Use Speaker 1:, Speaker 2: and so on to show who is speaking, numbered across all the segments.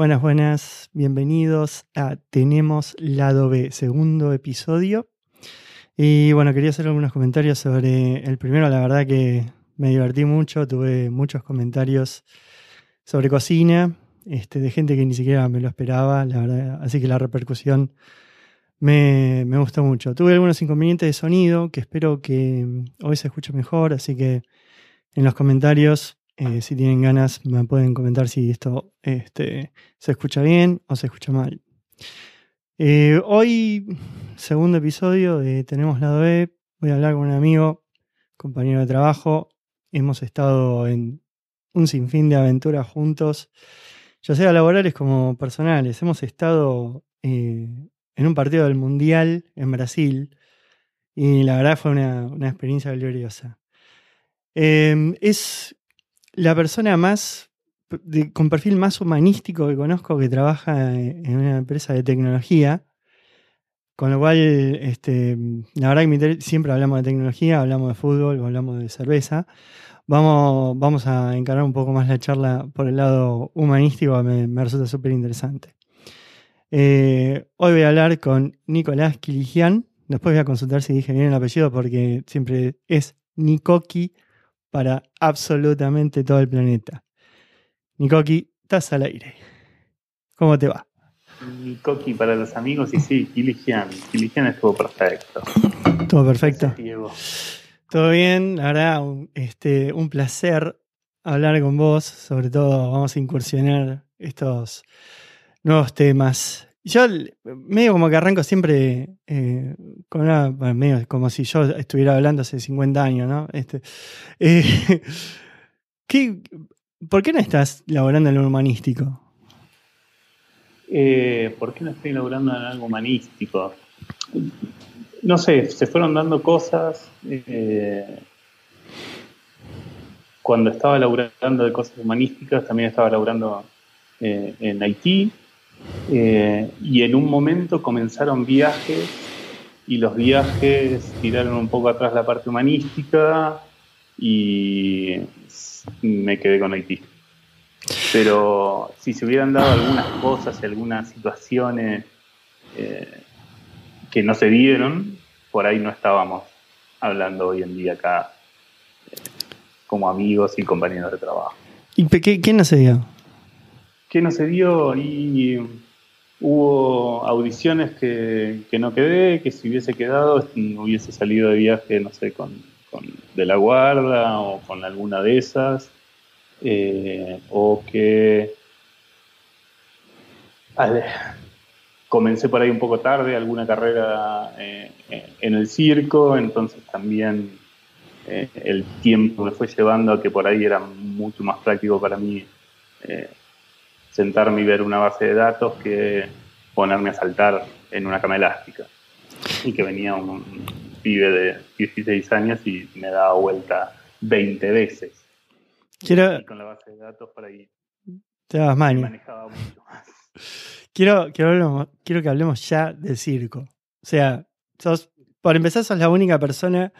Speaker 1: Buenas, buenas, bienvenidos a Tenemos Lado B, segundo episodio. Y bueno, quería hacer algunos comentarios sobre el primero, la verdad que me divertí mucho, tuve muchos comentarios sobre cocina, este, de gente que ni siquiera me lo esperaba, la verdad, así que la repercusión me, me gustó mucho. Tuve algunos inconvenientes de sonido que espero que hoy se escuche mejor, así que en los comentarios eh, si tienen ganas, me pueden comentar si esto este, se escucha bien o se escucha mal. Eh, hoy, segundo episodio de Tenemos Lado B, voy a hablar con un amigo, compañero de trabajo. Hemos estado en un sinfín de aventuras juntos, ya sea laborales como personales. Hemos estado eh, en un partido del Mundial en Brasil y la verdad fue una, una experiencia gloriosa. es la persona más, con perfil más humanístico que conozco que trabaja en una empresa de tecnología. Con lo cual, este, la verdad que siempre hablamos de tecnología, hablamos de fútbol, hablamos de cerveza. Vamos, a encarar un poco más la charla por el lado humanístico, me, resulta súper interesante. Eh, hoy voy a hablar con Nicolás Kiligian. Después voy a consultar si dije bien el apellido porque siempre es Nikoki para absolutamente todo el planeta. Nikoki, estás al aire. ¿Cómo te va?
Speaker 2: Nikoki para los amigos y sí, Kiligian. Kiligian estuvo perfecto.
Speaker 1: Todo perfecto. Todo bien, la verdad, un, este, un placer hablar con vos. Sobre todo, vamos a incursionar estos nuevos temas yo medio como que arranco siempre eh, con una, bueno, medio como si yo estuviera hablando hace 50 años, ¿no? Este, eh, ¿Por qué no estás laborando en lo humanístico?
Speaker 2: Eh, ¿Por qué no estoy laborando en algo humanístico? No sé, se fueron dando cosas. cuando estaba laburando de cosas humanísticas, también estaba laburando en Haití eh, y en un momento comenzaron viajes y los viajes tiraron un poco atrás la parte humanística y me quedé con Haití. Pero si se hubieran dado algunas cosas y algunas situaciones eh, que no se dieron, por ahí no estábamos hablando hoy en día acá eh, como amigos y compañeros de trabajo.
Speaker 1: ¿Y qué, qué no se dio?
Speaker 2: ¿Qué no se dio? Y hubo audiciones que, no quedé, que si hubiese quedado hubiese salido de viaje, no sé, con, De la Guarda o con alguna de esas. Eh, o que comencé por ahí un poco tarde alguna carrera eh, en el circo, entonces también eh, el tiempo me fue llevando a que por ahí era mucho más práctico para mí sentarme y ver una base de datos que ponerme a saltar en una cama elástica. Y que venía un pibe de 16 años y me daba vuelta 20 veces.
Speaker 1: Quiero...
Speaker 2: Y con la base de datos por ahí.
Speaker 1: Te dabas manejaba mucho más. Quiero, quiero, quiero que hablemos ya del circo. O sea, sos, por empezar, sos la única persona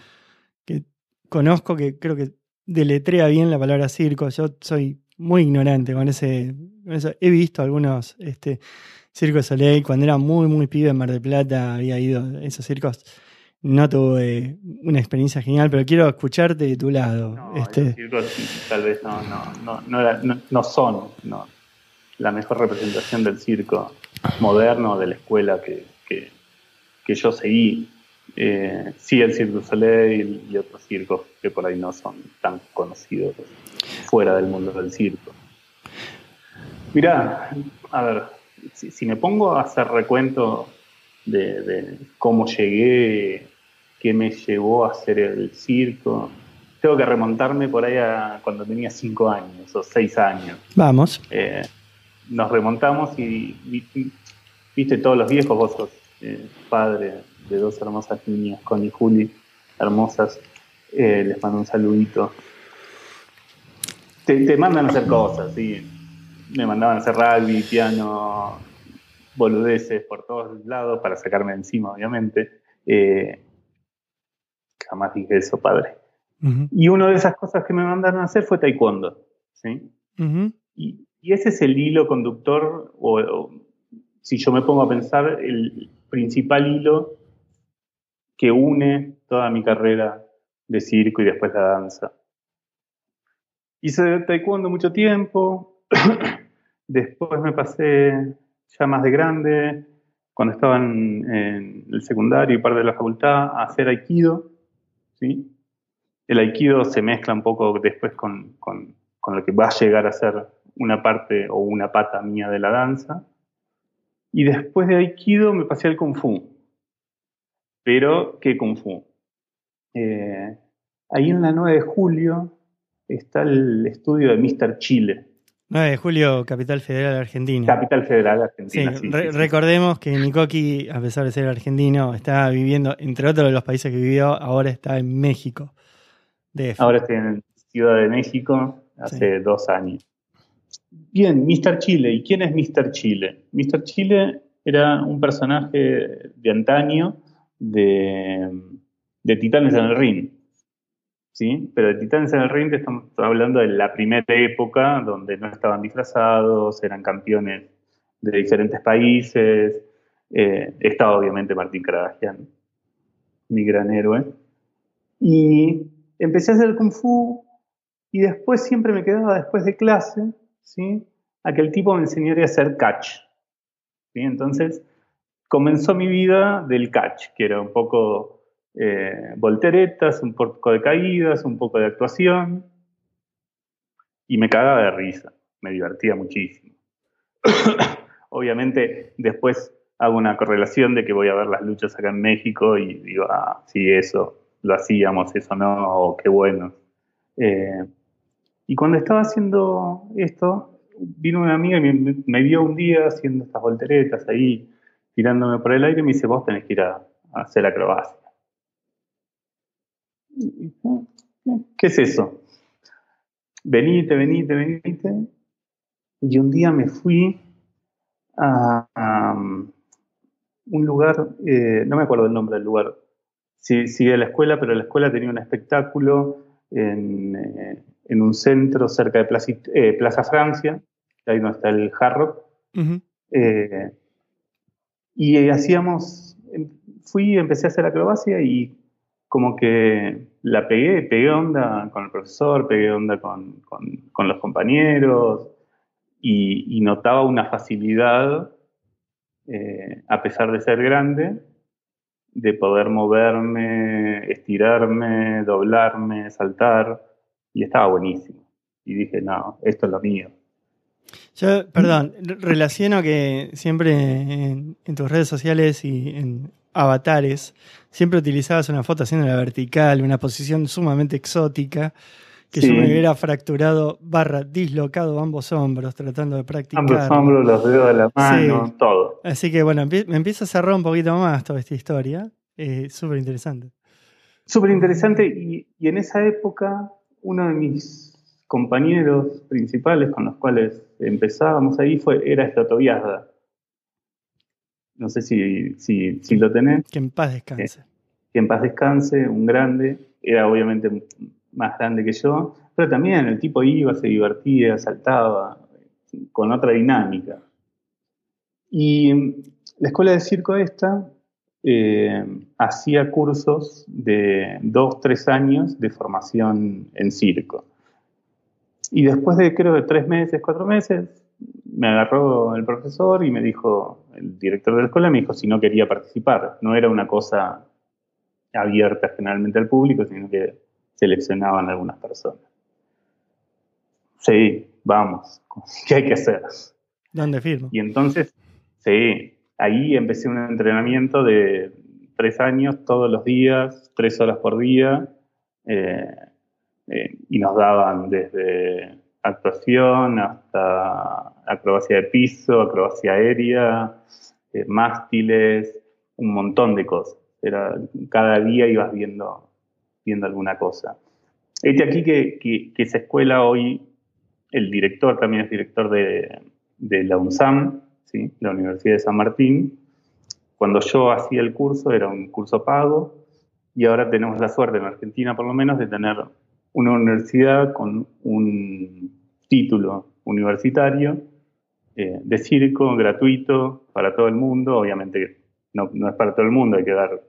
Speaker 1: que conozco que creo que deletrea bien la palabra circo. Yo soy muy ignorante con ese, eso. He visto algunos este, circos Soleil cuando era muy, muy pibe en Mar del Plata, había ido a esos circos. No tuve una experiencia genial, pero quiero escucharte de tu lado.
Speaker 2: No, este... Los circos tal vez no, no, no, no, son la mejor representación del circo moderno de la escuela que, que, que yo seguí. Eh, sí, el Circo Soleil y otros circos que por ahí no son tan conocidos fuera del mundo del circo. Mirá, a ver, si, me pongo a hacer recuento de, cómo llegué, qué me llevó a hacer el circo, tengo que remontarme por ahí a cuando tenía cinco años o seis años.
Speaker 1: Vamos.
Speaker 2: Eh, nos remontamos y, viste todos los viejos, vos sos eh, padre de dos hermosas niñas, Connie y Juli, hermosas. Eh, les mando un saludito. te, mandan a hacer cosas, sí. Me mandaban a hacer rugby, piano, boludeces por todos lados para sacarme de encima, obviamente. Eh, jamás dije eso, padre. Y una de esas cosas que me mandaron a hacer fue taekwondo. ¿sí? y, ese es el hilo conductor, o, si yo me pongo a pensar, el principal hilo que une toda mi carrera de circo y después la danza. Hice taekwondo mucho tiempo, después me pasé ya más de grande, cuando estaba en, el secundario y parte de la facultad, a hacer aikido. ¿Sí? El aikido se mezcla un poco después con, con, con lo que va a llegar a ser una parte o una pata mía de la danza. Y después de aikido me pasé al kung fu. Pero, ¿qué kung fu? Eh, ahí en la 9 de julio está el estudio de Mr. Chile.
Speaker 1: 9 de julio, Capital Federal Argentina.
Speaker 2: Capital Federal Argentina.
Speaker 1: Sí, recordemos que Nikoki, a pesar de ser argentino, está viviendo, entre otros de los países que vivió, ahora está en México.
Speaker 2: Ahora estoy en Ciudad de México, hace dos años. Bien, Mr. Chile. ¿Y quién es Mr. Chile? Mr. Chile era un personaje de antaño de, Titanes en el Ring. ¿Sí? Pero de Titanes en el Ring estamos hablando de la primera época donde no estaban disfrazados, eran campeones de diferentes países. Eh, estaba obviamente Martín Caradagian, mi gran héroe. Y empecé a hacer Kung Fu y después siempre me quedaba después de clase, ¿sí? A que el tipo me enseñara a hacer catch. Entonces comenzó mi vida del catch, que era un poco eh, volteretas, un poco de caídas, un poco de actuación. Y me cagaba de risa, me divertía muchísimo. Obviamente después hago una correlación de que voy a ver las luchas acá en México y digo, ah, sí, eso lo hacíamos, eso no, qué bueno. Eh, y cuando estaba haciendo esto, vino una amiga y me, vio un día haciendo estas volteretas ahí, tirándome por el aire y me dice, vos tenés que ir a, hacer acrobacia. ¿Qué es eso? Venite, venite, venite. Y un día me fui a, um, un lugar, eh, no me acuerdo el nombre del lugar, sí, sí de la escuela, pero la escuela tenía un espectáculo en, eh, en un centro cerca de Plaza, eh, Plaza Francia, ahí donde está el Hard eh, y hacíamos, fui, empecé a hacer acrobacia y como que la pegué, pegué onda con el profesor, pegué onda con, con, los compañeros y, notaba una facilidad, eh, a pesar de ser grande, de poder moverme, estirarme, doblarme, saltar y estaba buenísimo. Y dije, no, esto es lo mío.
Speaker 1: Yo, perdón, relaciono que siempre en, tus redes sociales y en avatares, siempre utilizabas una foto haciendo la vertical, una posición sumamente exótica, que yo me hubiera fracturado barra dislocado ambos hombros tratando de practicar.
Speaker 2: Ambos hombros, los dedos de la mano, todo.
Speaker 1: Así que bueno, me empieza a cerrar un poquito más toda esta historia. Eh, Súper interesante.
Speaker 2: Súper interesante y, y en esa época uno de mis compañeros principales con los cuales empezábamos ahí fue, era Estatoviazda. No sé si, si, si, lo tenés.
Speaker 1: Que en paz descanse.
Speaker 2: que en paz descanse, un grande. Era obviamente más grande que yo, pero también el tipo iba, se divertía, saltaba, con otra dinámica. Y la escuela de circo esta eh, hacía cursos de dos, tres años de formación en circo. Y después de creo de tres meses, cuatro meses, me agarró el profesor y me dijo, el director de la escuela me dijo si no quería participar. No era una cosa abierta generalmente al público, sino que seleccionaban algunas personas. Sí, vamos, ¿qué hay que hacer?
Speaker 1: ¿Dónde firmo?
Speaker 2: Y entonces, sí, ahí empecé un entrenamiento de tres años, todos los días, tres horas por día, eh, eh, y nos daban desde actuación hasta acrobacia de piso, acrobacia aérea, eh, mástiles, un montón de cosas. Era, cada día ibas viendo, viendo alguna cosa. Este aquí que, que, escuela hoy el director también es director de, la UNSAM, ¿sí? la Universidad de San Martín. Cuando yo hacía el curso era un curso pago y ahora tenemos la suerte en Argentina por lo menos de tener una universidad con un título universitario eh, de circo gratuito para todo el mundo. Obviamente no, no, es para todo el mundo, hay que dar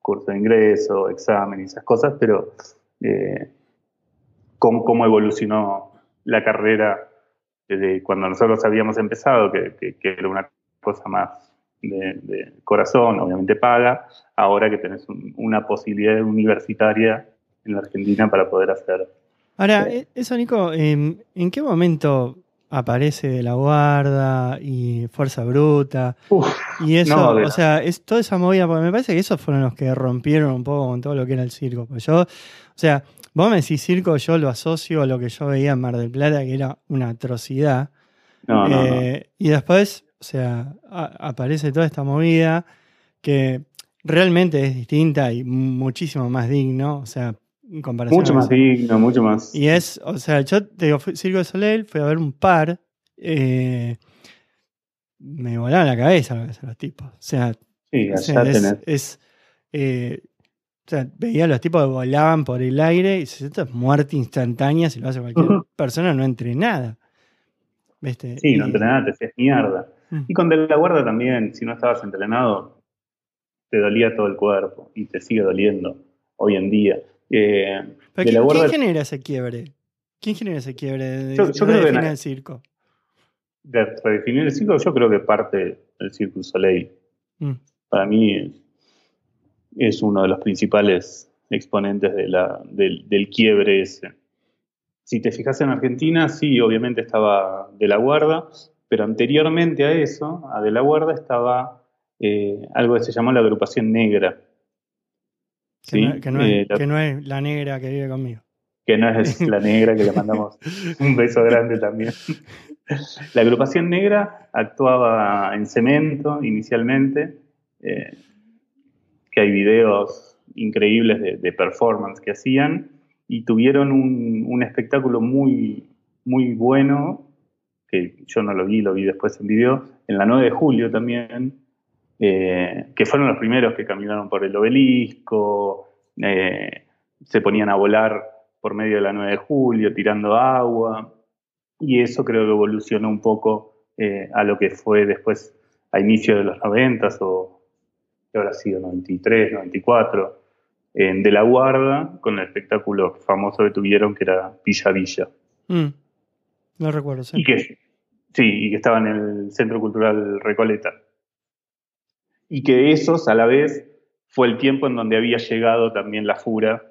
Speaker 2: curso de ingreso, examen y esas cosas, pero eh, cómo, evolucionó la carrera desde cuando nosotros habíamos empezado, que, era una cosa más de, corazón, obviamente paga, ahora que tenés una posibilidad universitaria en la Argentina para poder hacer.
Speaker 1: Ahora, eh, eso Nico, ¿en qué momento aparece de la guarda y Fuerza Bruta. y eso, o sea, es toda esa movida, porque me parece que esos fueron los que rompieron un poco con todo lo que era el circo. Pues yo, o sea, vos me decís circo, yo lo asocio a lo que yo veía en Mar del Plata, que era una atrocidad. Eh, y después, o sea, aparece toda esta movida que realmente es distinta y muchísimo más digno. O sea,
Speaker 2: mucho más digno, mucho más.
Speaker 1: Y es, o sea, yo te digo, Circo de Soleil, fui a ver un par. Eh, me volaban la cabeza los tipos. O sea, es, eh, o sea, veía a los tipos que volaban por el aire y se esto es muerte instantánea si lo hace cualquier persona no entrenada.
Speaker 2: ¿Viste? Sí, no entrenada, te hacías mierda. Mm. Y con de la guarda también, si no estabas entrenado, te dolía todo el cuerpo y te sigue doliendo hoy en día.
Speaker 1: Eh, ¿quién, genera ese quiebre? ¿Quién genera ese quiebre de, yo, el circo?
Speaker 2: De redefinir el circo, yo creo que parte del Circo Soleil. Mm. Para mí es uno de los principales exponentes de la, del, quiebre ese. Si te fijas en Argentina, sí, obviamente estaba de la guarda, pero anteriormente a eso, a de la guarda, estaba eh, algo que se llamó la agrupación negra,
Speaker 1: que, no, es, que, no, es, la negra que vive conmigo.
Speaker 2: Que no es la negra que le mandamos un beso grande también. La agrupación negra actuaba en cemento inicialmente, eh, que hay videos increíbles de, performance que hacían, y tuvieron un, espectáculo muy, muy bueno, que yo no lo vi, lo vi después en video, en la 9 de julio también, eh, que fueron los primeros que caminaron por el obelisco, eh, se ponían a volar por medio de la 9 de julio, tirando agua, y eso creo que evolucionó un poco eh, a lo que fue después a inicio de los 90 o que habrá sido 93, 94, de la guarda, con el espectáculo famoso que tuvieron que era Villa Villa.
Speaker 1: Mm. no recuerdo, sí.
Speaker 2: Y que, sí, y que estaba en el Centro Cultural Recoleta y que esos a la vez fue el tiempo en donde había llegado también la Fura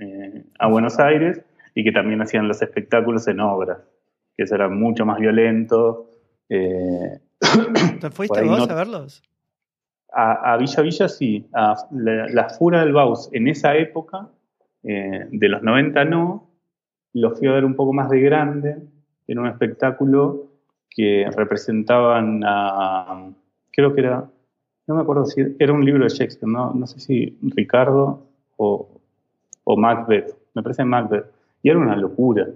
Speaker 2: eh, a Buenos Aires y que también hacían los espectáculos en obras, que eso era mucho más violento.
Speaker 1: Eh, ¿Te fuiste vos a verlos?
Speaker 2: A, Villa Villa sí, a la, Fura del Baus en esa época, eh, de los 90 no, lo fui a ver un poco más de grande, en un espectáculo que representaban a, creo que era no me acuerdo si era un libro de Shakespeare, no, no sé si Ricardo o, o Macbeth, me parece Macbeth, y era una locura,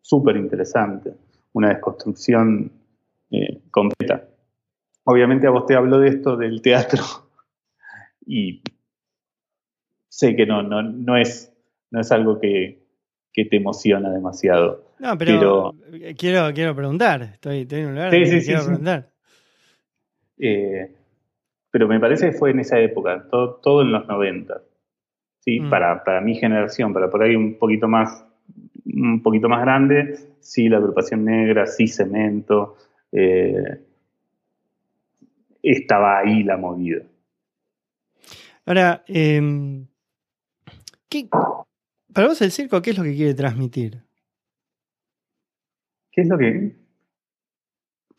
Speaker 2: súper interesante, una desconstrucción eh, completa. Obviamente a vos te hablo de esto del teatro y sé que no, no, no, es, no es algo que, que te emociona demasiado.
Speaker 1: No, pero, quiero, quiero preguntar, estoy, estoy en un lugar sí, sí, quiero preguntar.
Speaker 2: Eh, pero me parece que fue en esa época, todo, todo en los 90. ¿sí? Mm. Para, para, mi generación, para por ahí un poquito más un poquito más grande, sí, la agrupación negra, sí, cemento, eh, estaba ahí la movida.
Speaker 1: Ahora, eh, para vos el circo, ¿qué es lo que quiere transmitir?
Speaker 2: ¿Qué es lo que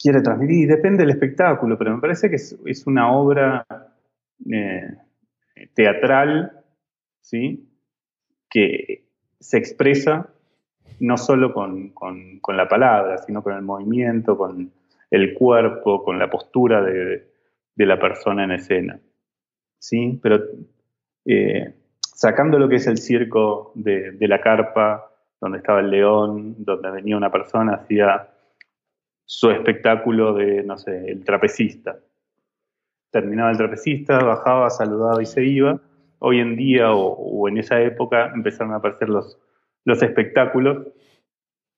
Speaker 2: quiere transmitir. depende del espectáculo, pero me parece que es, una obra eh, teatral, ¿sí? Que se expresa no solo con, la palabra, sino con el movimiento, con el cuerpo, con la postura de, la persona en escena. ¿sí? Pero eh, sacando lo que es el circo de, la carpa donde estaba el león, donde venía una persona, hacía su espectáculo de, no sé, el trapecista. Terminaba el trapecista, bajaba, saludaba y se iba. Hoy en día o, en esa época empezaron a aparecer los, los espectáculos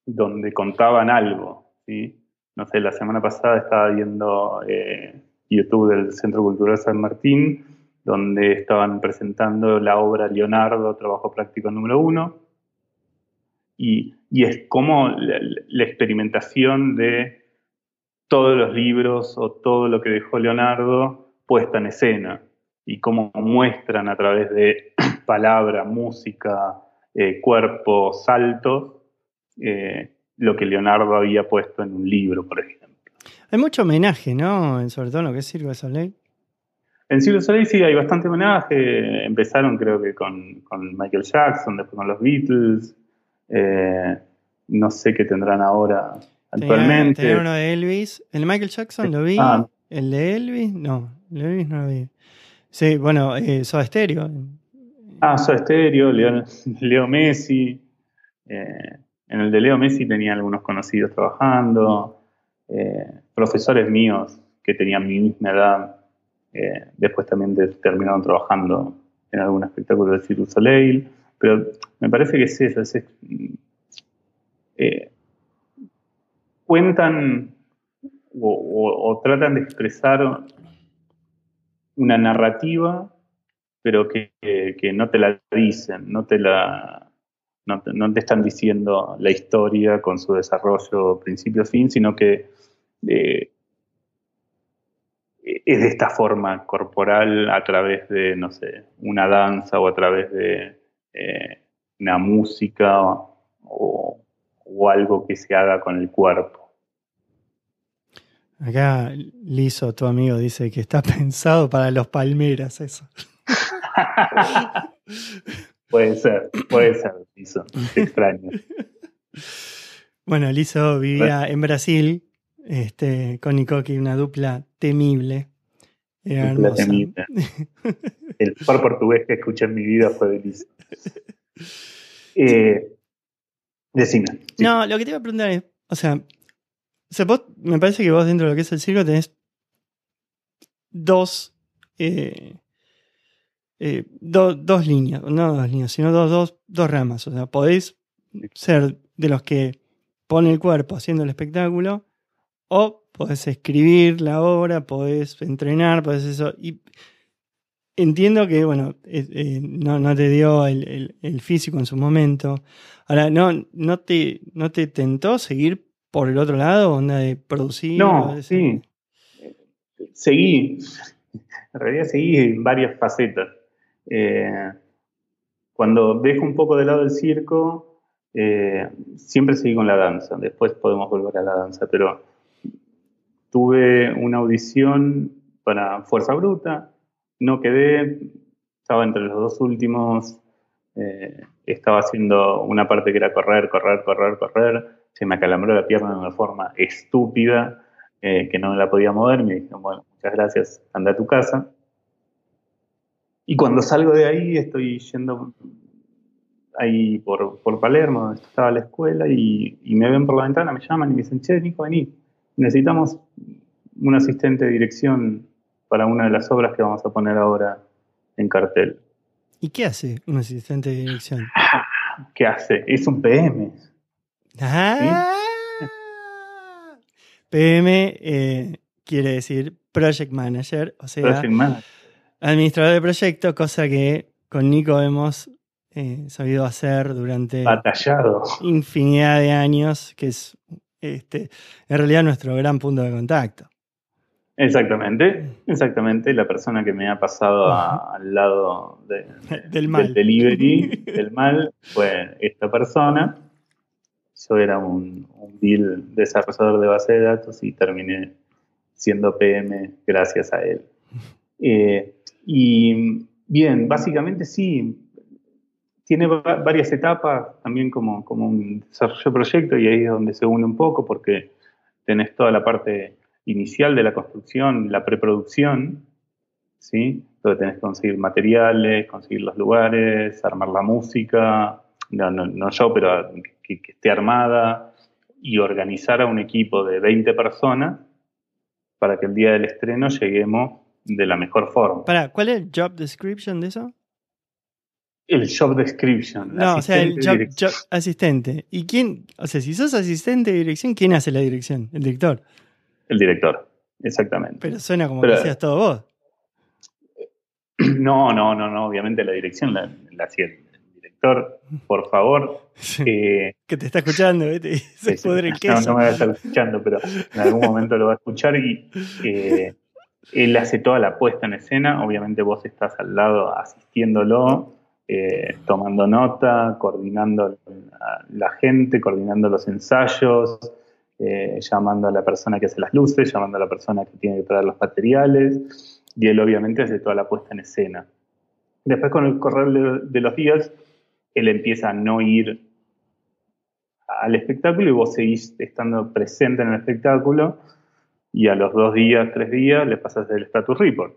Speaker 2: donde contaban algo. ¿sí? No sé, la semana pasada estaba viendo eh, YouTube del Centro Cultural San Martín, donde estaban presentando la obra Leonardo, Trabajo Práctico número uno, y, es como la, experimentación de todos los libros o todo lo que dejó Leonardo puesta en escena y cómo muestran a través de palabra, música, eh, cuerpo, saltos, eh, lo que Leonardo había puesto en un libro, por ejemplo.
Speaker 1: Hay mucho homenaje, ¿no? Sobre todo en lo que es de Soleil.
Speaker 2: En de Soleil sí hay bastante homenaje. Empezaron creo que con, con Michael Jackson, después con los Beatles. Eh, no sé qué tendrán ahora actualmente.
Speaker 1: Tenía uno de Elvis. El de Michael Jackson lo vi. Ah. El de Elvis, no. El de Elvis no lo vi. Sí, bueno, eh, Soda Stereo.
Speaker 2: Ah, Soda Stereo, Leo, Messi. Eh, en el de Leo Messi tenía algunos conocidos trabajando, eh, profesores míos que tenían mi misma edad, después también terminaron trabajando en algún espectáculo de Cirque Soleil. Pero me parece que es eso, es, eh, cuentan o, tratan de expresar una narrativa, pero que, no te la dicen, no te la no están diciendo la historia con su desarrollo principio-fin, sino que eh, es de esta forma corporal a través de, no sé, una danza o a través de eh, una música o, algo que se haga con el cuerpo.
Speaker 1: Acá Liso, tu amigo, dice que está pensado para los palmeras eso.
Speaker 2: puede ser, puede ser, Liso. extraño.
Speaker 1: Bueno, Liso vivía en Brasil este, con Ikoki, una dupla temible.
Speaker 2: Era temible. El mejor portugués que escuché en mi vida fue de Liso. Eh, decime.
Speaker 1: No, lo que te iba a preguntar es, o sea, me parece que vos dentro de lo que es el circo tenés dos, eh, eh, dos líneas, no dos líneas, sino dos, dos, dos ramas. O sea, podéis ser de los que pone el cuerpo haciendo el espectáculo, o podés escribir la obra, podés entrenar, podés eso. Y entiendo que, bueno, eh, eh, no, te dio el, físico en su momento. Ahora, ¿no, no, te, ¿no te tentó seguir por el otro lado, onda de producir?
Speaker 2: No, sí. Seguí. En realidad seguí en varias facetas. Eh, cuando dejo un poco de lado el circo, siempre seguí con la danza. Después podemos volver a la danza, pero tuve una audición para Fuerza Bruta, no quedé, estaba entre los dos últimos, eh, estaba haciendo una parte que era correr, correr, correr, correr, se me acalambró la pierna de una forma estúpida, eh, que no la podía mover, me dijeron, bueno, muchas gracias, anda a tu casa. Y cuando salgo de ahí, estoy yendo ahí por, por Palermo, estaba la escuela, y, y, me ven por la ventana, me llaman y me dicen, che, Nico, vení, necesitamos un asistente de dirección para una de las obras que vamos a poner ahora en cartel.
Speaker 1: ¿Y qué hace un asistente de dirección?
Speaker 2: ¿Qué hace? Es un PM.
Speaker 1: Ah, PM eh, quiere decir Project Manager, o sea, administrador de proyecto, cosa que con Nico hemos eh, sabido hacer durante
Speaker 2: Batallado.
Speaker 1: infinidad de años, que es este, en realidad nuestro gran punto de contacto.
Speaker 2: Exactamente, exactamente. La persona que me ha pasado al lado del, mal. delivery, del mal, fue esta persona. Yo era un, un desarrollador de base de datos y terminé siendo PM gracias a él. Eh, y bien, básicamente sí, tiene varias etapas también como, como un desarrollo de proyecto y ahí es donde se une un poco porque tenés toda la parte inicial de la construcción, la preproducción, ¿sí? Donde tenés que conseguir materiales, conseguir los lugares, armar la música, no, no, no yo, pero que, que, esté armada y organizar a un equipo de 20 personas para que el día del estreno lleguemos de la mejor forma.
Speaker 1: Para, ¿cuál es el job description de eso?
Speaker 2: El job description.
Speaker 1: No, o sea, el job, asistente. ¿Y quién? O sea, si sos asistente de dirección, ¿quién hace la dirección? ¿El director?
Speaker 2: El director, exactamente.
Speaker 1: Pero suena como que hacías todo vos.
Speaker 2: No, no, no, no. Obviamente la dirección la, hacía el director. Por favor.
Speaker 1: que te está escuchando, ¿eh? Se
Speaker 2: sí, No, no me va a estar escuchando, pero en algún momento lo va a escuchar y eh, él hace toda la puesta en escena. Obviamente vos estás al lado asistiéndolo eh, tomando nota, coordinando a la gente, coordinando los ensayos, eh, llamando a la persona que hace las luces, llamando a la persona que tiene que traer los materiales, y él obviamente hace toda la puesta en escena. Después con el correr de, los días, él empieza a no ir al espectáculo y vos seguís estando presente en el espectáculo y a los dos días, tres días, le pasas el status report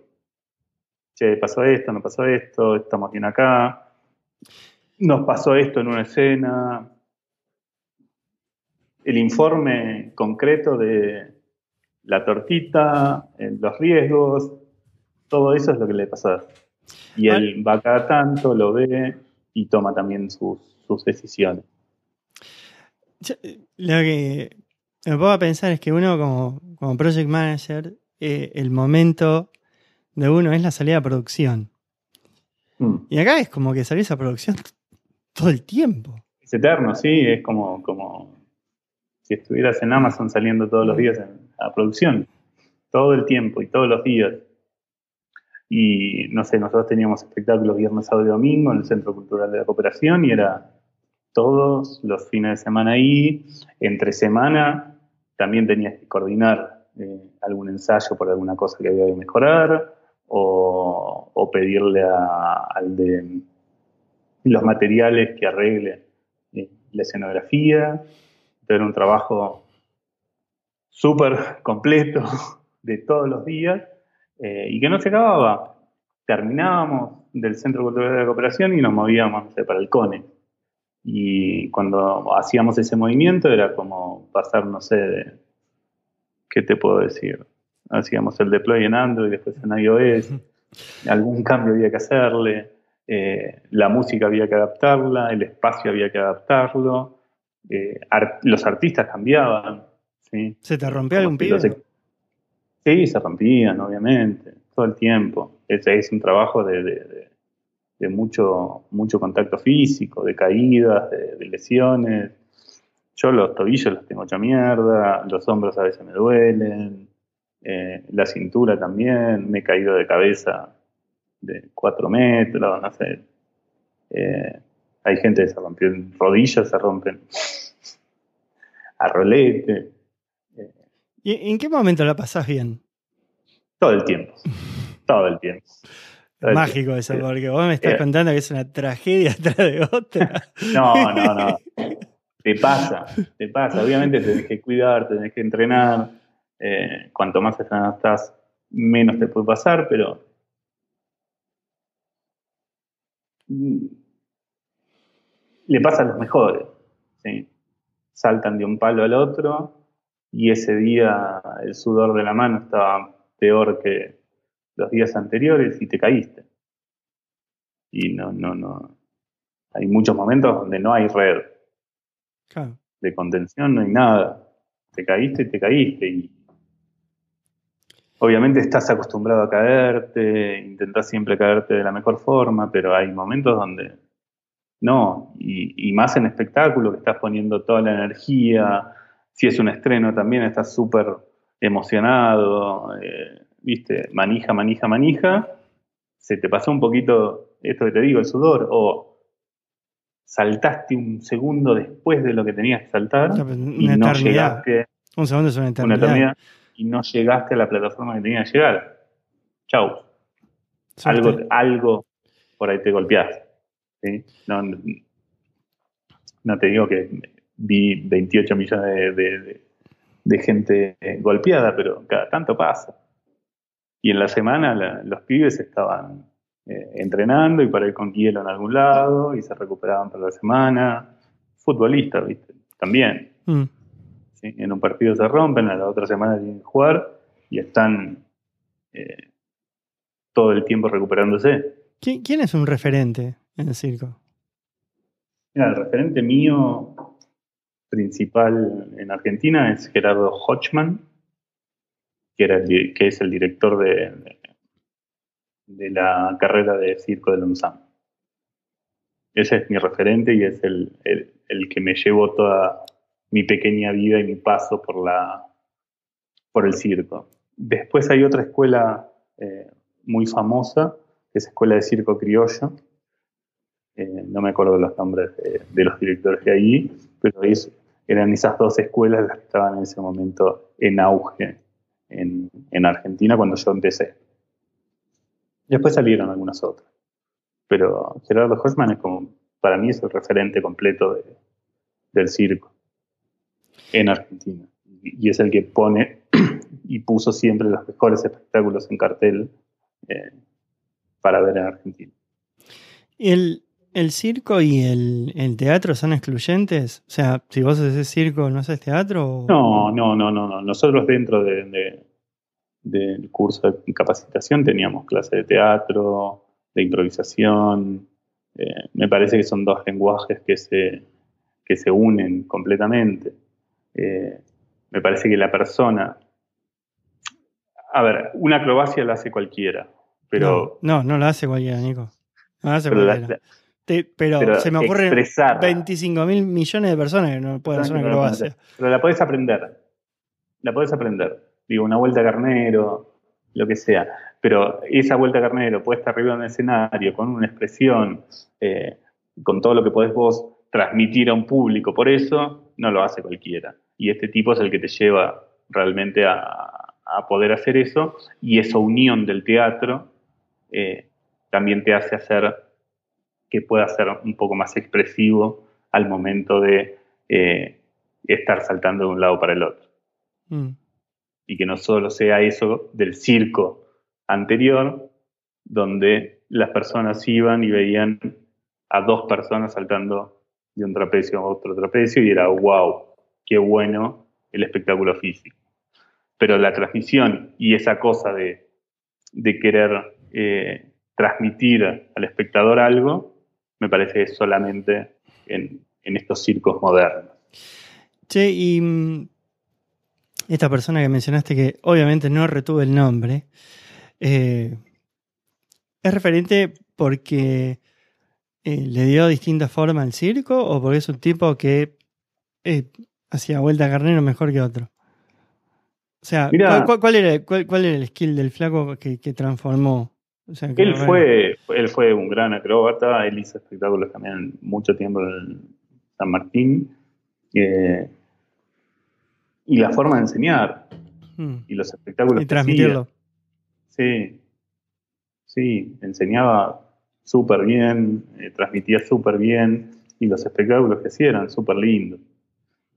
Speaker 2: che, pasó esto, no pasó esto, estamos bien acá, nos pasó esto en una escena. El informe concreto de la tortita, los riesgos, todo eso es lo que le pasa. Y él va cada tanto, lo ve y toma también sus, decisiones.
Speaker 1: lo que me puedo pensar es que uno como, como project manager, eh, el momento de uno es la salida a producción. Mm. Y acá es como que salís a producción todo el tiempo.
Speaker 2: Es eterno, sí, es como, como si estuvieras en Amazon saliendo todos los días a producción. Todo el tiempo y todos los días. Y no sé, nosotros teníamos espectáculos viernes, sábado y domingo en el Centro Cultural de la Cooperación y era todos los fines de semana ahí. Entre semana también tenías que coordinar eh, algún ensayo por alguna cosa que había que mejorar o, pedirle al de los materiales que arregle eh, la escenografía. Era un trabajo súper completo de todos los días eh, y que no se acababa. Terminábamos del Centro Cultural de la Cooperación y nos movíamos para el CONE. Y cuando hacíamos ese movimiento era como pasar, no sé, de, ¿qué te puedo decir? hacíamos el deploy en Android, después en iOS, algún cambio había que hacerle, eh, la música había que adaptarla, el espacio había que adaptarlo, eh, los artistas cambiaban. ¿sí?
Speaker 1: ¿Se te rompía algún pibe?
Speaker 2: Sí, se rompían, obviamente, todo el tiempo. Ese es un trabajo de, mucho, mucho contacto físico, de caídas, de, lesiones. Yo los tobillos los tengo hecha mierda, los hombros a veces me duelen, eh, la cintura también, me he caído de cabeza de cuatro metros, no sé. Eh, hay gente que se rompió en rodillas, se rompen a rolete.
Speaker 1: ¿Y en qué momento la pasás bien?
Speaker 2: Todo el tiempo. Todo el tiempo.
Speaker 1: Mágico eso, porque vos me estás eh, contando que es una tragedia tras de otra.
Speaker 2: No, no, no. Te pasa, te pasa. Obviamente tenés que cuidar, tenés que entrenar. Eh, cuanto más estrenado estás, menos te puede pasar, pero le pasa a los mejores. Saltan de un palo al otro y ese día el sudor de la mano estaba peor que los días anteriores y te caíste. Y no, no, no. Hay muchos momentos donde no hay red de contención, no hay nada. Te caíste y te caíste. Y obviamente estás acostumbrado a caerte, intentas siempre caerte de la mejor forma, pero hay momentos donde no, y, más en espectáculo, que estás poniendo toda la energía, si es un estreno también estás súper emocionado, eh, viste, manija, manija, manija, se te pasó un poquito esto que te digo, el sudor, o saltaste un segundo después de lo que tenías que saltar y no llegaste.
Speaker 1: Un segundo es una eternidad
Speaker 2: y no llegaste a la plataforma que tenías que llegar. Chau. Algo, algo por ahí te golpeaste. No, no, te digo que vi 28 millones de, gente golpeada, pero cada tanto pasa. Y en la semana los pibes estaban eh, entrenando y para ir con hielo en algún lado y se recuperaban para la semana. Futbolistas, ¿viste? También. Mm. En un partido se rompen, a la otra semana tienen que jugar y están eh, todo el tiempo recuperándose.
Speaker 1: ¿Quién es un referente en el circo?
Speaker 2: Mira, el referente mío principal en Argentina es Gerardo Hochman, que, es el director de, la carrera de circo de Lonsam. Ese es mi referente y es el, que me llevó toda mi pequeña vida y mi paso por el circo. Después hay otra escuela eh, muy famosa, que es Escuela de Circo Criollo, eh, no me acuerdo los nombres de, los directores de ahí, pero eran esas dos escuelas las que estaban en ese momento en auge en, Argentina cuando yo empecé. Después salieron algunas otras. Pero Gerardo Hoffman es como, para mí es el referente completo del circo en Argentina. Y es el que pone y puso siempre los mejores espectáculos en cartel eh, para ver en Argentina.
Speaker 1: El, ¿El circo y el, teatro son excluyentes? O sea, si vos haces circo, ¿no haces teatro?
Speaker 2: No, no, no, no, no. Nosotros dentro de, del curso de capacitación teníamos clase de teatro, de improvisación. Eh, me parece que son dos lenguajes que se, que se unen completamente. Eh, me parece que la persona... A ver, una acrobacia la hace cualquiera, pero...
Speaker 1: No, no, no la hace cualquiera, Nico. No la hace cualquiera pero, se me ocurre 25 mil millones de personas que no pueden hacer una acrobacia.
Speaker 2: Pero la puedes aprender. La puedes aprender. Digo, una vuelta a carnero, lo que sea. Pero esa vuelta a carnero puesta arriba en el escenario, con una expresión, eh, con todo lo que podés vos transmitir a un público, por eso no lo hace cualquiera. Y este tipo es el que te lleva realmente a, poder hacer eso. Y esa unión del teatro eh, también te hace hacer que pueda ser un poco más expresivo al momento de eh, estar saltando de un lado para el otro. Mm. Y que no solo sea eso del circo anterior, donde las personas iban y veían a dos personas saltando de un trapecio a otro trapecio y era wow, qué bueno el espectáculo físico. Pero la transmisión y esa cosa de, querer eh, transmitir al espectador algo me parece solamente en, estos circos modernos.
Speaker 1: Che, y mm, esta persona que mencionaste, que obviamente no retuve el nombre, eh, ¿es referente porque eh, le dio distinta forma al circo o porque es un tipo que eh, hacía vuelta a carnero mejor que otro? O sea, ¿cuál, era, el skill del flaco que transformó
Speaker 2: él, fue, él fue un gran acróbata, él hizo espectáculos también mucho tiempo en San Martín. Eh, y la forma de enseñar hmm. y los espectáculos.
Speaker 1: Y transmitirlo.
Speaker 2: sí, sí, enseñaba súper bien, eh, transmitía súper bien y los espectáculos que hacía eran súper lindos.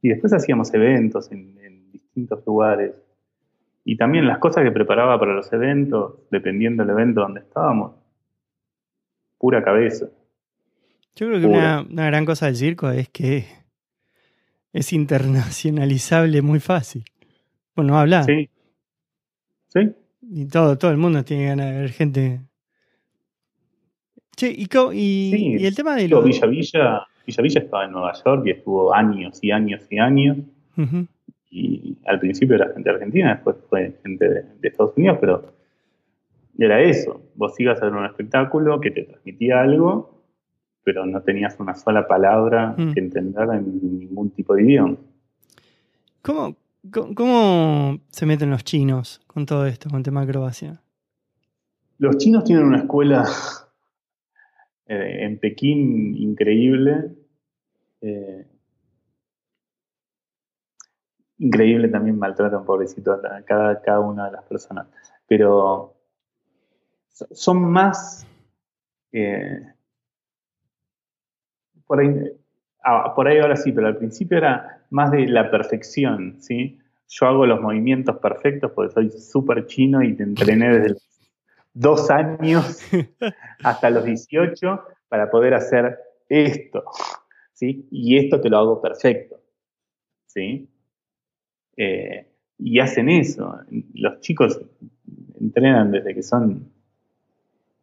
Speaker 2: Y después hacíamos eventos en distintos lugares y también las cosas que preparaba para los eventos, dependiendo del evento donde estábamos, pura cabeza.
Speaker 1: Yo creo que una, gran cosa del circo es que es internacionalizable muy fácil. Bueno, habla.
Speaker 2: Sí. Sí.
Speaker 1: Y todo, todo el mundo tiene ganas de ver gente. Che, y, y, el tema de
Speaker 2: lo... Villa Villa, Villa Villa estaba en Nueva York y estuvo años y años y años y al principio era gente argentina, después fue gente de, Estados Unidos, pero era eso. Vos ibas a ver un espectáculo que te transmitía algo, pero no tenías una sola palabra mm. que entender en ningún tipo de idioma.
Speaker 1: ¿Cómo, ¿Cómo, se meten los chinos con todo esto, con tema acrobacia?
Speaker 2: Los chinos tienen una escuela eh, en Pekín increíble. Eh, increíble también maltratan, pobrecito, a cada, cada una de las personas. Pero son más. Eh, por, ahí, ah, por ahí ahora sí, pero al principio era más de la perfección, ¿sí? Yo hago los movimientos perfectos porque soy súper chino y te entrené desde los, dos años hasta los 18 para poder hacer esto, ¿sí? Y esto te lo hago perfecto, ¿sí? Eh, y hacen eso. Los chicos entrenan desde que son,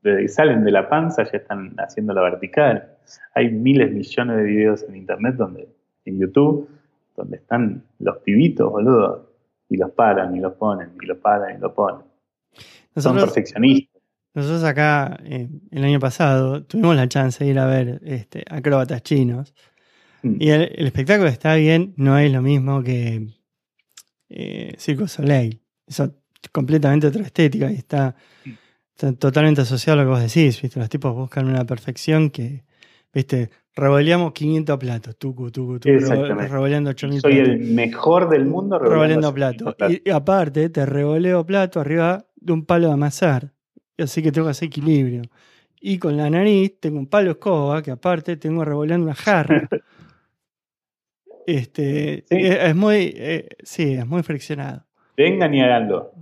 Speaker 2: desde que salen de la panza ya están haciendo la vertical. Hay miles, millones de videos en internet donde, en YouTube, donde están los pibitos, boludo, y los paran y los ponen, y los paran y los ponen. son perfeccionistas.
Speaker 1: Nosotros acá, eh, el año pasado, tuvimos la chance de ir a ver este, acróbatas chinos. Mm. Y el, espectáculo está bien, no es lo mismo que eh, Circo Soleil. Es completamente otra estética y está, totalmente asociado a lo que vos decís, ¿viste? Los tipos buscan una perfección que, ¿viste? Revoleamos 500 platos, tucu, tucu, tucu, revoleando 8000
Speaker 2: Soy el mejor del mundo
Speaker 1: revoleando, platos. Y, aparte, te revoleo plato arriba de un palo de amasar. Así que tengo que hacer equilibrio. Y con la nariz tengo un palo escoba que aparte tengo revoleando una jarra. Este, es, muy, eh, sí, es muy friccionado.
Speaker 2: Vengan y háganlo.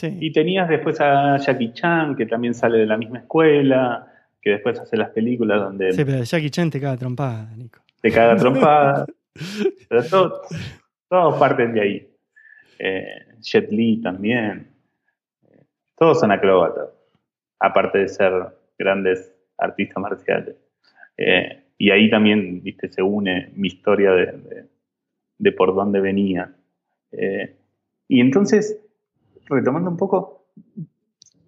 Speaker 2: Y tenías después a Jackie Chan, que también sale de la misma escuela, que después hace las películas donde...
Speaker 1: Sí, pero Jackie Chan te caga trompada, Nico.
Speaker 2: Te caga trompada. pero todos, parten de ahí. Eh, Jet Li también. Todos son acróbatas, aparte de ser grandes artistas marciales. Eh, y ahí también, viste, se une mi historia de, por dónde venía. Eh, y entonces, retomando un poco,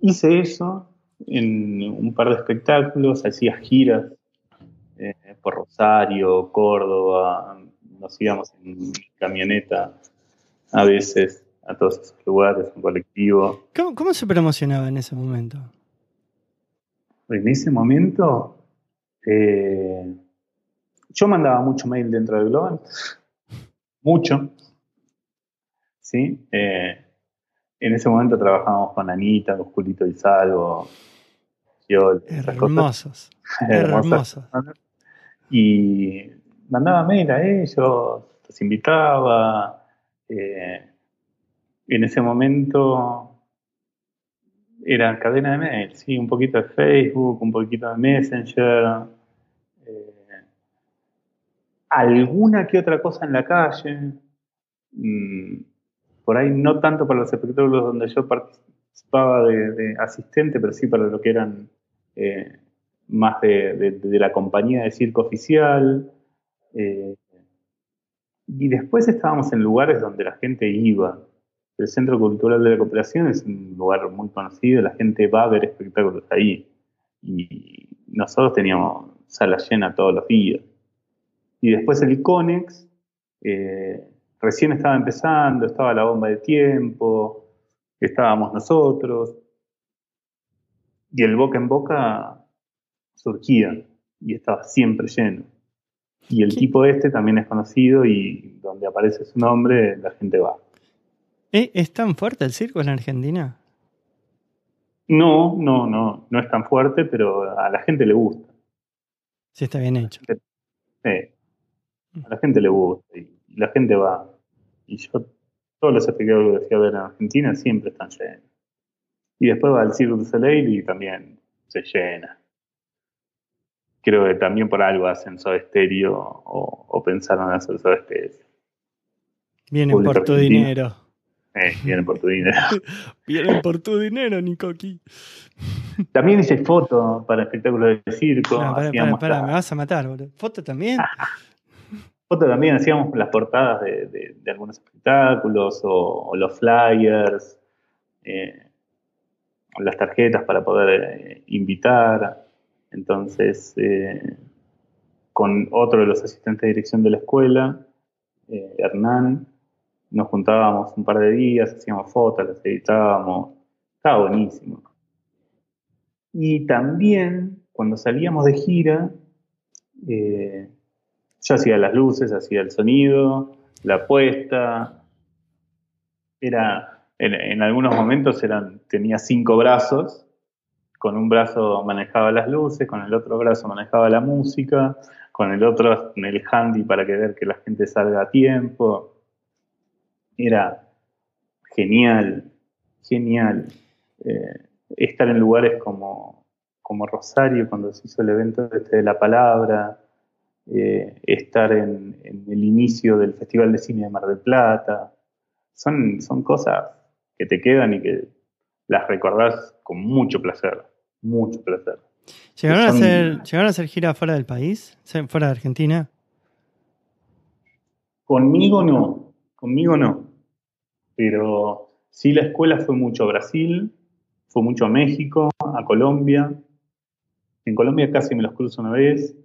Speaker 2: hice eso en un par de espectáculos, hacía giras eh, por Rosario, Córdoba, nos íbamos en camioneta a veces a todos esos lugares, en colectivo.
Speaker 1: ¿Cómo, se promocionaba en ese momento?
Speaker 2: En ese momento, eh, yo mandaba mucho mail dentro del Global, mucho. ¿Sí? Eh, en ese momento trabajábamos con Anita, con Julito y Salvo.
Speaker 1: hermosos. hermosos.
Speaker 2: Y mandaba mail a ellos, los invitaba. Eh, en ese momento era cadena de mail, sí, un poquito de Facebook, un poquito de Messenger, eh, alguna que otra cosa en la calle, mm, por ahí no tanto para los espectáculos donde yo participaba de, asistente, pero sí para lo que eran eh, más de, la compañía de circo oficial. Eh, y después estábamos en lugares donde la gente iba, el Centro Cultural de la Cooperación es un lugar muy conocido, la gente va a ver espectáculos ahí. Y nosotros teníamos sala llena todos los días. Y después el Iconex, eh, recién estaba empezando, estaba la bomba de tiempo, estábamos nosotros. Y el boca en boca surgía y estaba siempre lleno. Y el tipo este también es conocido y donde aparece su nombre la gente va.
Speaker 1: ¿Eh? ¿Es tan fuerte el circo en Argentina?
Speaker 2: No, no, no, no es tan fuerte, pero a la gente le gusta.
Speaker 1: Sí, está bien hecho.
Speaker 2: Sí, a la gente le gusta y la gente va. Y yo, todos los espectáculos que fui a ver en Argentina siempre están llenos. Y después va al Circo du Soleil y también se llena. Creo que también por algo hacen Soda Estéreo o, pensaron hacer Soda Estéreo.
Speaker 1: Vienen por tu dinero.
Speaker 2: Eh, vienen por tu dinero.
Speaker 1: vienen por tu dinero, Nikoki.
Speaker 2: También hice foto para espectáculos de circo.
Speaker 1: No, para, para, me vas a matar, boludo. ¿Foto también?
Speaker 2: foto también hacíamos las portadas de, algunos espectáculos o, los flyers, eh, las tarjetas para poder eh, invitar. Entonces, eh, con otro de los asistentes de dirección de la escuela, Hernán, nos juntábamos un par de días, hacíamos fotos, las editábamos, estaba buenísimo. Y también, cuando salíamos de gira, eh, yo hacía las luces, hacía el sonido, la puesta. Era, en, algunos momentos tenía cinco brazos, con un brazo manejaba las luces, con el otro brazo manejaba la música, con el otro en el handy para que ver que la gente salga a tiempo era genial, genial. Eh, estar en lugares como, como Rosario, cuando se hizo el evento este de la palabra, eh, estar en, el inicio del Festival de Cine de Mar del Plata. Son, son cosas que te quedan y que las recordás con mucho placer, mucho placer.
Speaker 1: ¿Llegaron, a, hacer, ¿llegaron a hacer gira fuera del país? ¿Fuera de Argentina?
Speaker 2: Conmigo no, conmigo no. Pero sí la escuela fue mucho a Brasil, fue mucho a México, a Colombia. En Colombia casi me los cruzo una vez.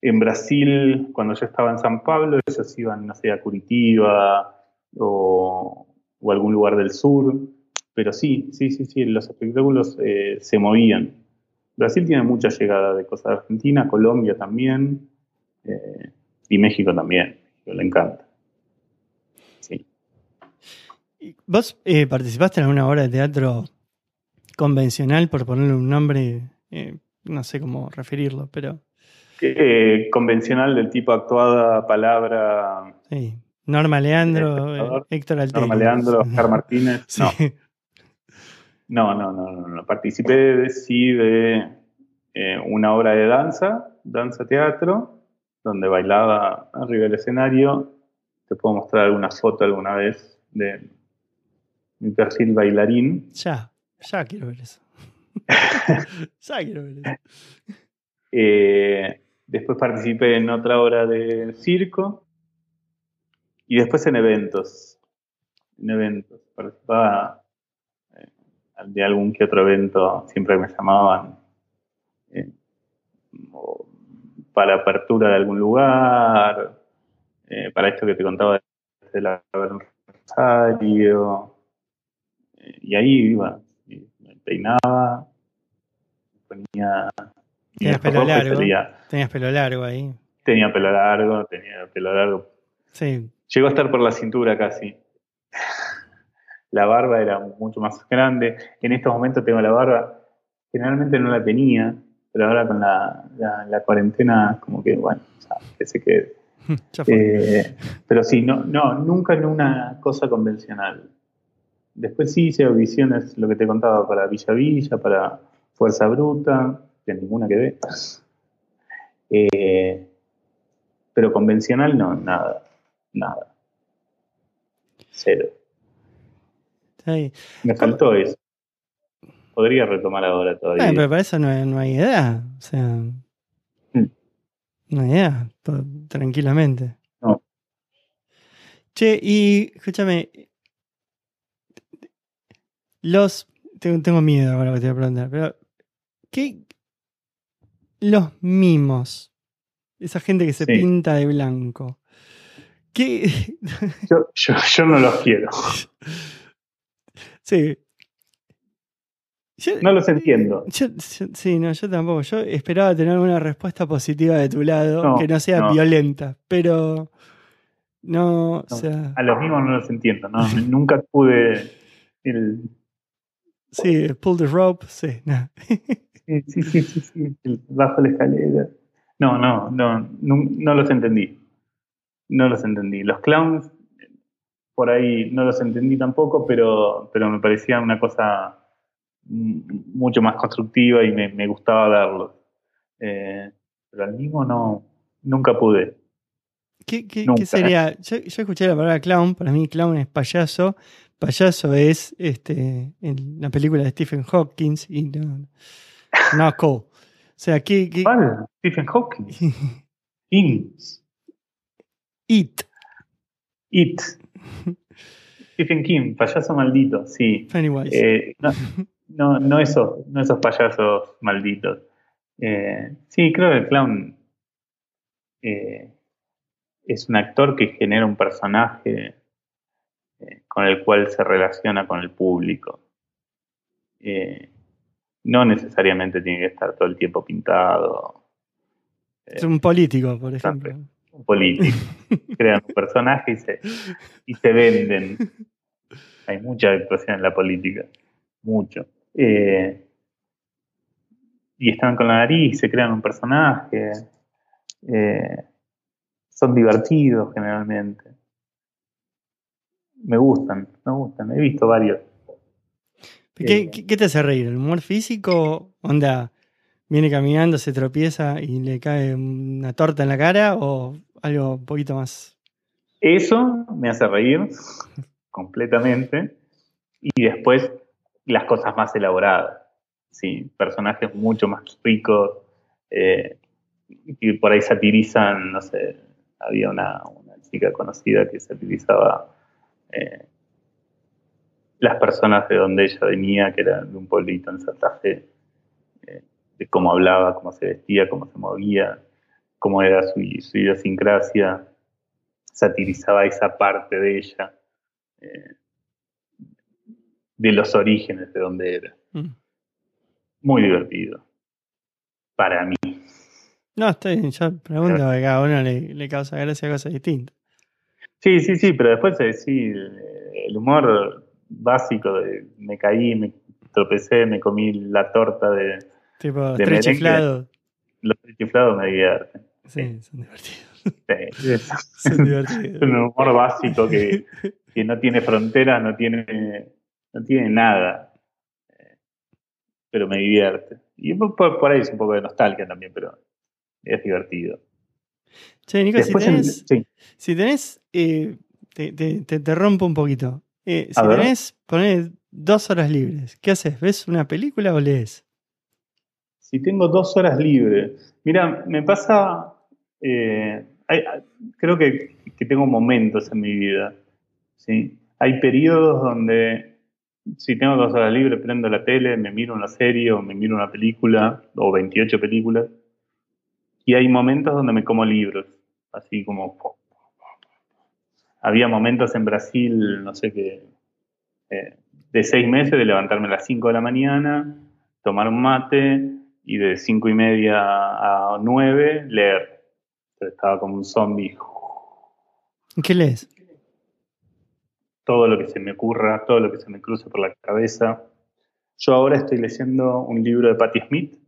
Speaker 2: En Brasil, cuando yo estaba en San Pablo, ellos iban, no sé, a Curitiba o, algún lugar del sur. Pero sí, sí, sí, sí, los espectáculos eh, se movían. Brasil tiene mucha llegada de cosas de Argentina, Colombia también, eh, y México también, le encanta. Sí.
Speaker 1: ¿Vos eh, participaste en alguna obra de teatro convencional, por ponerle un nombre, no sé cómo referirlo, pero...
Speaker 2: Eh, convencional del tipo actuada, palabra.
Speaker 1: Sí. Norma Leandro, eh, Héctor Altea.
Speaker 2: Norma Leandro, Oscar Martínez. No. no. no, no, Participé de, sí de eh, una obra de danza, danza teatro, donde bailaba arriba del escenario. Te puedo mostrar alguna foto alguna vez de mi perfil bailarín.
Speaker 1: Ya, ya quiero ver eso. ya quiero ver eso.
Speaker 2: Eh, Después participé en otra obra de circo y después en eventos. En eventos. Participaba eh, de algún que otro evento, siempre me llamaban eh, para apertura de algún lugar, eh, para esto que te contaba de la Rosario. Y ahí iba, me peinaba, ponía
Speaker 1: Tenías pelo largo. Tenías pelo largo ahí.
Speaker 2: Tenía pelo largo, tenía pelo largo.
Speaker 1: Sí.
Speaker 2: Llegó a estar por la cintura casi. La barba era mucho más grande. En estos momentos tengo la barba. Generalmente no la tenía, pero ahora con la, la, cuarentena, como que, bueno, que se quede. Eh, pero sí, no, no, nunca en una cosa convencional. Después sí hice audiciones, lo que te contaba, para Villa Villa, para Fuerza Bruta, de ninguna que ve. Eh, pero convencional no, nada, nada. Cero. Me faltó eso. Podría retomar ahora todavía.
Speaker 1: pero para eso no, hay edad. O sea, mm. no hay edad, tranquilamente.
Speaker 2: No.
Speaker 1: Che, y escúchame, los. Tengo, tengo miedo ahora que te voy a preguntar, pero ¿qué, los mimos. Esa gente que se pinta de blanco. ¿Qué?
Speaker 2: Yo, no los quiero.
Speaker 1: Sí.
Speaker 2: no los entiendo.
Speaker 1: sí, no, yo tampoco. Yo esperaba tener una respuesta positiva de tu lado, que no sea violenta, pero no, o sea...
Speaker 2: A los mismos no los entiendo, ¿no? Nunca pude el...
Speaker 1: Sí, pull the rope, sí. No.
Speaker 2: Sí, sí, sí, sí, bajo la escalera. No, no, no, no, los entendí. No los entendí. Los clowns, por ahí no los entendí tampoco, pero, pero me parecía una cosa mucho más constructiva y me, gustaba verlos. Eh, pero al mismo no, nunca pude.
Speaker 1: ¿Qué, sería? Yo, yo, escuché la palabra clown, para mí clown es payaso, payaso es este en la película de Stephen Hawking y no, no. O sea, ¿qué, qué...
Speaker 2: ¿Cuál? Stephen Hawking. Kings.
Speaker 1: It.
Speaker 2: It. Stephen King, payaso maldito, sí.
Speaker 1: Pennywise.
Speaker 2: Eh, no, no, esos, no esos payasos malditos. Eh, sí, creo que el clown eh, es un actor que genera un personaje con el cual se relaciona con el público. Eh, no necesariamente tiene que estar todo el tiempo pintado.
Speaker 1: Es un político, por ejemplo.
Speaker 2: Un político. Crean un personaje y se, y se venden. Hay mucha actuación en la política. Mucho. Eh, y están con la nariz, se crean un personaje. Eh, son divertidos generalmente. Me gustan, me gustan. He visto varios.
Speaker 1: ¿Qué, qué, te hace reír? ¿El humor físico? ¿Onda? ¿Viene caminando, se tropieza y le cae una torta en la cara? ¿O algo un poquito más?
Speaker 2: Eso me hace reír completamente. Y después las cosas más elaboradas. ¿sí? Personajes mucho más ricos. Eh, y por ahí satirizan, no sé, había una, chica conocida que satirizaba eh, las personas de donde ella venía, que era de un pueblito en Santa Fe, eh, de cómo hablaba, cómo se vestía, cómo se movía, cómo era su, idiosincrasia, satirizaba esa parte de ella, eh, de los orígenes de donde era. Mm. Muy divertido, para mí.
Speaker 1: No, estoy, yo pregunto, que cada uno le, causa gracia a cosas distintas.
Speaker 2: Sí, sí, sí, pero después sí, el humor básico de me caí, me tropecé, me comí la torta de.
Speaker 1: Tipo, de tres chiflados.
Speaker 2: Los tres chiflados me divierten.
Speaker 1: Sí, son divertidos.
Speaker 2: Sí, son divertidos. es un humor básico que, que, no tiene fronteras, no tiene, no tiene nada. Pero me divierte. Y por, por ahí es un poco de nostalgia también, pero es divertido.
Speaker 1: Che, Nico, si tenés, si tenés eh, te, te, te, rompo un poquito. Eh, si tenés, ponés dos horas libres, ¿qué haces? ¿Ves una película o lees?
Speaker 2: Si tengo dos horas libres, mira, me pasa, eh, creo que, que, tengo momentos en mi vida, ¿sí? Hay periodos donde si tengo dos horas libres, prendo la tele, me miro una serie o me miro una película o 28 películas y hay momentos donde me como libros, así como... Había momentos en Brasil, no sé qué, eh, de seis meses de levantarme a las 5 de la mañana, tomar un mate y de cinco y media a 9 leer. estaba como un zombie.
Speaker 1: ¿Qué lees?
Speaker 2: Todo lo que se me ocurra, todo lo que se me cruce por la cabeza. Yo ahora estoy leyendo un libro de Patti Smith,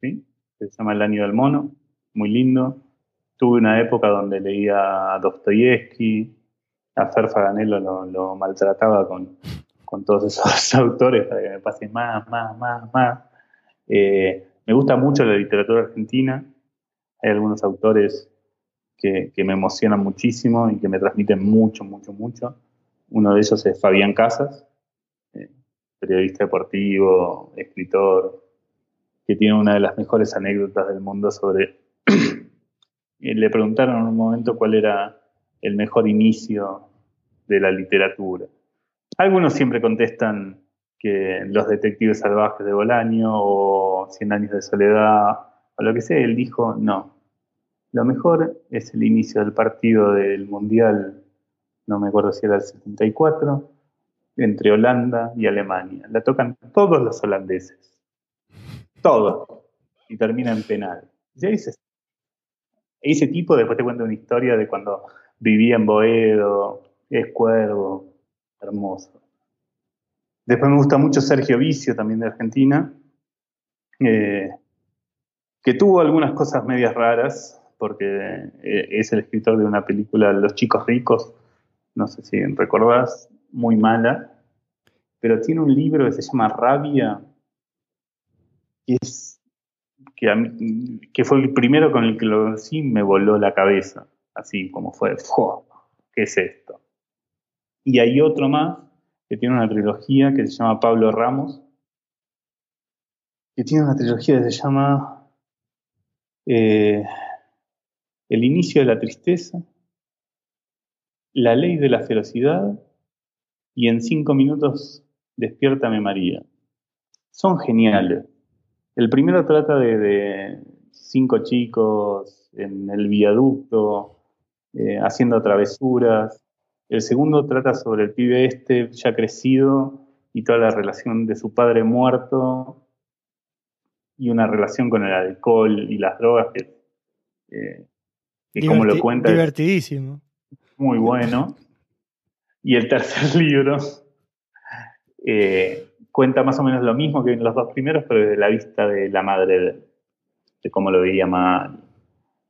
Speaker 2: ¿sí? que se llama El año del mono muy lindo. Tuve una época donde leía a Dostoyevsky, a Fer Faganello lo, maltrataba con, todos esos autores para que me pase más, más, más, más. Eh, me gusta mucho la literatura argentina. Hay algunos autores que, me emocionan muchísimo y que me transmiten mucho, mucho, mucho. Uno de ellos es Fabián Casas, eh, periodista deportivo, escritor, que tiene una de las mejores anécdotas del mundo sobre le preguntaron en un momento cuál era el mejor inicio de la literatura. Algunos siempre contestan que Los Detectives Salvajes de Bolaño o Cien Años de Soledad o lo que sea. Él dijo, no, lo mejor es el inicio del partido del Mundial, no me acuerdo si era el 74, entre Holanda y Alemania. La tocan todos los holandeses. Todos. Y termina en penal. Y ahí se ese tipo después te cuento una historia de cuando vivía en Boedo, es cuervo, hermoso. Después me gusta mucho Sergio Vicio, también de Argentina, eh, que tuvo algunas cosas medias raras, porque eh, es el escritor de una película Los chicos ricos, no sé si recordás, muy mala, pero tiene un libro que se llama Rabia, que es que, fue el primero con el que lo sí me voló la cabeza, así como fue, ¿qué es esto? Y hay otro más que tiene una trilogía que se llama Pablo Ramos, que tiene una trilogía que se llama eh, El inicio de la tristeza, La ley de la ferocidad y en cinco minutos Despiértame María. Son geniales. El primero trata de, cinco chicos en el viaducto eh, haciendo travesuras. El segundo trata sobre el pibe este ya crecido y toda la relación de su padre muerto y una relación con el alcohol y las drogas que, eh, como lo cuenta
Speaker 1: divertidísimo
Speaker 2: muy bueno y el tercer libro eh, cuenta más o menos lo mismo que en los dos primeros, pero desde la vista de la madre de, cómo lo veía mal.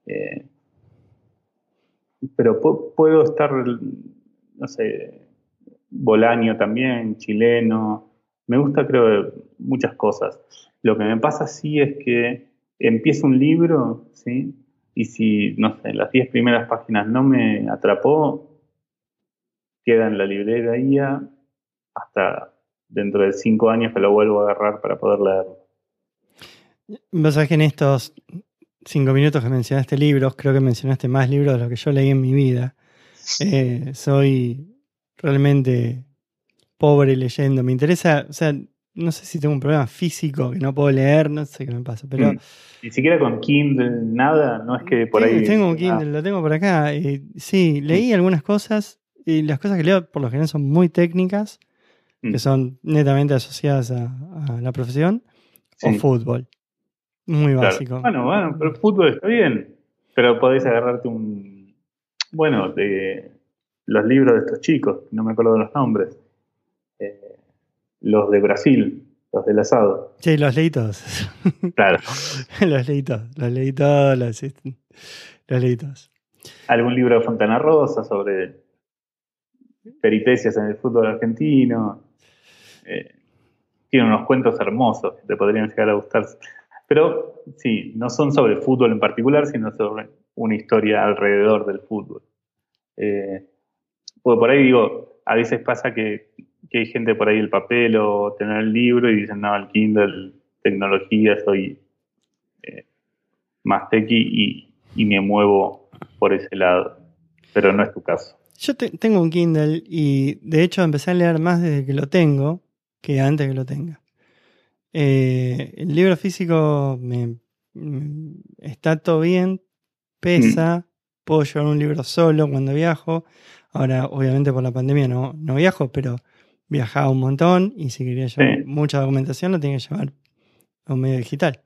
Speaker 2: Eh, pero puedo estar, no sé, Bolaño también, chileno, Me gusta, creo, muchas cosas. Lo que me pasa sí es que empiezo un libro, ¿sí? Y si, no sé, las 10 primeras páginas no me atrapó, queda en la librería hasta dentro de 5 años que lo vuelvo a agarrar para poder leerlo.
Speaker 1: Vos sabés que en estos 5 minutos que mencionaste libros, creo que mencionaste más libros de los que yo leí en mi vida. Eh, soy realmente pobre leyendo. Me interesa, o sea, no sé si tengo un problema físico que no puedo leer, no sé qué me pasa, pero... Mm.
Speaker 2: Ni siquiera con Kindle, nada, no es que por ahí...
Speaker 1: Tengo un Kindle, lo tengo por acá. sí, leí algunas cosas y las cosas que leo por lo general son muy técnicas, que mm. son netamente asociadas a, la profesión, o fútbol. Muy básico.
Speaker 2: Bueno, bueno, pero fútbol está bien, pero podés agarrarte un... Bueno, de los libros de estos chicos, no me acuerdo de los nombres eh, los de Brasil, los del asado.
Speaker 1: Sí, los leí todos.
Speaker 2: Claro.
Speaker 1: los leí todos, los leí todos, los, leí todos.
Speaker 2: Algún libro de Fontana Rosa sobre peripecias en el fútbol argentino. Eh, tiene unos cuentos hermosos que te podrían llegar a gustar. Pero sí, no son sobre fútbol en particular, sino sobre una historia alrededor del fútbol. Eh, por ahí digo, a veces pasa que hay gente por ahí el papel o tener el libro y dicen, no, el Kindle, tecnología, soy eh, más tequi y, me muevo por ese lado. Pero no es tu caso.
Speaker 1: Yo tengo un Kindle y de hecho empecé a leer más desde que lo tengo que antes que lo tenga. Eh, el libro físico me, está todo bien, pesa, mm. puedo llevar un libro solo cuando viajo. Ahora, obviamente por la pandemia no, no viajo, pero viajaba un montón y si quería llevar mucha documentación lo tenía que llevar a un medio digital.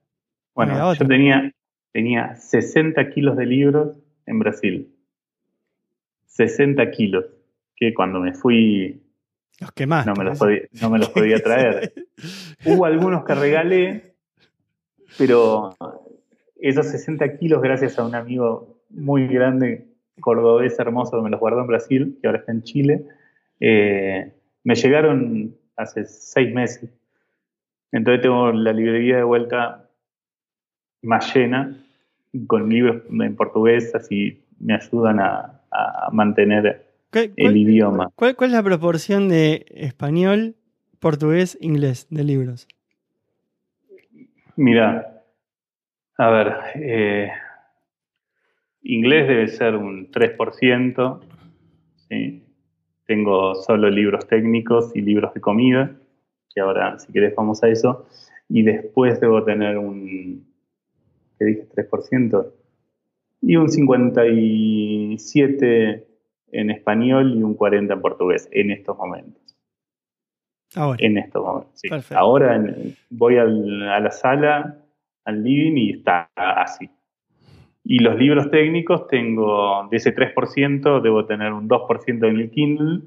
Speaker 2: Bueno, yo tenía, tenía 60 kilos de libros en Brasil. 60 kilos. Que cuando me fui.
Speaker 1: Los quemaste.
Speaker 2: No me los podía, no me los podía traer. Hubo algunos que regalé, pero esos 60 kilos, gracias a un amigo muy grande, cordobés hermoso, que me los guardó en Brasil, que ahora está en Chile, eh, me llegaron hace seis meses. Entonces tengo la librería de vuelta más llena, con libros en portugués, así me ayudan a, mantener el idioma.
Speaker 1: ¿cuál, es la proporción de español, portugués, inglés de libros?
Speaker 2: Mira, a ver, eh, inglés debe ser un 3%, ¿sí? Tengo solo libros técnicos y libros de comida, que ahora, si querés, vamos a eso. Y después debo tener un, ¿qué dije? 3%. Y un 57 en español y un 40 en portugués en estos momentos.
Speaker 1: Ahora.
Speaker 2: En estos momentos. Ahora voy a la sala, al living y está así. Y los libros técnicos tengo, de ese 3%, debo tener un 2% en el Kindle,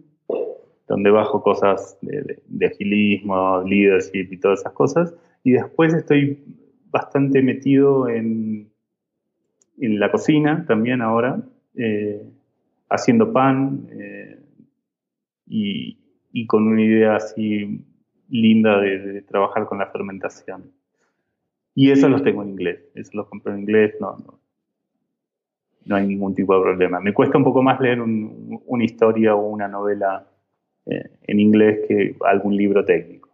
Speaker 2: donde bajo cosas de, agilismo, leadership y todas esas cosas. Y después estoy bastante metido en, en la cocina también ahora, eh, haciendo pan eh, y, con una idea así linda de, de, trabajar con la fermentación. Y eso los tengo en inglés, eso los compro en inglés, no, no, no hay ningún tipo de problema. Me cuesta un poco más leer una historia o una novela eh, en inglés que algún libro técnico.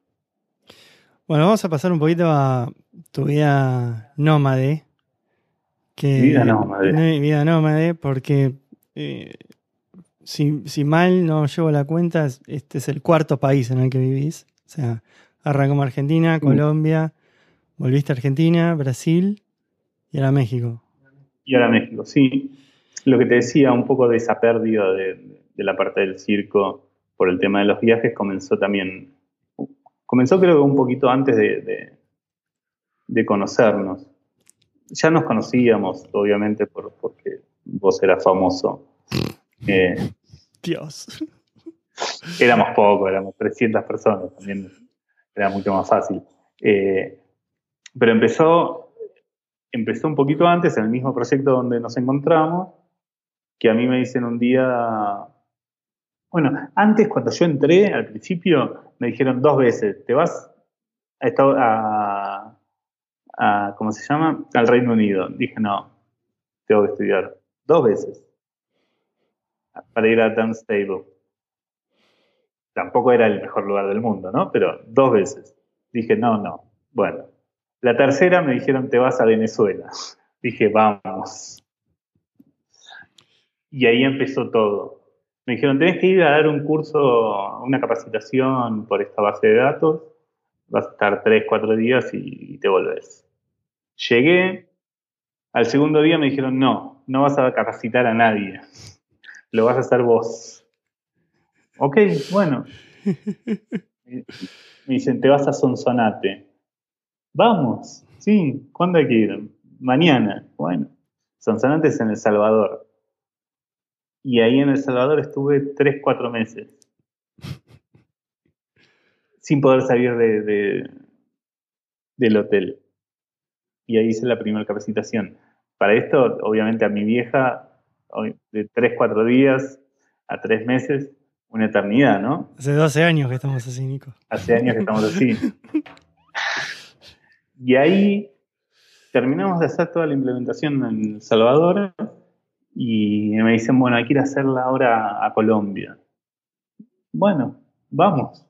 Speaker 1: Bueno, vamos a pasar un poquito a tu vida nómade.
Speaker 2: Que, vida nómade.
Speaker 1: Vida nómade, porque eh, si, mal no llevo la cuenta, este es el cuarto país en el que vivís. O sea, arrancamos Argentina, mm. Colombia, volviste a Argentina, Brasil y ahora México
Speaker 2: y ahora México. Sí, lo que te decía, un poco de esa pérdida de, la parte del circo por el tema de los viajes comenzó también, comenzó creo que un poquito antes de, de, conocernos. Ya nos conocíamos, obviamente, por, porque vos eras famoso.
Speaker 1: Eh, Dios.
Speaker 2: Éramos pocos, éramos 300 personas, también era mucho más fácil. Eh, pero empezó empezó un poquito antes, en el mismo proyecto donde nos encontramos, que a mí me dicen un día, Bueno, antes cuando yo entré, al principio, me dijeron dos veces, te vas a, a, ¿cómo se llama? Al Reino Unido. Dije, no, tengo que estudiar. Dos veces. Para ir a Dunstable. Tampoco era el mejor lugar del mundo, ¿no? Pero dos veces. Dije, no, no. Bueno. La tercera me dijeron, te vas a Venezuela. Dije, vamos. Y ahí empezó todo. Me dijeron, tenés que ir a dar un curso, una capacitación por esta base de datos. Vas a estar tres, cuatro días y, te volvés. Llegué, al segundo día me dijeron, no, no vas a capacitar a nadie. Lo vas a hacer vos. Ok, bueno. Me dicen, te vas a Sonsonate. Vamos, sí, ¿cuándo hay que ir? Mañana. Bueno, Sonsonate es en El Salvador. Y ahí en El Salvador estuve tres, cuatro meses. Sin poder salir de, del hotel. Y ahí hice la primera capacitación. Para esto, obviamente, a mi vieja, de tres, cuatro días a tres meses, una eternidad, ¿no?
Speaker 1: Hace 12 años que estamos así, Nico.
Speaker 2: Hace años que estamos así. y ahí terminamos de hacer toda la implementación en El Salvador y me dicen, bueno, hay que ir a hacerla ahora a Colombia. Bueno, vamos.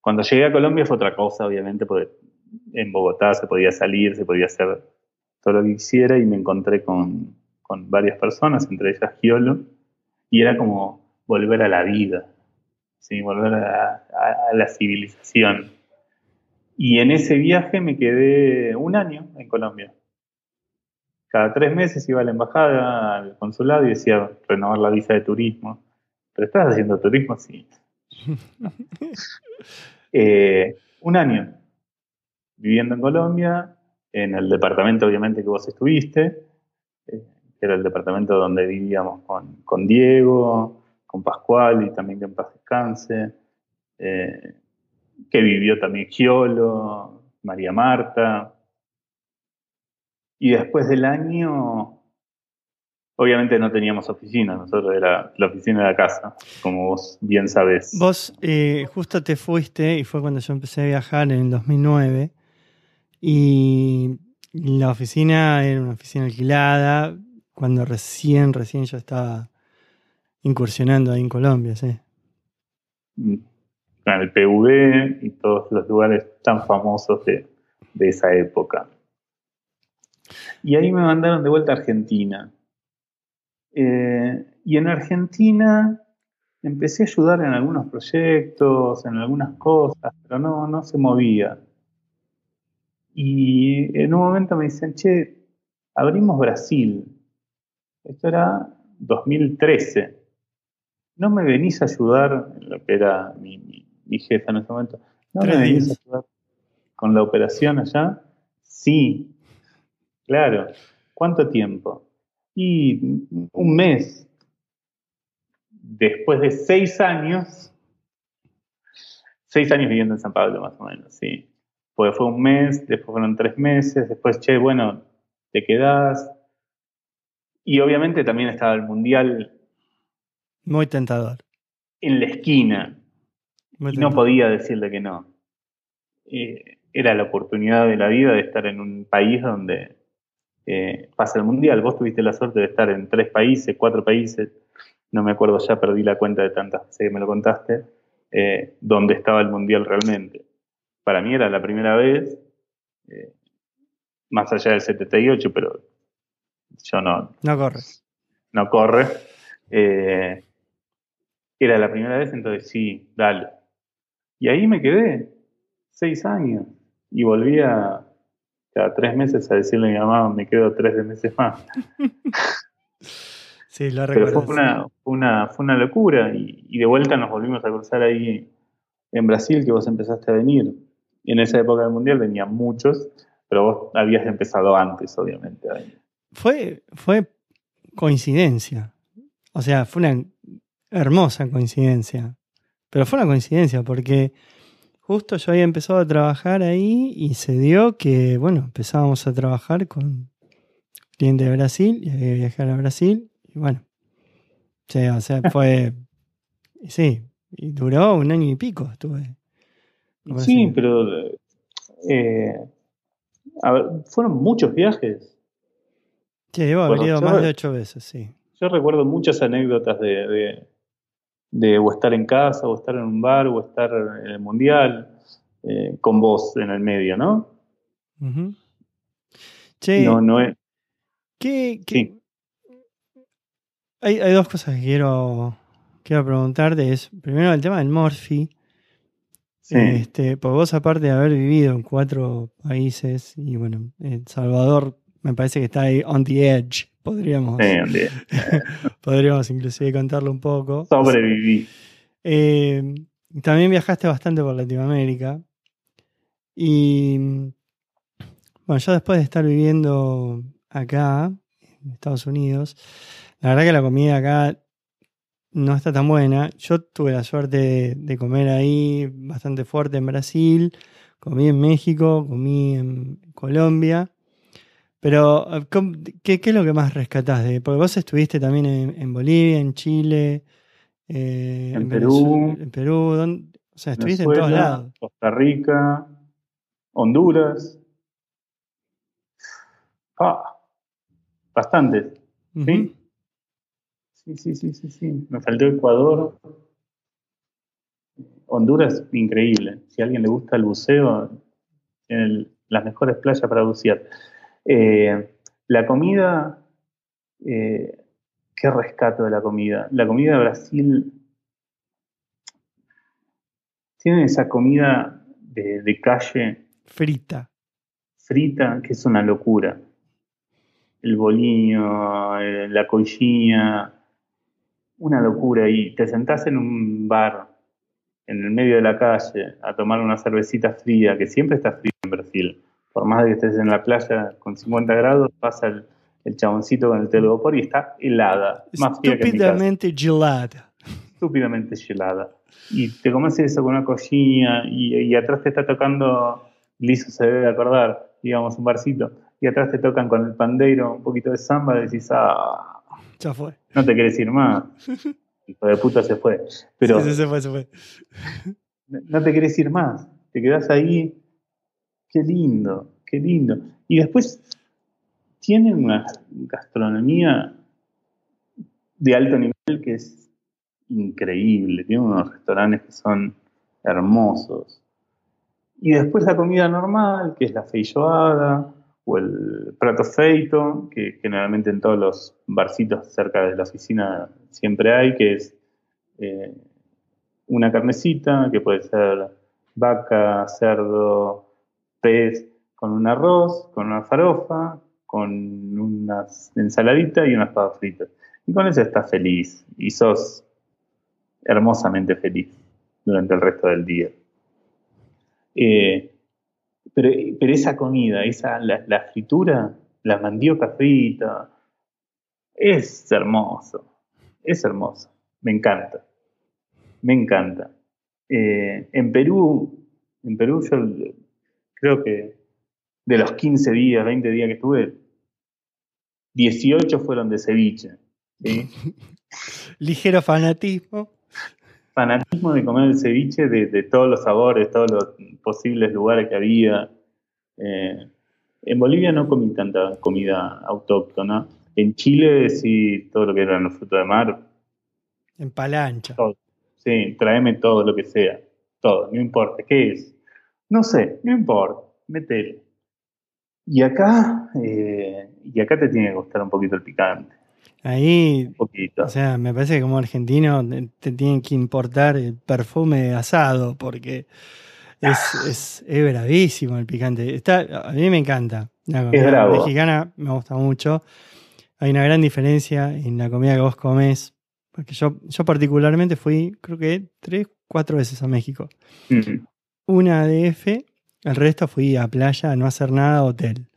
Speaker 2: Cuando llegué a Colombia fue otra cosa, obviamente, porque en Bogotá se podía salir, se podía hacer todo lo que quisiera y me encontré con, varias personas, entre ellas Giolo, y era como volver a la vida, ¿sí? volver a, a la civilización. Y en ese viaje me quedé un año en Colombia cada tres meses iba a la embajada, al consulado y decía renovar la visa de turismo. ¿Pero estás haciendo turismo? Sí. Eh, un año viviendo en Colombia, en el departamento obviamente que vos estuviste, eh, que era el departamento donde vivíamos con, Diego, con Pascual y también que en paz descanse, eh, que vivió también Giolo, María Marta, y después del año, obviamente no teníamos oficina, nosotros era la oficina de la casa, como vos bien sabés.
Speaker 1: Vos eh, justo te fuiste, y fue cuando yo empecé a viajar en el 2009, y la oficina era una oficina alquilada, cuando recién, recién yo estaba incursionando ahí en Colombia, sí.
Speaker 2: Mm. El PV y todos los lugares tan famosos de esa época. Y ahí me mandaron de vuelta a Argentina. Eh, y en Argentina empecé a ayudar en algunos proyectos, en algunas cosas, pero no, no se movía. Y en un momento me dicen, che, abrimos Brasil. Esto era 2013. ¿No me venís a ayudar, lo que era mi, mi, jefa en ese momento, ¿no me venís a ayudar con la operación allá? Sí, Claro. ¿Cuánto tiempo? Y un mes. Después de seis años, seis años viviendo en San Pablo más o menos, sí. Pues fue un mes, después fueron tres meses, después, che, bueno, te quedás. Y obviamente también estaba el Mundial.
Speaker 1: Muy tentador.
Speaker 2: En la esquina. y no podía decirle que no. Eh, era la oportunidad de la vida de estar en un país donde eh, pasa el Mundial. Vos tuviste la suerte de estar en tres países, cuatro países, no me acuerdo ya, perdí la cuenta de tantas veces que me lo contaste, eh, donde estaba el Mundial realmente. Para mí era la primera vez, más allá del 78, pero yo no...
Speaker 1: No corre.
Speaker 2: No corre. era la primera vez, entonces sí, dale. Y ahí me quedé, seis años, y volví a, cada tres meses a decirle a mi mamá, me quedo tres meses más.
Speaker 1: sí, lo
Speaker 2: Pero fue una, una, fue una locura y, de vuelta nos volvimos a cruzar ahí en Brasil, que vos empezaste a venir. Y en esa época del Mundial venían muchos, pero vos habías empezado antes, obviamente.
Speaker 1: Fue, fue coincidencia. O sea, fue una hermosa coincidencia. Pero fue una coincidencia porque justo yo había empezado a trabajar ahí y se dio que, bueno, empezábamos a trabajar con clientes de Brasil y había que viajar a Brasil y bueno, o sea, fue sí, y duró un año y pico, estuve.
Speaker 2: Sí, pero eh, fueron muchos viajes.
Speaker 1: Sí, debo haber ido más de ocho veces, sí.
Speaker 2: Yo recuerdo muchas anécdotas de, de, o estar en casa, o estar en un bar, o estar en el mundial, eh, con vos en el medio, ¿no?
Speaker 1: Che,
Speaker 2: no, no es.
Speaker 1: ¿qué, Hay, hay, dos cosas que quiero, quiero preguntarte. Es, primero, el tema del Morphy. Este, porque vos, aparte de haber vivido en cuatro países, y bueno, El Salvador me parece que está ahí on the edge, podríamos. podríamos inclusive contarlo un poco.
Speaker 2: Sobreviví.
Speaker 1: Eh, también viajaste bastante por Latinoamérica. Y bueno, yo después de estar viviendo acá, en Estados Unidos, la verdad que la comida acá no está tan buena. Yo tuve la suerte de, comer ahí bastante fuerte en Brasil, comí en México, comí en Colombia. Pero, ¿qué, es lo que más rescatás? De, porque vos estuviste también en, Bolivia, en Chile,
Speaker 2: eh, en, Perú.
Speaker 1: en Perú, o sea, estuviste en todos lados.
Speaker 2: Costa Rica, Honduras. Ah, bastantes. ¿sí? Sí, sí, sí, sí, Me faltó Ecuador. Honduras, increíble. Si a alguien le gusta el buceo, tiene las mejores playas para bucear. Eh, la comida, eh, ¿qué rescato de la comida? La comida de Brasil tiene esa comida de, calle.
Speaker 1: Frita.
Speaker 2: Frita, que es una locura. El boliño, eh, la coisinha, una locura. Y te sentás en un bar, en el medio de la calle, a tomar una cervecita fría, que siempre está fría en Brasil. Por más de que estés en la playa con 50 grados, pasa el, chaboncito con el telgopor y está helada.
Speaker 1: Más Estúpidamente gelada.
Speaker 2: Estúpidamente gelada. Y te comes eso con una cochina y, atrás te está tocando, liso se debe acordar, digamos, un barcito, y atrás te tocan con el pandeiro un poquito de samba y decís, ah,
Speaker 1: ya fue.
Speaker 2: No te querés ir más. Hijo de puta se fue. Pero
Speaker 1: sí, se fue, se fue.
Speaker 2: No te querés ir más. Te quedás ahí. Qué lindo, qué lindo. Y después tienen una gastronomía de alto nivel que es increíble. Tienen unos restaurantes que son hermosos. Y después la comida normal, que es la feijoada, o el prato feito, que generalmente en todos los barcitos cerca de la oficina siempre hay, que es eh, una carnecita, que puede ser vaca, cerdo, pez, con un arroz, con una farofa, con una ensaladita y unas papas fritas. Y con eso estás feliz y sos hermosamente feliz durante el resto del día. Eh, pero, esa comida, esa, la, fritura, la mandioca frita, es hermoso. Es hermoso. Me encanta. Me encanta. Eh, en Perú, en Perú yo creo que de los 15 días, 20 días que estuve, 18 fueron de ceviche.
Speaker 1: Ligero fanatismo
Speaker 2: fanatismo de comer el ceviche de, todos los sabores, todos los posibles lugares que había. Eh, en Bolivia no comí tanta comida autóctona. En Chile sí, todo lo que eran los frutos de mar.
Speaker 1: En palancha.
Speaker 2: Sí, tráeme todo lo que sea. Todo, no importa. ¿Qué es? No sé, no importa. Mételo. Y acá, eh, y acá te tiene que gustar un poquito el picante.
Speaker 1: Ahí, o sea, me parece que como argentino te tienen que importar el perfume asado porque es, es, bravísimo el picante. Está, a mí me encanta. La comida mexicana me gusta mucho. Hay una gran diferencia en la comida que vos comes. Porque yo, yo particularmente fui, creo que tres, cuatro veces a México. Una de F, el resto fui a playa, a no hacer nada, hotel.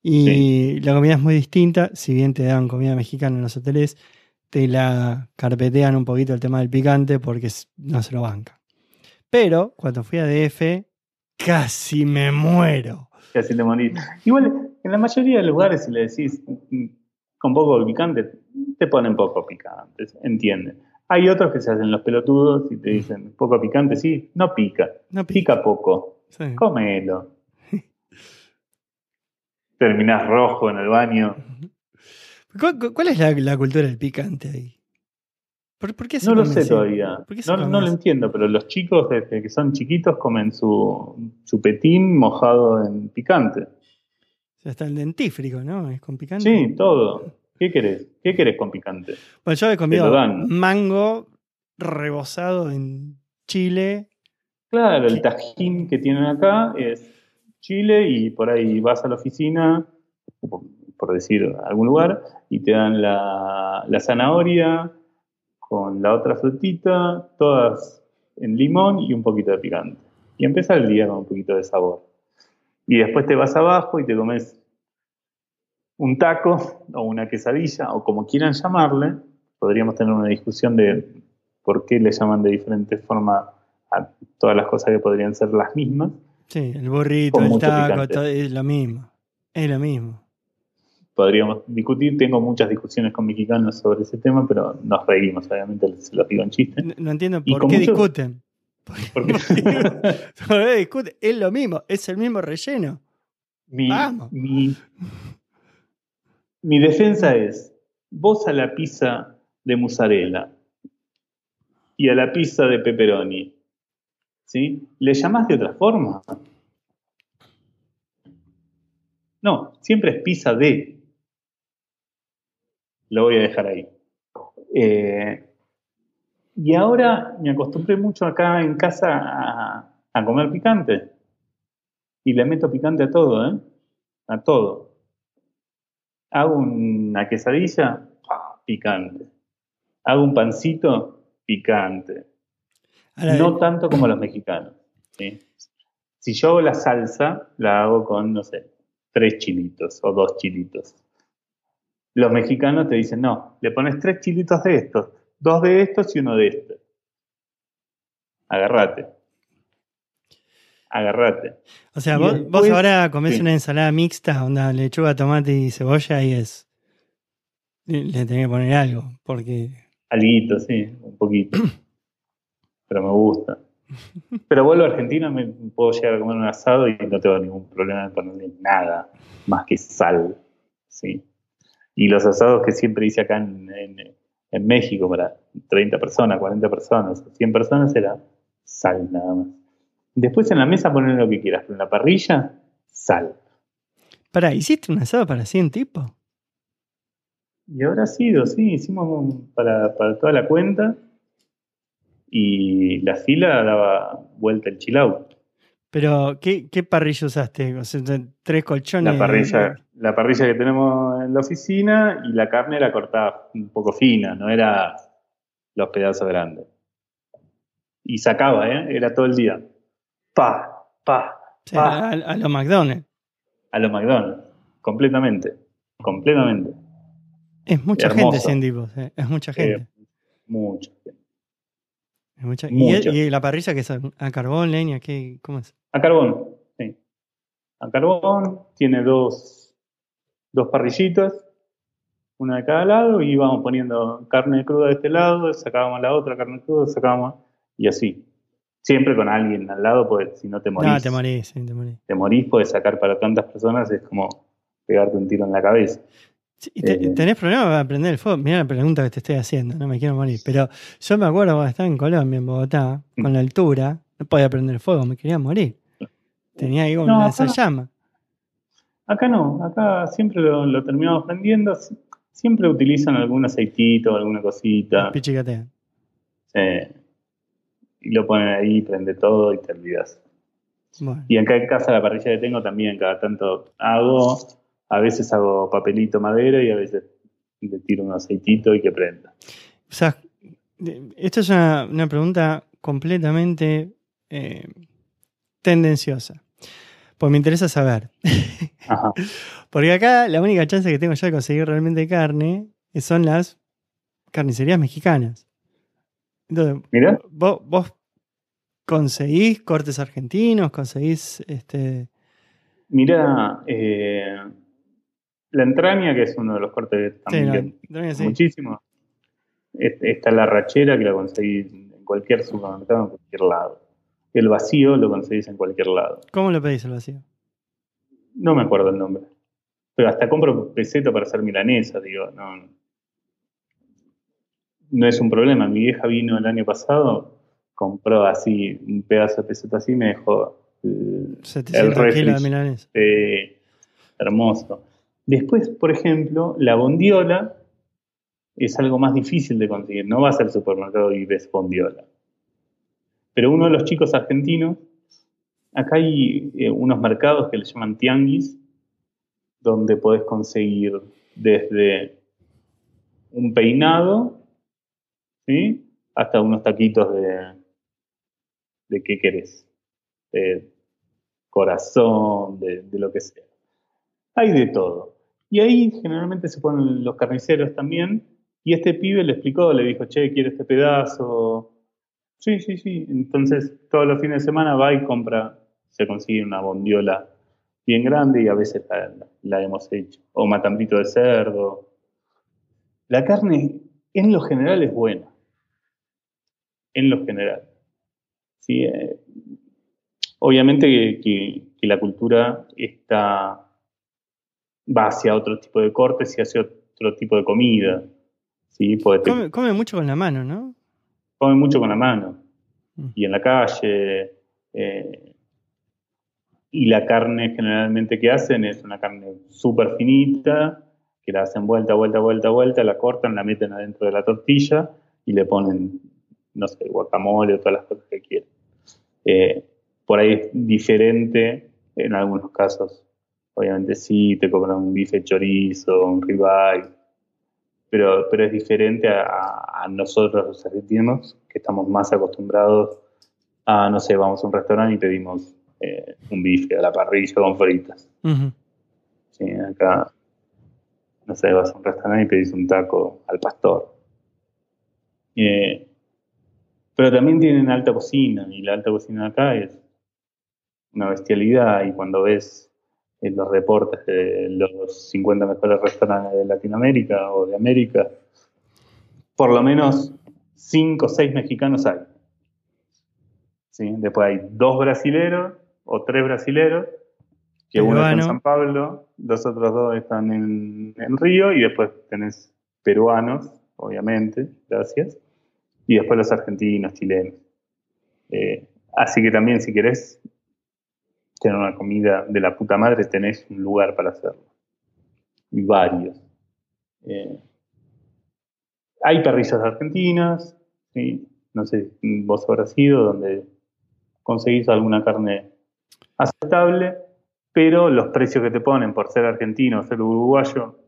Speaker 1: Y la comida es muy distinta, si bien te dan comida mexicana en los hoteles, te la carpetean un poquito el tema del picante porque no se lo banca. Pero cuando fui a DF, casi me muero.
Speaker 2: Casi te morís. Igual, en la mayoría de lugares, si le decís mm, con poco picante, te ponen poco picante, entiende. Hay otros que se hacen los pelotudos y te dicen, poco picante, sí, no pica,
Speaker 1: No
Speaker 2: pica poco,
Speaker 1: Sí.
Speaker 2: cómelo. Terminás rojo en el baño.
Speaker 1: ¿Cuál, cu- cuál es la, la cultura del picante ahí? ¿Por, por qué se
Speaker 2: No lo sé
Speaker 1: así?
Speaker 2: todavía.
Speaker 1: ¿Por qué se
Speaker 2: No, lo entiendo, pero los chicos desde que son chiquitos comen su, su petín mojado en picante.
Speaker 1: O sea, está el dentífrico, ¿no? Es con picante.
Speaker 2: Sí, todo. ¿Qué querés? ¿Qué querés con picante?
Speaker 1: Bueno, yo he comido mango rebozado en Chile.
Speaker 2: Claro, el tajín que tienen acá es chile y por ahí vas a la oficina, por- por decir algún lugar, y te dan la, la zanahoria con la otra frutita, todas en limón y un poquito de picante. Y empieza el día con un poquito de sabor. Y después te vas abajo y te comes un taco o una quesadilla o como quieran llamarle. Podríamos tener una discusión de por qué le llaman de diferente forma a todas las cosas que podrían ser las mismas.
Speaker 1: Sí, el burrito, el taco, todo, es lo mismo. Es lo mismo.
Speaker 2: Podríamos discutir, tengo muchas discusiones con mexicanos sobre ese tema, pero nos reímos, obviamente, se los digo en chiste.
Speaker 1: No, no entiendo por qué discuten. ¿Por qué discuten? Es lo mismo, es el mismo relleno.
Speaker 2: mi,
Speaker 1: Vamos.
Speaker 2: mi, mi defensa es, vos a la pizza de mozzarella y a la pizza de pepperoni, ¿sí? ¿Le llamás de otra forma? No, siempre es pizza de. Lo voy a dejar ahí. Eh, y ahora me acostumbré mucho acá en casa a, a comer picante. Y le meto picante a todo, ¿eh? A todo. Hago una quesadilla, picante. Hago un pancito, picante. No tanto como los mexicanos. ¿sí? Si yo hago la salsa, la hago con, no sé, tres chilitos o dos chilitos. Los mexicanos te dicen, no, le pones tres chilitos de estos, dos de estos y uno de estos. Agarrate. Agarrate.
Speaker 1: o sea, vos,
Speaker 2: después-
Speaker 1: vos ahora comés
Speaker 2: sí.
Speaker 1: una ensalada mixta, onda lechuga, tomate y cebolla y es. Le tenés que poner algo, porque.
Speaker 2: Alguito, sí, un poquito. Pero me gusta. Pero vuelvo a Argentina, me puedo llegar a comer un asado y no tengo ningún problema en ponerle nada más que sal. ¿sí? Y los asados que siempre hice acá en, en- en México para 30 personas, 40 personas, 100 personas era sal nada más. Después en la mesa poner lo que quieras, pero en la parrilla, sal.
Speaker 1: Pará, ¿hiciste un asado para 100 tipos?
Speaker 2: Y habrá sido, sí, hicimos un- para, para toda la cuenta y la fila daba vuelta el chill out.
Speaker 1: Pero, ¿qué, qué parrilla usaste? O sea, tres colchones.
Speaker 2: La parrilla, la parrilla que tenemos en la oficina y la carne era cortada un poco fina, no era los pedazos grandes. Y sacaba, ¿eh? Era todo el día. Pa, pa,
Speaker 1: O sea,
Speaker 2: pa.
Speaker 1: a, a los McDonald's.
Speaker 2: A los McDonald's. Completamente. Completamente.
Speaker 1: Es mucha
Speaker 2: Hermoso.
Speaker 1: gente 100 tipos, eh, es mucha gente.
Speaker 2: Eh, mucho.
Speaker 1: es mucha- y,
Speaker 2: mucho.
Speaker 1: y la parrilla que es a, a carbón, leña, ¿qué, ¿cómo es?
Speaker 2: A carbón, sí. A carbón, tiene dos, dos parrillitas, una de cada lado, y íbamos poniendo carne cruda de este lado, sacábamos la otra carne cruda, sacábamos, y así. Siempre con alguien al lado, porque si no te morís.
Speaker 1: No, te morís, sí, te morís.
Speaker 2: Te morís, puedes sacar para tantas personas, es como pegarte un tiro en la cabeza.
Speaker 1: Sí, y te-
Speaker 2: Eh.
Speaker 1: ¿Tenés problema para prender el fuego? Mira la pregunta que te estoy haciendo, no me quiero morir. Pero yo me acuerdo cuando estaba en Colombia, en Bogotá,
Speaker 2: Mm.
Speaker 1: con la altura, no podía prender el fuego, me quería morir. Tenía ahí una
Speaker 2: acá no.
Speaker 1: llama.
Speaker 2: Acá no, acá siempre lo, lo terminamos prendiendo, si- siempre utilizan algún aceitito, alguna cosita.
Speaker 1: Pichicatean.
Speaker 2: eh, y lo ponen ahí, prende todo y te olvidas.
Speaker 1: Bueno.
Speaker 2: Y acá en casa la parrilla que tengo también cada tanto hago, a veces hago papelito madera y a veces le tiro un aceitito y que prenda.
Speaker 1: O sea, esto es una, una pregunta completamente eh, tendenciosa. Pues me interesa saber.
Speaker 2: Ajá.
Speaker 1: Porque acá la única chance que tengo yo de conseguir realmente carne son las carnicerías mexicanas. Entonces,
Speaker 2: Mira,
Speaker 1: vos, vos conseguís cortes argentinos, conseguís este.
Speaker 2: mira, eh, la entraña, que es uno de los cortes
Speaker 1: Sí,
Speaker 2: también
Speaker 1: no, también sí.
Speaker 2: muchísimo. Está la rachera que la conseguís en cualquier supermercado, en cualquier lado. El vacío lo conseguís en cualquier lado.
Speaker 1: ¿Cómo lo pedís el vacío?
Speaker 2: No me acuerdo el nombre. Pero hasta compro peseta para hacer milanesa, digo, no. No es un problema. Mi vieja vino el año pasado, compró así un pedazo de peseta así y me dejó
Speaker 1: el, 700 kilos de milanesa.
Speaker 2: hermoso. Después, por ejemplo, la bondiola es algo más difícil de conseguir. No vas al supermercado y ves bondiola. Pero uno de los chicos argentinos, acá hay eh, unos mercados que le llaman tianguis, donde podés conseguir desde un peinado, ¿sí? hasta unos taquitos de, de qué querés, de corazón, de, lo que sea. Hay de todo. Y ahí generalmente se ponen los carniceros también. Y este pibe le explicó, le dijo, che, quiero este pedazo. Sí, sí, sí. Entonces todos los fines de semana va y compra, se consigue una bondiola bien grande y a veces la, hemos hecho. O matambito de cerdo. La carne en lo general es buena. En lo general. Sí, eh, obviamente que, la cultura está va hacia otro tipo de cortes y hacia otro tipo de comida. ¿sí?
Speaker 1: come, mucho con la mano, ¿no?
Speaker 2: Come mucho con la mano. Mm. Y en la calle. Eh, y la carne generalmente que hacen es una carne súper finita, que la hacen vuelta, vuelta, vuelta, vuelta, la cortan, la meten adentro de la tortilla y le ponen, no sé, guacamole o todas las cosas que quieran. Eh, por ahí es diferente en algunos casos Obviamente sí, te cobran un bife chorizo, un ribeye, pero, pero es diferente a, nosotros los argentinos, que estamos más acostumbrados a, no sé, vamos a un restaurante y pedimos eh, un bife a la parrilla con fritas. sí, acá, no sé, vas a un restaurante y pedís un taco al pastor. Eh, pero también tienen alta cocina, y la alta cocina acá es una bestialidad, y cuando ves en los reportes de los 50 mejores restaurantes de Latinoamérica o de América, por lo menos 5 o 6 mexicanos hay. ¿Sí? Después hay dos brasileros o tres brasileros, que uno está en San Pablo, los otros dos están en, Río y después tenés peruanos, obviamente, gracias, y después los argentinos, chilenos. Eh, así que también si querés tener una comida de la puta madre, tenés un lugar para hacerlo. Y varios. Eh, hay parrillas argentinas, no sé, vos habrás ido, donde conseguís alguna carne aceptable, pero los precios que te ponen por ser argentino o ser uruguayo,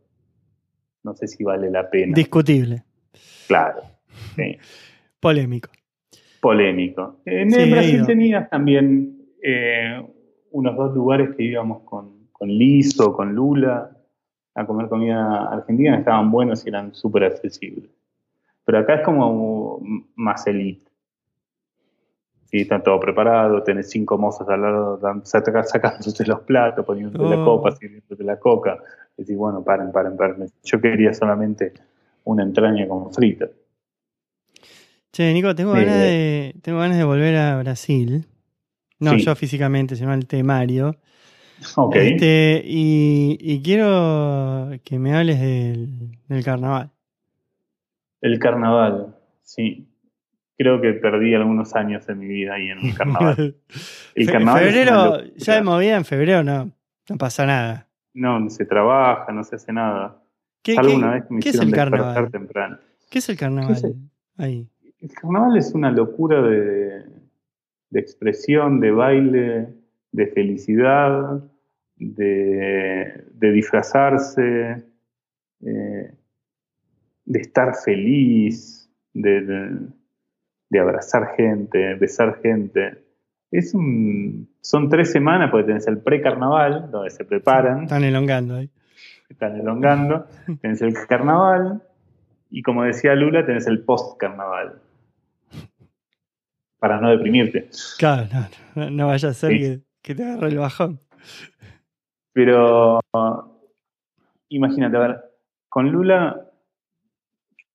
Speaker 2: no sé si vale la pena.
Speaker 1: Discutible.
Speaker 2: Claro.
Speaker 1: Polémico.
Speaker 2: Polémico. En Brasil tenías también eh, unos dos lugares que íbamos con, con Lizo, con Lula, a comer comida argentina, estaban buenos y eran súper accesibles. Pero acá es como más elite. Sí, está todo preparado, tenés cinco mozos al lado sacándote los platos, poniéndote la oh. copa, sirviéndote la coca. Decís, bueno, paren, paren, paren. Yo quería solamente una entraña con frita.
Speaker 1: Che, Nico, tengo, ganas de, tengo ganas de volver a Brasil. No yo físicamente, sino el temario.
Speaker 2: Ok.
Speaker 1: Este, y, quiero que me hables del, carnaval.
Speaker 2: El carnaval, sí. Creo que perdí algunos años en mi vida ahí en el carnaval.
Speaker 1: El carnaval febrero, ya de movida en febrero no, no pasa nada.
Speaker 2: No, se trabaja, no se hace nada.
Speaker 1: ¿Qué, vez ¿qué es el carnaval?
Speaker 2: temprano.
Speaker 1: ¿Qué es el carnaval? ahí?
Speaker 2: El carnaval es una locura de, de expresión, de baile, de felicidad, de, disfrazarse, eh, de estar feliz, de, abrazar gente, besar gente. Es un, son tres semanas, porque tenés el pre-carnaval, donde se preparan.
Speaker 1: Están elongando ahí.
Speaker 2: Están elongando. tenés el carnaval, y como decía Lula, tenés el post-carnaval para no deprimirte.
Speaker 1: Claro, no, vaya a ser que, te agarre el bajón.
Speaker 2: Pero imagínate, a ver, con Lula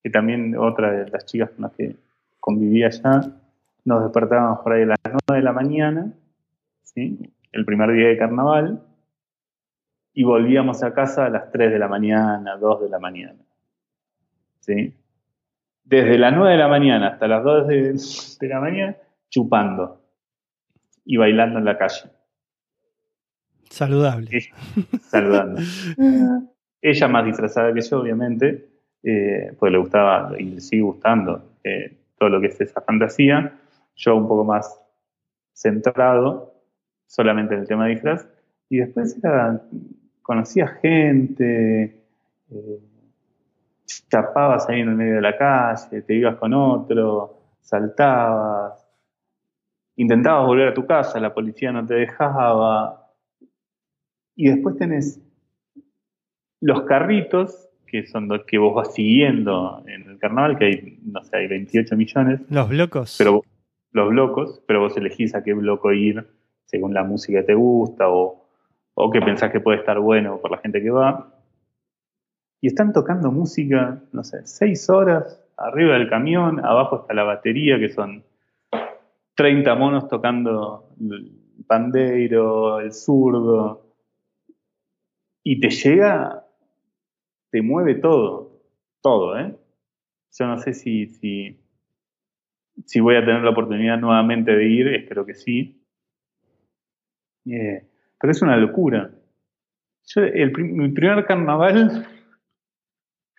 Speaker 2: que también otra de las chicas con las que convivía allá, nos despertábamos por ahí a las 9 de la mañana, ¿sí? el primer día de carnaval, y volvíamos a casa a las 3 de la mañana, 2 de la mañana. ¿sí? Desde las 9 de la mañana hasta las 2 de, la mañana, chupando y bailando en la calle.
Speaker 1: Saludable.
Speaker 2: saludando. Ella más disfrazada que yo, obviamente, eh, pues le gustaba y le sigue gustando eh, todo lo que es esa fantasía. Yo un poco más centrado solamente en el tema de disfraz. Y después era, conocía gente, eh, chapabas ahí en el medio de la calle, te ibas con otro, saltabas, intentabas volver a tu casa, la policía no te dejaba. Y después tenés los carritos, que son los que vos vas siguiendo en el carnaval, que hay, no sé, hay 28 millones.
Speaker 1: Los blocos.
Speaker 2: Pero, los blocos, pero vos elegís a qué bloco ir según la música que te gusta o, o que pensás que puede estar bueno por la gente que va. Y están tocando música, no sé, seis horas arriba del camión, abajo está la batería, que son 30 monos tocando el pandeiro, el zurdo, y te llega, te mueve todo, todo, ¿eh? Yo no sé si, si, si voy a tener la oportunidad nuevamente de ir, espero que sí. Eh, pero es una locura. el, mi primer carnaval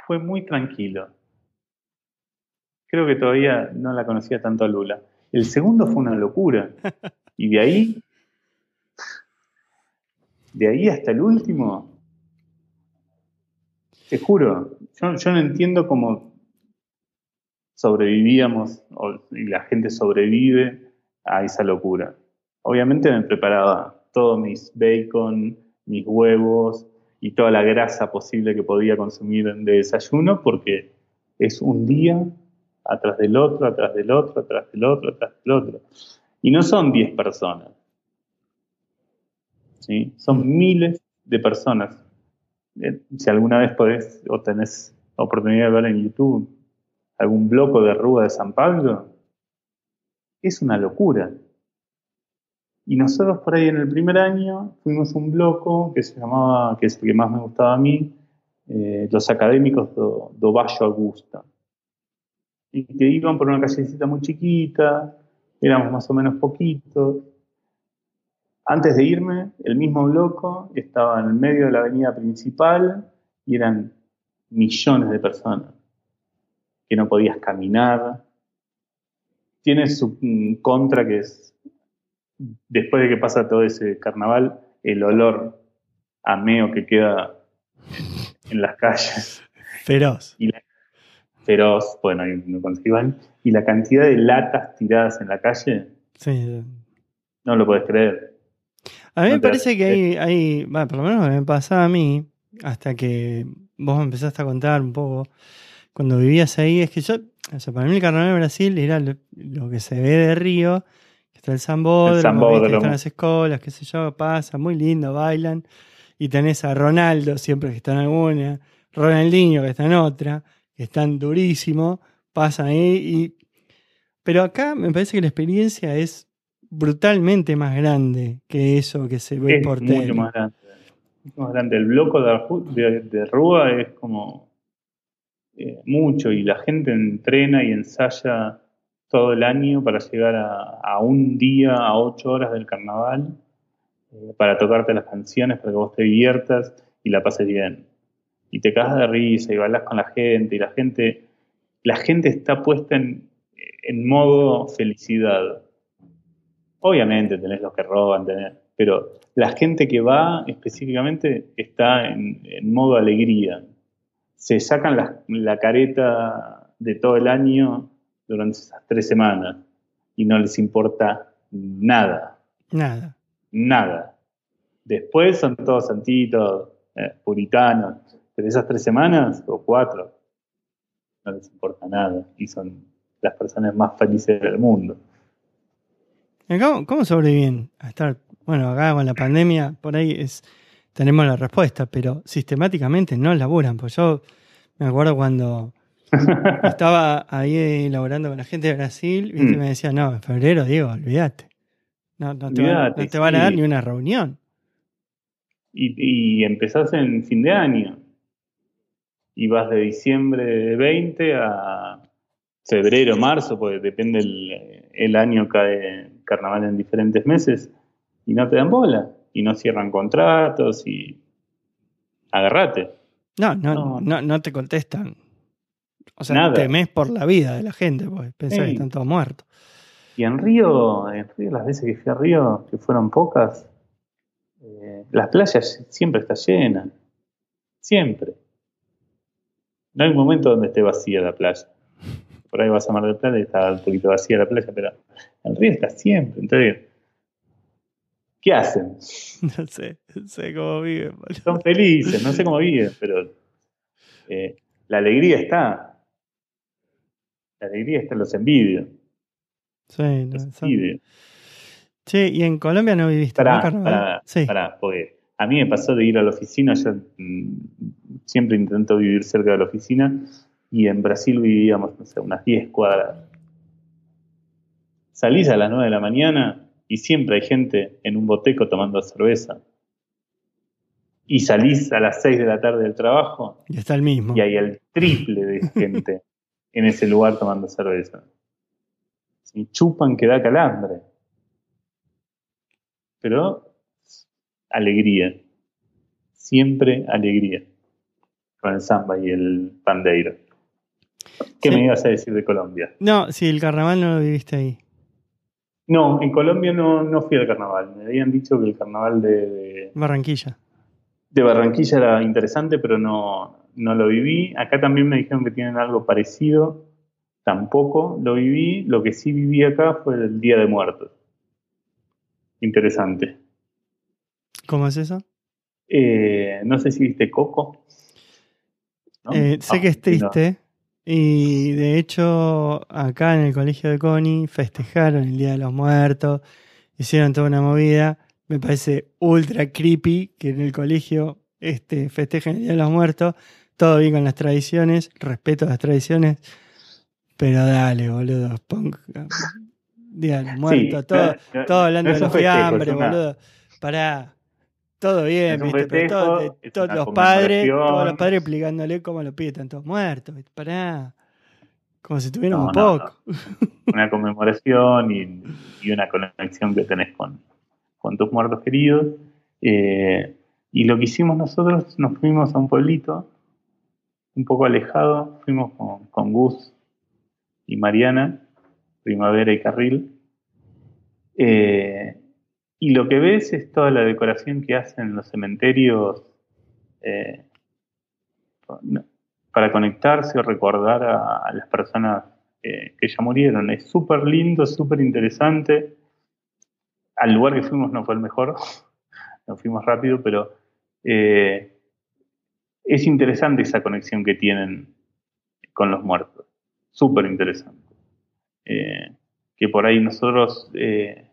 Speaker 2: fue muy tranquilo. Creo que todavía no la conocía tanto a Lula. El segundo fue una locura. Y de ahí, de ahí hasta el último, te juro, yo, no entiendo cómo sobrevivíamos y la gente sobrevive a esa locura. Obviamente me preparaba todos mis bacon, mis huevos y toda la grasa posible que podía consumir de desayuno porque es un día atrás del otro, atrás del otro, atrás del otro, atrás del otro. Y no son 10 personas. ¿sí? Son miles de personas. Eh, si alguna vez podés o tenés oportunidad de ver en YouTube algún bloco de Rúa de San Pablo, es una locura. Y nosotros por ahí en el primer año fuimos un bloco que se llamaba, que es el que más me gustaba a mí, eh, los académicos do, do Bajo Augusta. Y que iban por una callecita muy chiquita, éramos más o menos poquitos. Antes de irme, el mismo bloco estaba en el medio de la avenida principal y eran millones de personas que no podías caminar. Tiene su contra que es después de que pasa todo ese carnaval, el olor ameo que queda en las calles.
Speaker 1: Feroz.
Speaker 2: feroz, bueno, no consigan. Y la cantidad de latas tiradas en la calle.
Speaker 1: Sí.
Speaker 2: No lo puedes creer.
Speaker 1: A mí me parece que hay, hay bueno, por lo menos me pasaba a mí, hasta que vos me empezaste a contar un poco, cuando vivías ahí, es que yo, o sea, para mí el carnaval de Brasil era lo que se ve de Río, Está el sambódromo, están las escuelas, qué sé yo, pasa, muy lindo, bailan. Y tenés a Ronaldo siempre que está en alguna, Ronaldinho que está en otra, que están durísimo, pasan ahí. Y... Pero acá me parece que la experiencia es brutalmente más grande que eso que se ve por tele.
Speaker 2: Mucho más grande. Más grande. El bloco de, de, Rúa es como eh, mucho y la gente entrena y ensaya todo el año para llegar a, un día, a ocho horas del carnaval, eh, para tocarte las canciones, para que vos te diviertas y la pases bien. Y te cagas de risa y bailas con la gente y la gente, la gente está puesta en, modo felicidad. Obviamente tenés los que roban, pero la gente que va específicamente está en, modo alegría. Se sacan la, la careta de todo el año durante esas tres semanas y no les importa nada.
Speaker 1: Nada.
Speaker 2: Nada. Después son todos santitos, eh, puritanos, pero esas tres semanas o cuatro no les importa nada y son las personas más felices del mundo.
Speaker 1: ¿Cómo, cómo sobreviven a estar, bueno, acá con la pandemia, por ahí es, tenemos la respuesta, pero sistemáticamente no laburan, pues yo me acuerdo cuando Estaba ahí elaborando con la gente de Brasil y
Speaker 2: Mm.
Speaker 1: me decía, no, en febrero, Diego, olvídate. No, no te, van,
Speaker 2: Olvídate,
Speaker 1: no te van a dar
Speaker 2: sí.
Speaker 1: ni una reunión.
Speaker 2: Y, y empezás en fin de año. Y vas de diciembre de 20 a febrero, marzo, porque depende el, el año, cae carnaval en diferentes meses, y no te dan bola. Y no cierran contratos y agarrate.
Speaker 1: No, no,
Speaker 2: No.
Speaker 1: no, no te contestan. O sea,
Speaker 2: Nada.
Speaker 1: temés por la vida de la gente, porque pensás que están todos muertos.
Speaker 2: Y en Río, en Río, las veces que fui a Río, que fueron pocas, eh, las playas siempre está llena. Siempre. No hay un momento donde esté vacía la playa. Por ahí vas a Mar del Plata y está un poquito vacía la playa, pero en Río está siempre. Entonces, ¿qué hacen?
Speaker 1: No sé, no sé cómo viven.
Speaker 2: Son felices, no sé cómo viven, pero eh, la alegría está. La alegría está, los envidio.
Speaker 1: Sí, no,
Speaker 2: Los
Speaker 1: son-
Speaker 2: envidio.
Speaker 1: Che, y en Colombia no viviste ¿no,
Speaker 2: Pará,
Speaker 1: carnaval?
Speaker 2: pará,
Speaker 1: sí.
Speaker 2: pará, porque a mí me pasó de ir a la oficina, yo mm, siempre intento vivir cerca de la oficina, y en Brasil vivíamos, no sé, unas 10 cuadras. Salís a las 9 de la mañana y siempre hay gente en un boteco tomando cerveza. Y salís a las 6 de la tarde del trabajo
Speaker 1: Y está el mismo.
Speaker 2: y hay el triple de gente en ese lugar tomando cerveza. Si chupan que da calambre. Pero alegría. Siempre alegría. Con el samba y el pandeiro. ¿Qué
Speaker 1: Sí.
Speaker 2: me ibas a decir de Colombia?
Speaker 1: No, sí, el carnaval no lo viviste ahí.
Speaker 2: No, en Colombia no, no fui al carnaval. Me habían dicho que el carnaval de, de-
Speaker 1: Barranquilla.
Speaker 2: de Barranquilla era interesante, pero no, no lo viví. Acá también me dijeron que tienen algo parecido. Tampoco lo viví. Lo que sí viví acá fue el Día de Muertos. Interesante.
Speaker 1: ¿Cómo es eso?
Speaker 2: Eh, no sé si viste Coco. ¿no?
Speaker 1: Eh, sé que es triste. Y de hecho, acá en el colegio de Connie festejaron el Día de los Muertos. Hicieron toda una movida. Me parece ultra creepy que en el colegio este, festejen el Día de los Muertos. Todo bien con las tradiciones. Respeto las tradiciones. Pero dale, boludo. pon- Día de los Muertos.
Speaker 2: Sí,
Speaker 1: todo,
Speaker 2: no-
Speaker 1: todo hablando
Speaker 2: no
Speaker 1: de los fiambres, boludo. Pará. Todo bien, ¿viste? Pero todo- de- todos los padres, todos los padres explicándole cómo los pibes están todos muertos. ¿viste? Pará. Como si tuvieran un poco.
Speaker 2: una conmemoración y, y una conexión que tenés con, con tus muertos queridos. Eh, y lo que hicimos nosotros, nos fuimos a un pueblito un poco alejado, fuimos con, Gus y Mariana, Primavera y Carril. Eh, y lo que ves es toda la decoración que hacen los cementerios eh, no- para conectarse o recordar a, las personas eh, que ya murieron. Es súper lindo, súper interesante. Al lugar que fuimos no fue el mejor, nos fuimos rápido, pero es interesante esa conexión que tienen con los muertos. Súper interesante. Eh, que por ahí nosotros eh,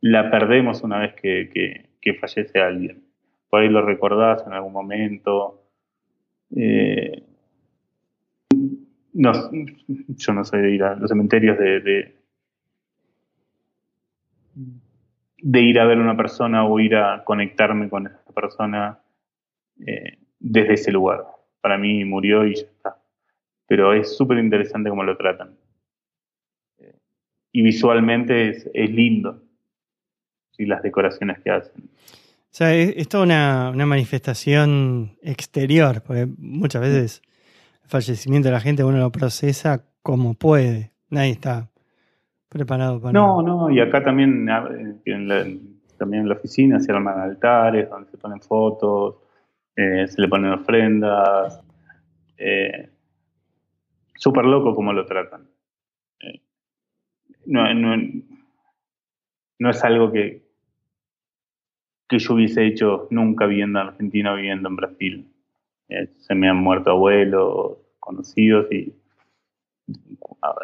Speaker 2: la perdemos una vez que, fallece alguien. Por ahí lo recordás en algún momento. Eh, no, yo no soy de ir a los cementerios de, de, ir a ver a una persona o ir a conectarme con esa persona desde ese lugar. Para mí murió y ya está. Pero es súper interesante cómo lo tratan. Y visualmente es, es lindo. Y las decoraciones que hacen.
Speaker 1: O sea, es, es toda una, una manifestación exterior, porque muchas veces el fallecimiento de la gente uno lo procesa como puede. Nadie está preparado para
Speaker 2: No, no, y acá también eh, en la, también en la oficina se arman altares donde se ponen fotos, eh, se le ponen ofrendas. Eh, Súper loco como lo tratan. Eh, no, no, no es algo que, que yo hubiese hecho nunca viviendo en Argentina o viviendo en Brasil. Eh, se me han muerto abuelos, conocidos y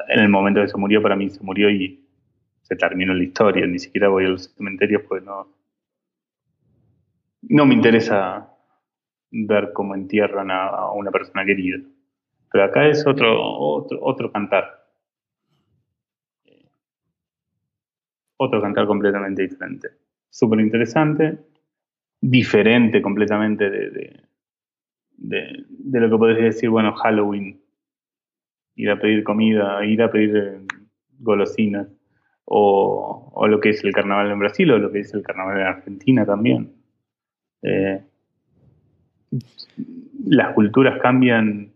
Speaker 2: en el momento que se murió, para mí se murió y se terminó la historia. Ni siquiera voy a los cementerios porque no, no me interesa ver cómo entierran a, a una persona querida. Pero acá es otro, otro, otro cantar. Otro cantar completamente diferente. Súper interesante, diferente completamente de, de, de, lo que podés decir, bueno, Halloween, ir a pedir comida, ir a pedir eh, golosinas, o, o, lo que es el carnaval en Brasil, o lo que es el carnaval en Argentina también. Eh, las culturas cambian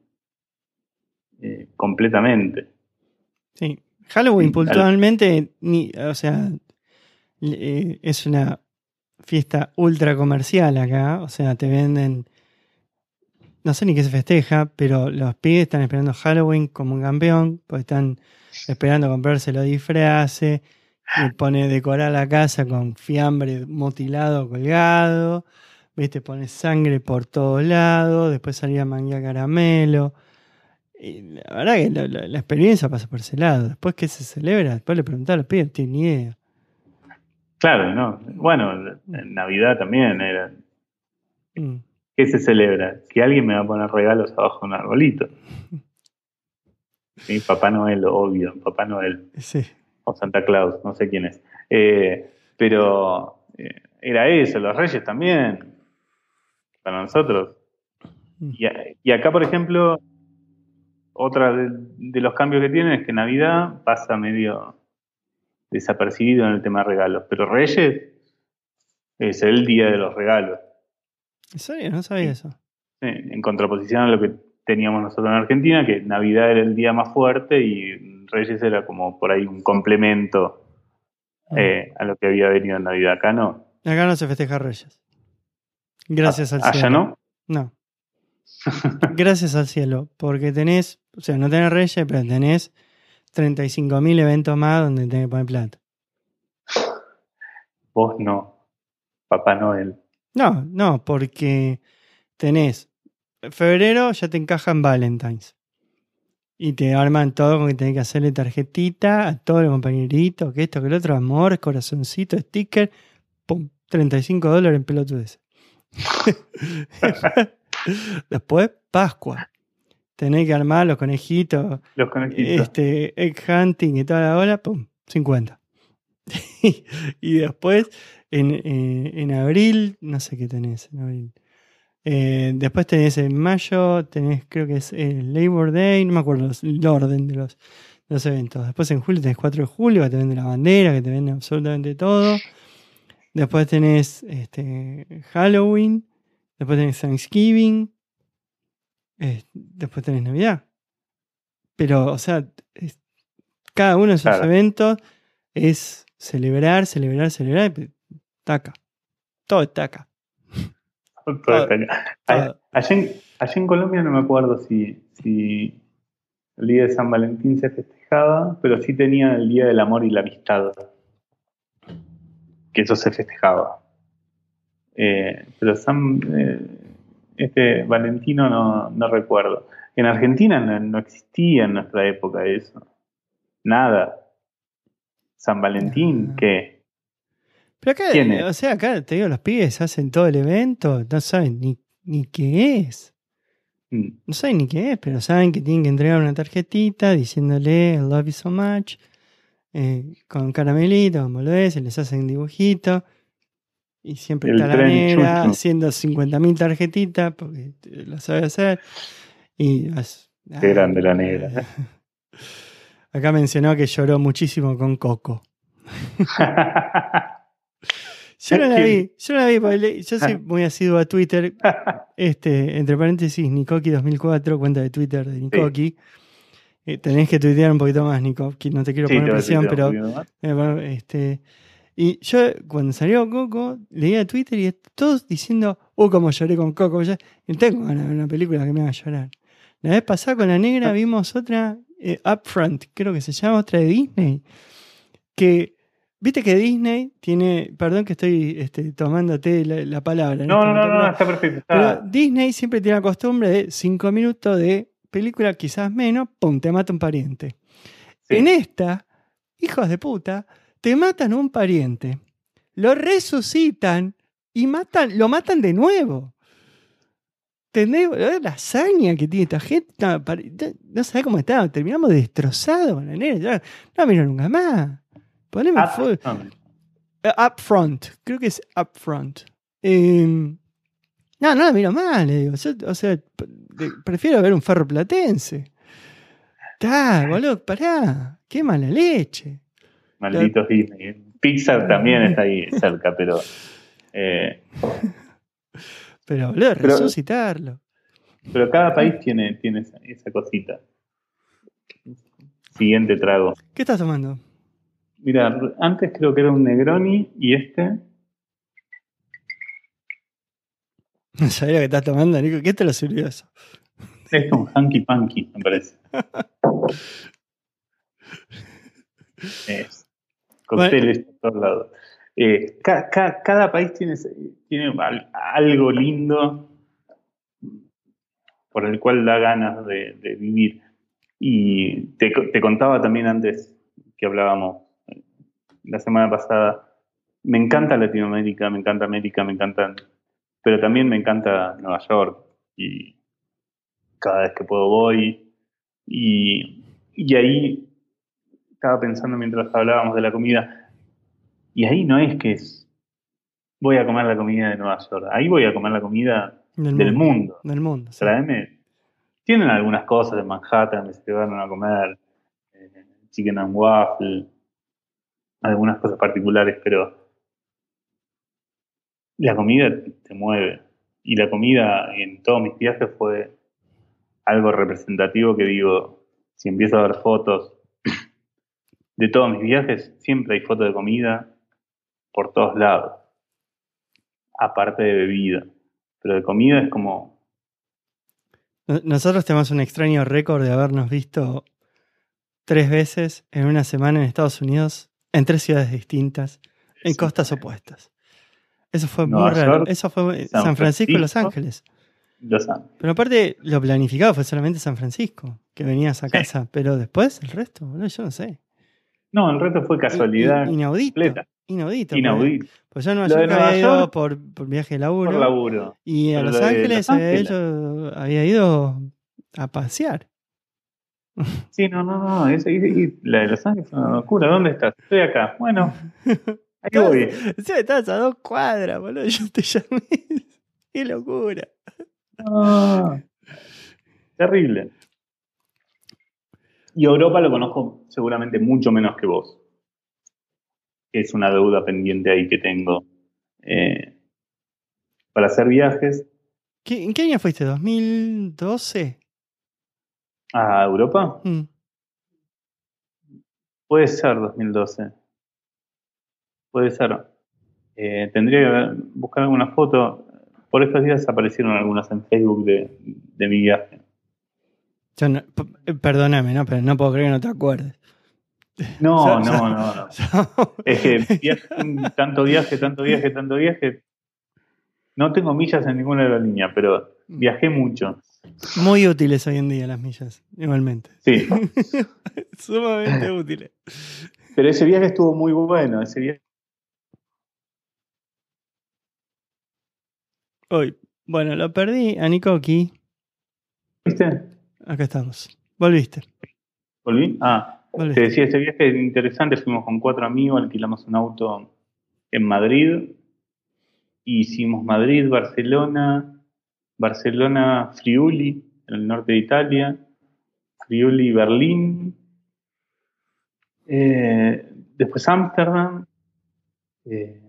Speaker 2: eh, completamente.
Speaker 1: Sí, Halloween puntualmente, ni, o sea, eh, es una fiesta ultra comercial acá, o sea, te venden, no sé ni qué se festeja, pero los pibes están esperando Halloween como un campeón, pues están esperando comprarse los disfraces, y pone decorar la casa con fiambre mutilado colgado, viste, pone sangre por todos lados, después salía manga caramelo. Y la verdad que la, experiencia pasa por ese lado. Después que se celebra, después le preguntaba a los pibes, ni idea.
Speaker 2: Claro, no. Bueno, en Navidad también era. Mm. ¿Qué se celebra? Que alguien me va a poner regalos abajo de un arbolito. Sí, Papá Noel, obvio, Papá Noel.
Speaker 1: Sí.
Speaker 2: O Santa Claus, no sé quién es. Eh, pero eh, era eso, los reyes también para nosotros. Mm. Y, acá, por ejemplo, otra de, los cambios que tiene es que Navidad pasa medio desapercibido en el tema de regalos, pero Reyes es el día de los regalos.
Speaker 1: ¿En serio? No sabía eso.
Speaker 2: en contraposición a lo que teníamos nosotros en Argentina, que Navidad era el día más fuerte y Reyes era como por ahí un complemento ah. eh, a lo que había venido en Navidad. Acá no.
Speaker 1: Acá no se festeja Reyes. Gracias al cielo.
Speaker 2: ¿Allá no?
Speaker 1: No. Gracias al cielo, porque tenés, o sea, no tenés reyes, pero tenés 35.000 eventos más donde tenés que poner plata.
Speaker 2: Vos no, Papá Noel.
Speaker 1: No, no, porque tenés febrero ya te encaja en Valentine's. Y te arman todo con que tenés que hacerle tarjetita a todos los compañeritos, que esto, que el otro, amor, corazoncito, sticker, pum, 35 dólares en pelotudes. Después, Pascua. Tenés que armar los conejitos.
Speaker 2: Los conejitos.
Speaker 1: Este, egg hunting y toda la hora, pum, 50. y después, en, en, abril, no sé qué tenés en abril. Eh, después tenés en mayo, tenés creo que es el Labor Day, no me acuerdo el orden de los, los eventos. Después en julio tenés 4 de julio, que te vende la bandera, que te vende absolutamente todo. Después tenés este, Halloween. Después tenés Thanksgiving. después tenés Navidad. Pero, o sea, cada uno de esos eventos es celebrar, celebrar, celebrar. Taca. Todo es taca.
Speaker 2: Todo, Allá, en, Colombia no me acuerdo si, si el día de San Valentín se festejaba, pero sí tenía el Día del Amor y la Amistad que eso se festejaba. Eh, pero San, eh, este Valentino no, no, recuerdo. En Argentina no, existía en nuestra época eso. Nada. San Valentín. ¿qué?
Speaker 1: Pero acá, o sea, acá te digo, los pibes hacen todo el evento, no saben ni, ni qué es. Mm. No saben ni qué es, pero saben que tienen que entregar una tarjetita diciéndole I love you so much eh, con caramelito, como lo es, les hacen dibujito. Y siempre está la negra haciendo 50.000 tarjetitas porque lo sabe hacer. Y
Speaker 2: Qué grande la negra.
Speaker 1: Acá mencionó que lloró muchísimo con Coco. yo no la vi, yo no la vi, yo soy muy asiduo a Twitter. Este, entre paréntesis, Nikoki 2004, cuenta de Twitter de Nikoki. Eh, tenés que tuitear un poquito más, Nico. No te quiero poner presión, pero. Eh, este, y yo, cuando salió Coco, leía Twitter y todos diciendo, oh, como lloré con Coco. Ya, tengo ganas de ver una película que me haga llorar. La vez pasada con la negra ah. vimos otra, eh, Upfront, creo que se llama, otra de Disney. Que, viste que Disney tiene, perdón que estoy este, tomándote la, palabra.
Speaker 2: No, no, no, no, está perfecto. Pero
Speaker 1: Disney siempre tiene la costumbre de cinco minutos de película quizás menos, pum, te mata un pariente. En esta, hijos de puta, te matan un pariente, lo resucitan y matan, lo matan de nuevo. ¿Entendés? La hazaña que tiene esta gente. No, no, sabés cómo está. Terminamos destrozados con la nena. No miro nunca más. Poneme
Speaker 2: Ah, no,
Speaker 1: Eh, Upfront, creo que es Upfront. Eh, no, no la miro mal, le digo. Yo, o sea, prefiero ver un ferro platense. Está, boludo, pará. Qué mala leche.
Speaker 2: Malditos Disney. Pixar también está ahí cerca, pero. eh,
Speaker 1: Pero, boludo, resucitarlo.
Speaker 2: pero cada país tiene, tiene esa, esa cosita. Siguiente trago.
Speaker 1: ¿Qué estás tomando?
Speaker 2: Mira, antes creo que era un Negroni y este.
Speaker 1: No sabía lo que estás tomando, Nico. ¿Qué te lo sirvió eso?
Speaker 2: Es un Hanky Panky, me parece. Es. Cócteles por todos lados. Eh, ca- ca- cada país tiene, tiene al- algo lindo por el cual da ganas de, de vivir. Y te, te contaba también antes que hablábamos eh, la semana pasada, me encanta Latinoamérica, me encanta América, me encantan, pero también me encanta Nueva York y cada vez que puedo voy y, y ahí estaba pensando mientras hablábamos de la comida y ahí no es que es voy a comer la comida de Nueva York, ahí voy a comer la comida
Speaker 1: Del,
Speaker 2: del mundo.
Speaker 1: Del mundo. sí.
Speaker 2: Traeme. Tienen algunas cosas de Manhattan que se llevaron a comer, eh, chicken and waffle, algunas cosas particulares, pero la comida te mueve. Y la comida en todos mis viajes fue algo representativo que digo, si empiezo a ver fotos de todos mis viajes, siempre hay fotos de comida por todos lados, aparte de bebida. Pero de comida es como
Speaker 1: No- Nosotros tenemos un extraño récord de habernos visto tres veces en una semana en Estados Unidos, en tres ciudades distintas, en costas opuestas. Eso fue muy
Speaker 2: Nueva
Speaker 1: raro.
Speaker 2: York,
Speaker 1: Eso fue
Speaker 2: San
Speaker 1: San Francisco y Los. Ángeles.
Speaker 2: Los Ángeles.
Speaker 1: Pero aparte, lo planificado fue solamente San Francisco, que venías a
Speaker 2: Sí.
Speaker 1: casa. Pero después, el resto, boludo, yo no sé.
Speaker 2: No, el resto fue casualidad
Speaker 1: In- inaudito.
Speaker 2: completa.
Speaker 1: Inaudito.
Speaker 2: Inaudito.
Speaker 1: Pues, pues yo Nueva York
Speaker 2: Nueva
Speaker 1: había ido
Speaker 2: York,
Speaker 1: por, por viaje de laburo.
Speaker 2: Por laburo.
Speaker 1: Y a Los Ángeles, había,
Speaker 2: Ángeles.
Speaker 1: ido- había ido a pasear.
Speaker 2: Sí, no, no, no. es- y- y la de Los Ángeles fue una locura. ¿Dónde estás? Estoy acá. Bueno, ahí voy.
Speaker 1: Estabas a dos cuadras, boludo. Yo te llamé. Qué locura.
Speaker 2: No. Terrible. Y Europa lo conozco seguramente mucho menos que vos. Es una deuda pendiente ahí que tengo. eh, para hacer viajes
Speaker 1: ¿Qué- ¿En qué año fuiste? ¿2012?
Speaker 2: a Europa.
Speaker 1: Mm.
Speaker 2: Puede ser 2012. Puede ser. Eh, tendría que ver- buscar alguna foto. Por estos días aparecieron algunas en Facebook de, de mi viaje.
Speaker 1: Yo no- eh, perdóname, ¿no? Pero no puedo creer que no te acuerdes.
Speaker 2: No,
Speaker 1: So-
Speaker 2: no,
Speaker 1: so-
Speaker 2: no, no. Es que viaje- tanto viaje, tanto viaje, tanto viaje. No tengo millas en ninguna aerolínea, pero viajé mucho.
Speaker 1: Muy útiles hoy en día las millas, igualmente.
Speaker 2: Sí,
Speaker 1: Sumamente útiles.
Speaker 2: pero ese viaje estuvo muy bueno. Ese viaje
Speaker 1: Hoy, bueno, lo perdí a aquí.
Speaker 2: ¿Viste?
Speaker 1: Acá estamos. Volviste.
Speaker 2: ¿Volví? Ah, te
Speaker 1: Volviste.
Speaker 2: decía, ese viaje interesante. Fuimos con cuatro amigos, alquilamos un auto en Madrid. Hicimos Madrid, Barcelona, Barcelona, Friuli, en el norte de Italia, Friuli, Berlín, eh, después Ámsterdam, eh,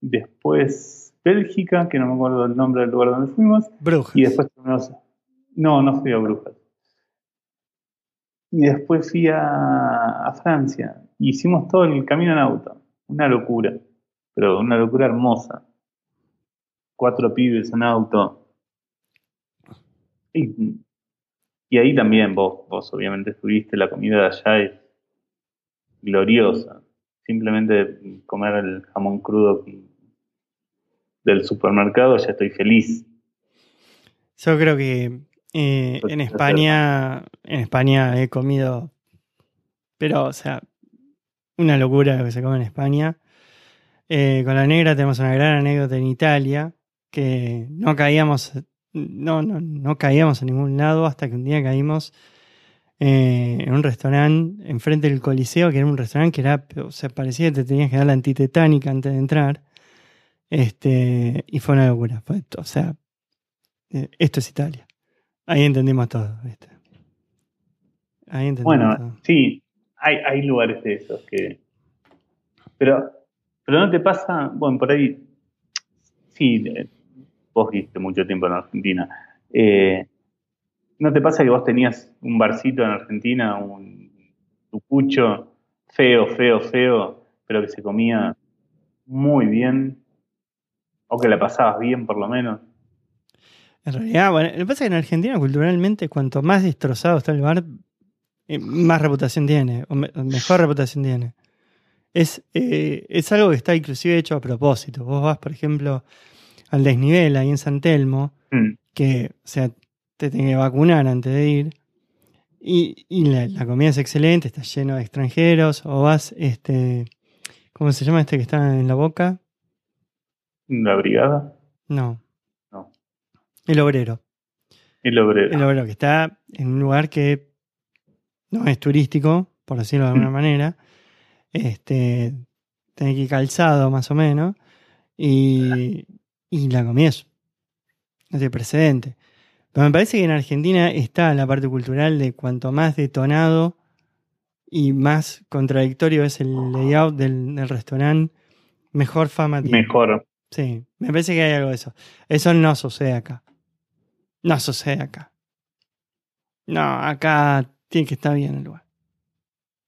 Speaker 2: después Bélgica, que no me acuerdo el nombre del lugar donde fuimos,
Speaker 1: Brujas.
Speaker 2: y después No, no fui a Brujas. Y después fui a, a Francia. Y hicimos todo el camino en auto. Una locura. Pero una locura hermosa. Cuatro pibes en auto. Y, y ahí también vos, vos obviamente estuviste, la comida de allá es gloriosa. Simplemente comer el jamón crudo del supermercado ya estoy feliz.
Speaker 1: Yo creo que eh,
Speaker 2: Pues,
Speaker 1: en España, en España he comido, pero, o sea, una locura lo que se come en España. Eh, con la negra tenemos una gran anécdota en Italia, que no caíamos no, no, no caíamos a ningún lado hasta que un día caímos eh, en un restaurante enfrente del Coliseo, que era un restaurante que era, o sea, parecía que te tenías que dar la antitetánica antes de entrar. Este, y fue una locura. Fue, o sea, eh, esto es Italia. Ahí entendimos todo, ¿viste?
Speaker 2: Ahí entendimos bueno, todo. sí, hay, hay lugares de esos que. Pero, pero no te pasa, bueno, por ahí, sí, vos viste mucho tiempo en Argentina. Eh, ¿No te pasa que vos tenías un barcito en Argentina, un tucucho feo, feo, feo, pero que se comía muy bien? O que la pasabas bien, por lo menos.
Speaker 1: En realidad, bueno, lo que pasa es que en Argentina, culturalmente, cuanto más destrozado está el bar, eh, más reputación tiene, o mejor reputación tiene. Es, eh, es algo que está inclusive hecho a propósito. Vos vas, por ejemplo, al desnivel ahí en San Telmo, mm. que, o sea, te tenés que vacunar antes de ir. Y, la, comida es excelente, está lleno de extranjeros. O vas, este, ¿cómo se llama este que está en la boca?
Speaker 2: ¿La brigada?
Speaker 1: No. No. El obrero.
Speaker 2: El obrero.
Speaker 1: El obrero, que está en un lugar que no es turístico, por decirlo de alguna mm. manera. Este, tiene que ir calzado más o menos. Y, y la comida es, no tiene precedente. Pero me parece que en Argentina está la parte cultural de cuanto más detonado y más contradictorio es el layout del, restaurante, mejor fama
Speaker 2: tiene. Mejor.
Speaker 1: Sí, me parece que hay algo de eso. Eso no sucede acá. No sucede acá. No, acá tiene que estar bien el lugar.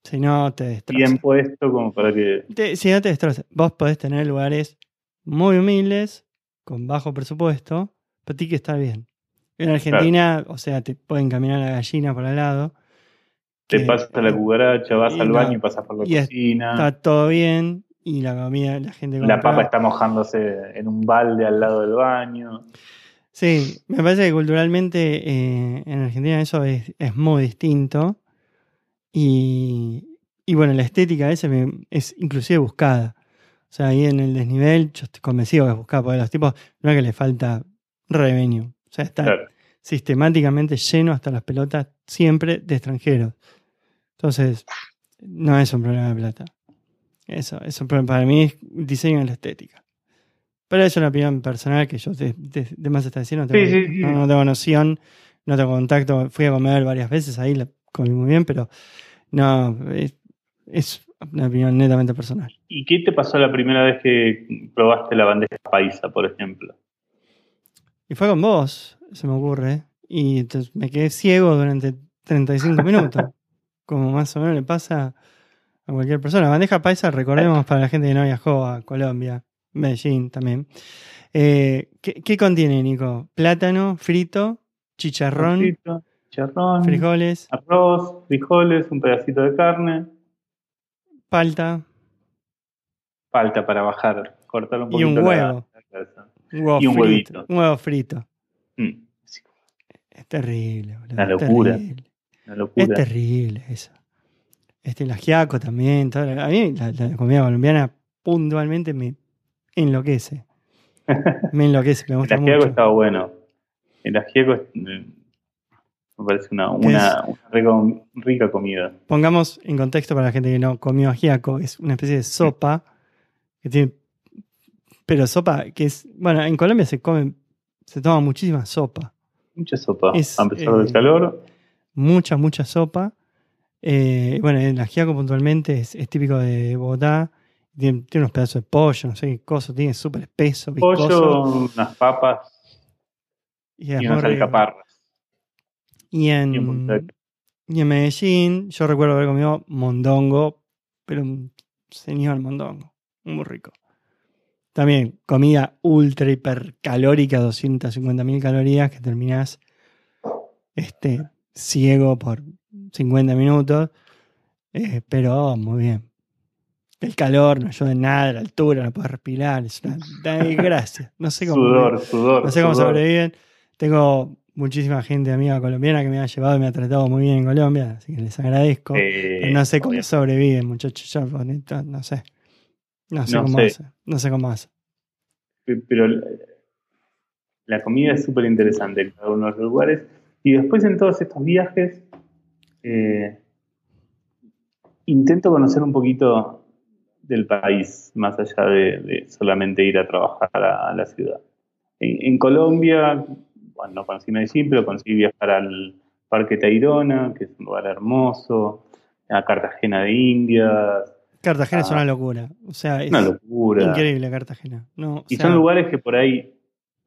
Speaker 1: Si no, te destroza.
Speaker 2: Bien puesto como para que...
Speaker 1: si no te destroza. Vos podés tener lugares muy humildes, con bajo presupuesto, pero ti que está bien. En Argentina, o sea, te pueden caminar la gallina por al lado.
Speaker 2: Te pasas la cucaracha, vas al baño y pasas por la cocina.
Speaker 1: Está todo bien y la comida, la gente
Speaker 2: La papa está mojándose en un balde al lado del baño.
Speaker 1: Sí, me parece que culturalmente eh, en Argentina eso es, muy distinto. Y, y, bueno, la estética esa es inclusive buscada. O sea, ahí en el desnivel yo estoy convencido que es buscada, porque los tipos no es que le falta revenue. O sea, está sistemáticamente lleno hasta las pelotas siempre de extranjeros. Entonces, no es un problema de plata. Eso, eso para mí es diseño de la estética. Pero es una opinión personal que yo de, más está diciendo, no tengo, No, tengo noción, no tengo contacto. Fui a comer varias veces ahí, la comí muy bien, pero no, es, una opinión netamente personal.
Speaker 2: ¿Y qué te pasó la primera vez que probaste la bandeja paisa, por ejemplo?
Speaker 1: Y fue con vos, se me ocurre. Y entonces me quedé ciego durante 35 minutos. como más o menos le pasa a cualquier persona. Bandeja paisa, recordemos para la gente que no viajó a Colombia, Medellín también. Eh, ¿qué, contiene, Nico? Plátano frito, chicharrón,
Speaker 2: frito, chicharrón,
Speaker 1: frijoles,
Speaker 2: arroz, frijoles, un pedacito de carne,
Speaker 1: palta,
Speaker 2: palta para bajar, cortar un poquito
Speaker 1: y un huevo. Un huevo y un frito, huevito. Un huevo frito. Mm. Es terrible, boludo.
Speaker 2: Una locura.
Speaker 1: Es terrible eso. Este, el ajiaco también. a mí la, comida colombiana puntualmente me enloquece. Me enloquece, me gusta
Speaker 2: el ajiaco estaba bueno. El ajiaco me parece una, una, rica, comida.
Speaker 1: Pongamos en contexto para la gente que no comió ajiaco. Es una especie de sopa que tiene pero sopa, que es. Bueno, en Colombia se come. Se toma muchísima sopa.
Speaker 2: Mucha sopa. a pesar del eh, calor.
Speaker 1: Mucha, mucha sopa. Eh, bueno, el ajiaco puntualmente es, típico de Bogotá. Tiene, unos pedazos de pollo, no sé qué cosa, tiene súper espeso,
Speaker 2: viscoso. Pollo, unas papas y, unas alcaparras.
Speaker 1: Y en, y en Medellín, yo recuerdo haber comido mondongo, pero un señor mondongo, muy rico. También comida ultra hipercalórica, 250 mil calorías, que terminas este, ciego por 50 minutos. Eh, pero muy bien. El calor no ayuda en nada, la altura, no puedes respirar, es una desgracia. No sé cómo,
Speaker 2: sudor, sudor,
Speaker 1: no sé cómo sobreviven. Tengo muchísima gente amiga colombiana que me ha llevado y me ha tratado muy bien en Colombia, así que les agradezco. no sé cómo sobreviven, muchachos. Yo no sé. No sé cómo hace. No sé cómo hace.
Speaker 2: Pero la comida es súper interesante en cada uno de los lugares. Y después en todos estos viajes eh, intento conocer un poquito del país, más allá de, solamente ir a trabajar a, la ciudad. En, Colombia, bueno, no conocí Medellín, pero conseguí viajar al Parque Tayrona, que es un lugar hermoso, a Cartagena de Indias.
Speaker 1: Cartagena es una locura, o sea, es una locura. increíble Cartagena.
Speaker 2: y son lugares que por ahí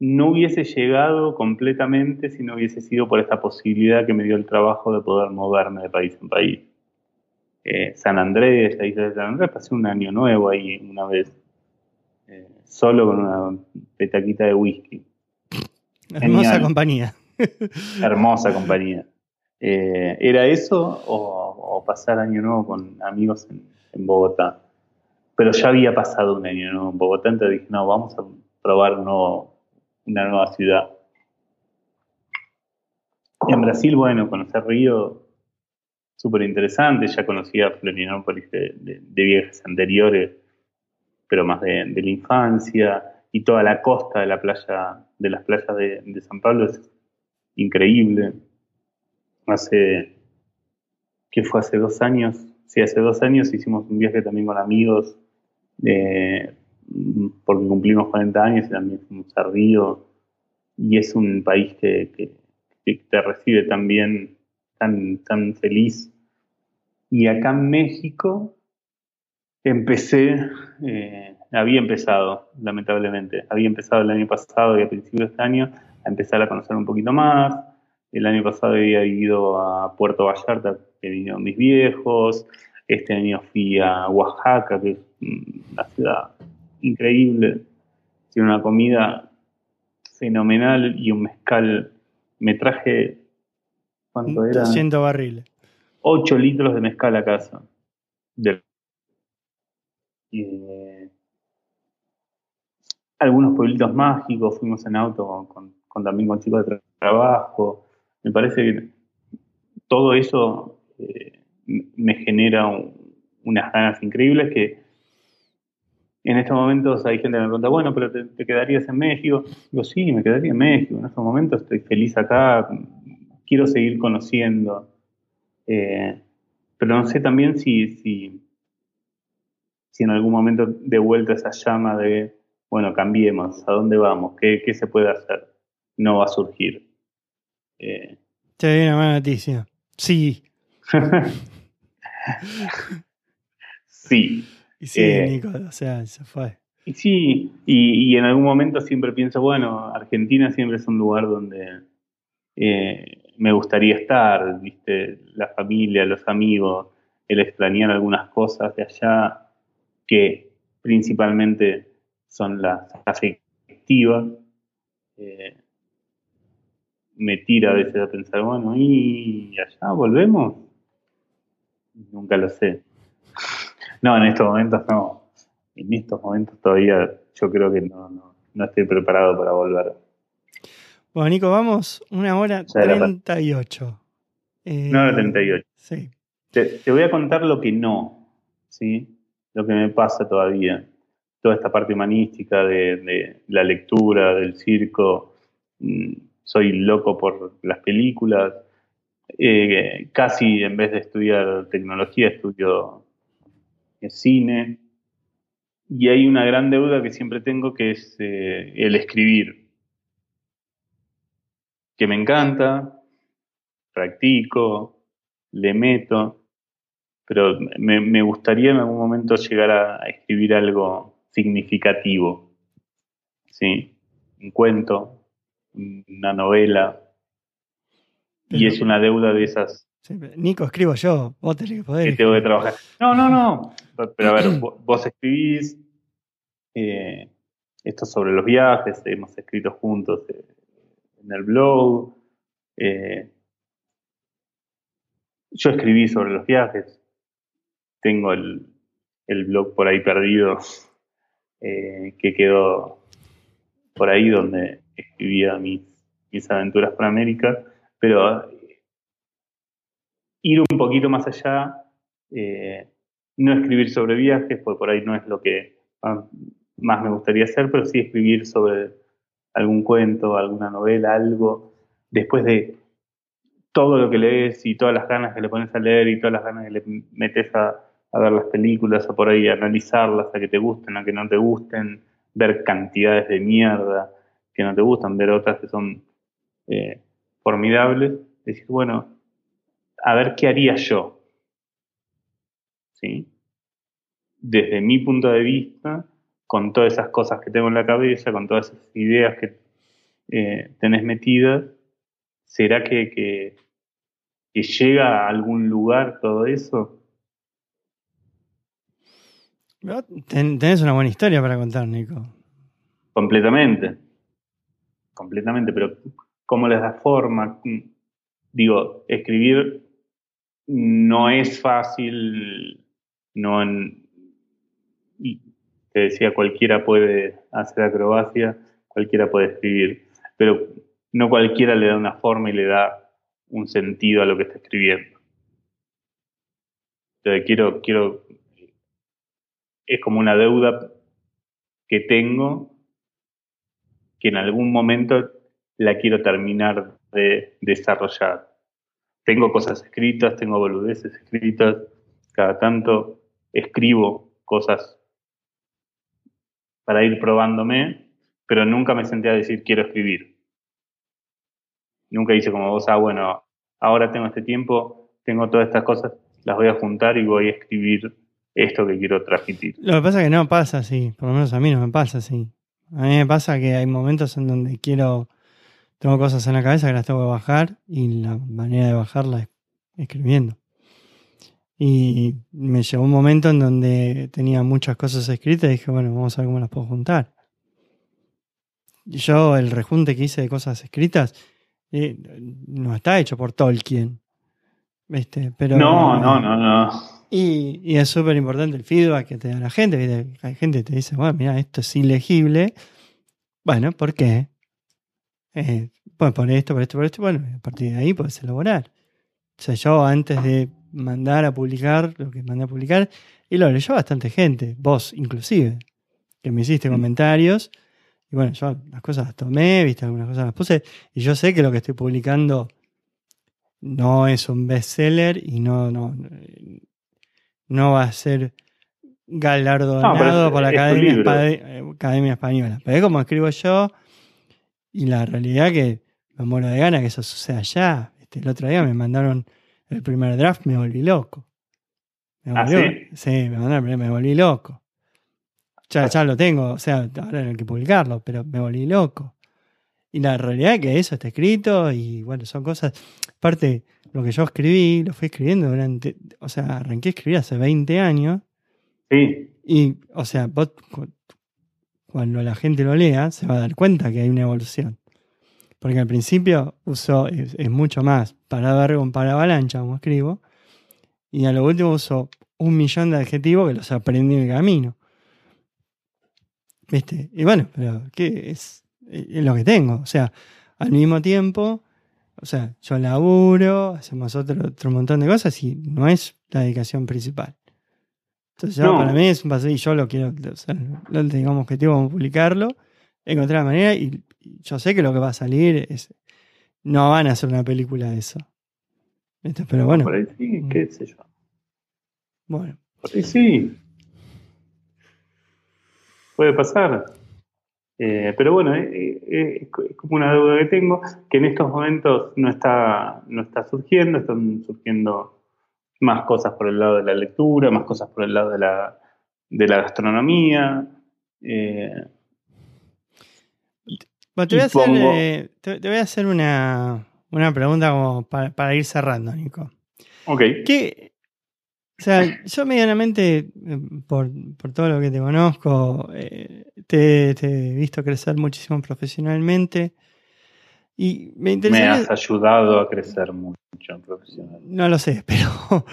Speaker 2: no hubiese llegado completamente si no hubiese sido por esta posibilidad que me dio el trabajo de poder moverme de país en país. Eh, San Andrés, la isla de San Andrés, pasé un año nuevo ahí una vez, eh, solo con una petaquita de whisky.
Speaker 1: Hermosa compañía.
Speaker 2: Hermosa compañía. Eh, ¿Era eso o, pasar año nuevo con amigos en, Bogotá? Pero ya había pasado un año nuevo en Bogotá, entonces dije, no, vamos a probar una nueva ciudad. en Brasil, bueno, conocer Río súper interesante. Ya conocía Florianópolis de, de, viajes anteriores, pero más de, la infancia. Y toda la costa de la playa, de las playas de, San Pablo es increíble. Hace, ¿qué fue? Hace dos años. Sí, hace dos años hicimos un viaje también con amigos, porque cumplimos 40 años y también fuimos a Río. Y es un país que, que, que te recibe también tan, tan feliz. Y acá en México empecé, eh, había empezado, lamentablemente, había empezado el año pasado y a principios de este año a empezar a conocer un poquito más. El año pasado había ido a Puerto Vallarta, que vinieron mis viejos. Este año fui a Oaxaca, que es una ciudad increíble. Tiene una comida fenomenal y un mezcal. Me traje
Speaker 1: ¿Cuánto era? 200 barriles.
Speaker 2: 8 litros de mezcal a casa. algunos pueblitos mágicos, fuimos en auto con, también con chicos de trabajo. Me parece que todo eso eh, me genera unas ganas increíbles que en estos momentos hay gente que me pregunta, bueno, pero te, te, quedarías en México. Digo, sí, me quedaría en México. En estos momentos estoy feliz acá, quiero seguir conociendo. Eh, pero no sé también si, si, si, en algún momento de vuelta esa llama de, bueno, cambiemos, ¿a dónde vamos? ¿Qué, qué se puede hacer? No va a surgir.
Speaker 1: Eh, Te doy una mala noticia. Sí.
Speaker 2: sí.
Speaker 1: Y sí, eh, Nico, o sea, se fue.
Speaker 2: Y sí, y, y, en algún momento siempre pienso, bueno, Argentina siempre es un lugar donde eh, me gustaría estar, ¿viste? la familia, los amigos, el extrañar algunas cosas de allá que principalmente son las afectivas. Eh, me tira a veces a pensar, bueno, ¿y allá volvemos? Nunca lo sé. No, en estos momentos no. En estos momentos todavía yo creo que no, no, no estoy preparado para volver.
Speaker 1: Bueno, Nico, vamos una hora treinta y ocho.
Speaker 2: una hora treinta y ocho.
Speaker 1: Sí.
Speaker 2: Te, voy a contar lo que no, ¿sí? Lo que me pasa todavía. Toda esta parte humanística de, la lectura, del circo. Mm, soy loco por las películas. Eh, casi en vez de estudiar tecnología, estudio cine. Y hay una gran deuda que siempre tengo que es eh, el escribir que me encanta, practico, le meto, pero me, gustaría en algún momento llegar a, escribir algo significativo, ¿sí? Un cuento, una novela, y es una deuda de esas.
Speaker 1: Nico, escribo yo, vos tenés que poder.
Speaker 2: Que tengo que trabajar. No, no, no. Pero a ver, vos escribís. Eh, esto sobre los viajes, hemos escrito juntos eh, en el blog. Eh, yo escribí sobre los viajes. Tengo el, blog por ahí perdido eh, que quedó por ahí donde escribía mis, mis aventuras por América. Pero ir un poquito más allá, no escribir sobre viajes, porque por ahí no es lo que más me gustaría hacer, pero sí escribir sobre algún cuento, alguna novela, algo, después de todo lo que lees y todas las ganas que le pones a leer y todas las ganas que le metes a, ver las películas, a por ahí analizarlas, a que te gusten, a que no te gusten, ver cantidades de mierda que no te gustan, ver otras que son eh, formidables, decir, bueno, a ver qué haría yo. ¿Sí? Desde mi punto de vista, con todas esas cosas que tengo en la cabeza, con todas esas ideas que eh, tenés metidas, ¿será que, llega a algún lugar todo eso?
Speaker 1: Tenés una buena historia para contar, Nico.
Speaker 2: Completamente. Completamente, pero ¿cómo les da forma? Digo, escribir no es fácil, no te decía, cualquiera puede hacer acrobacia, cualquiera puede escribir, pero no cualquiera le da una forma y le da un sentido a lo que está escribiendo. Entonces quiero, quiero, es como una deuda que tengo que en algún momento la quiero terminar de desarrollar. Tengo cosas escritas, tengo boludeces escritas, cada tanto escribo cosas para ir probándome, pero nunca me senté a decir quiero escribir. Nunca hice como vos, ah, bueno, ahora tengo este tiempo, tengo todas estas cosas, las voy a juntar y voy a escribir esto que quiero transmitir.
Speaker 1: Lo que pasa es que no pasa así, por lo menos a mí no me pasa así. A mí me pasa que hay momentos en donde quiero, tengo cosas en la cabeza que las tengo que bajar y la manera de bajarla es escribiendo. Y me llegó un momento en donde tenía muchas cosas escritas y dije, bueno, vamos a ver cómo las puedo juntar. Y yo, el rejunte que hice de cosas escritas, eh, no está hecho por Tolkien. ¿Viste? Pero,
Speaker 2: no, no, no, no.
Speaker 1: Y, y es súper importante el feedback que te da la gente. Hay gente que te dice, bueno, mira, esto es ilegible. Bueno, ¿por qué? Eh, bueno, por esto, por esto, por esto. Bueno, a partir de ahí puedes elaborar. O sea, yo antes de mandar a publicar lo que mandé a publicar, y lo leyó bastante gente, vos inclusive, que me hiciste mm. comentarios. Y bueno, yo las cosas las tomé, viste, algunas cosas las puse, y yo sé que lo que estoy publicando no es un bestseller y no, no, no va a ser galardonado por la Academia, Academia, Española. Pero es como escribo yo, y la realidad que me muero de gana que eso suceda allá. Este, el otro día me mandaron el primer draft, me volví loco.
Speaker 2: Me ¿Ah, sí?
Speaker 1: sí? me mandaron, me volví loco. Ya, ya lo tengo, o sea, ahora hay que publicarlo, pero me volví loco. Y la realidad es que eso está escrito y bueno, son cosas. Aparte, lo que yo escribí, lo fui escribiendo durante. O sea, arranqué a escribir hace 20 años.
Speaker 2: Sí.
Speaker 1: Y, o sea, vos, cuando la gente lo lea, se va a dar cuenta que hay una evolución. Porque al principio uso, es, mucho más para verbo para avalancha, como escribo. Y a lo último uso un millón de adjetivos que los aprendí en el camino. ¿Viste? Y bueno, pero ¿qué es? Es lo que tengo. O sea, al mismo tiempo, o sea, yo laburo, hacemos otro, otro montón de cosas y no es la dedicación principal. Entonces, para mí es un paseo y yo lo quiero, o sea, lo tengo objetivo como publicarlo, encontrar la manera y yo sé que lo que va a salir es. No van a hacer una película de eso. Pero bueno.
Speaker 2: Por ahí sí, qué sé yo.
Speaker 1: Bueno.
Speaker 2: Por ahí sí. Puede pasar. Eh, pero bueno, eh, eh, es como una deuda que tengo, que en estos momentos no está, no está surgiendo, están surgiendo más cosas por el lado de la lectura, más cosas por el lado de la, de la gastronomía.
Speaker 1: te, voy a hacer, eh, te, voy a hacer, una, pregunta como para, ir cerrando, Nico.
Speaker 2: Ok.
Speaker 1: ¿Qué, o sea, yo medianamente, eh, por, todo lo que te conozco, eh, te, he visto crecer muchísimo profesionalmente. Y me,
Speaker 2: me has ayudado a crecer mucho profesionalmente.
Speaker 1: No lo sé, pero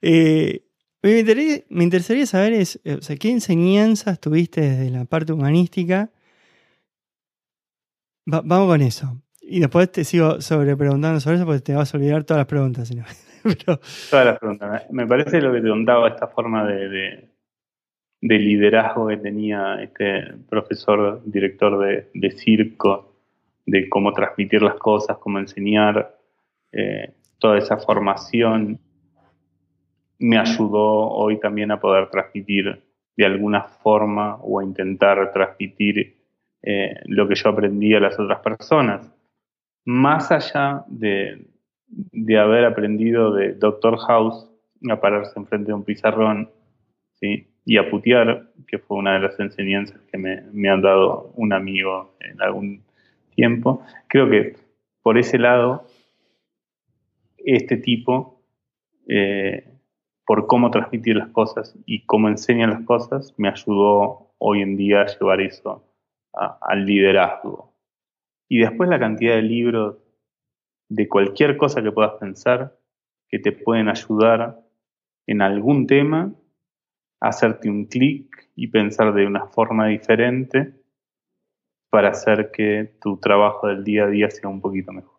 Speaker 1: me, interesaría, saber es, o sea, qué enseñanzas tuviste desde la parte humanística vamos con eso. Y después te sigo sobre preguntando sobre eso porque te vas a olvidar todas las preguntas.
Speaker 2: Todas las preguntas. Me parece lo que te contaba esta forma de, de liderazgo que tenía este profesor, director de, circo, de cómo transmitir las cosas, cómo enseñar, eh, toda esa formación me ayudó hoy también a poder transmitir de alguna forma o a intentar transmitir eh, lo que yo aprendí a las otras personas. Más allá de, de haber aprendido de Doctor House a pararse enfrente de un pizarrón, y a putear, que fue una de las enseñanzas que me, han dado un amigo en algún Creo que por ese lado, este tipo, eh, por cómo transmitir las cosas y cómo enseña las cosas, me ayudó hoy en día a llevar eso al liderazgo. Y después la cantidad de libros de cualquier cosa que puedas pensar que te pueden ayudar en algún tema hacerte un clic y pensar de una forma diferente para hacer que tu trabajo del día a día sea un poquito mejor.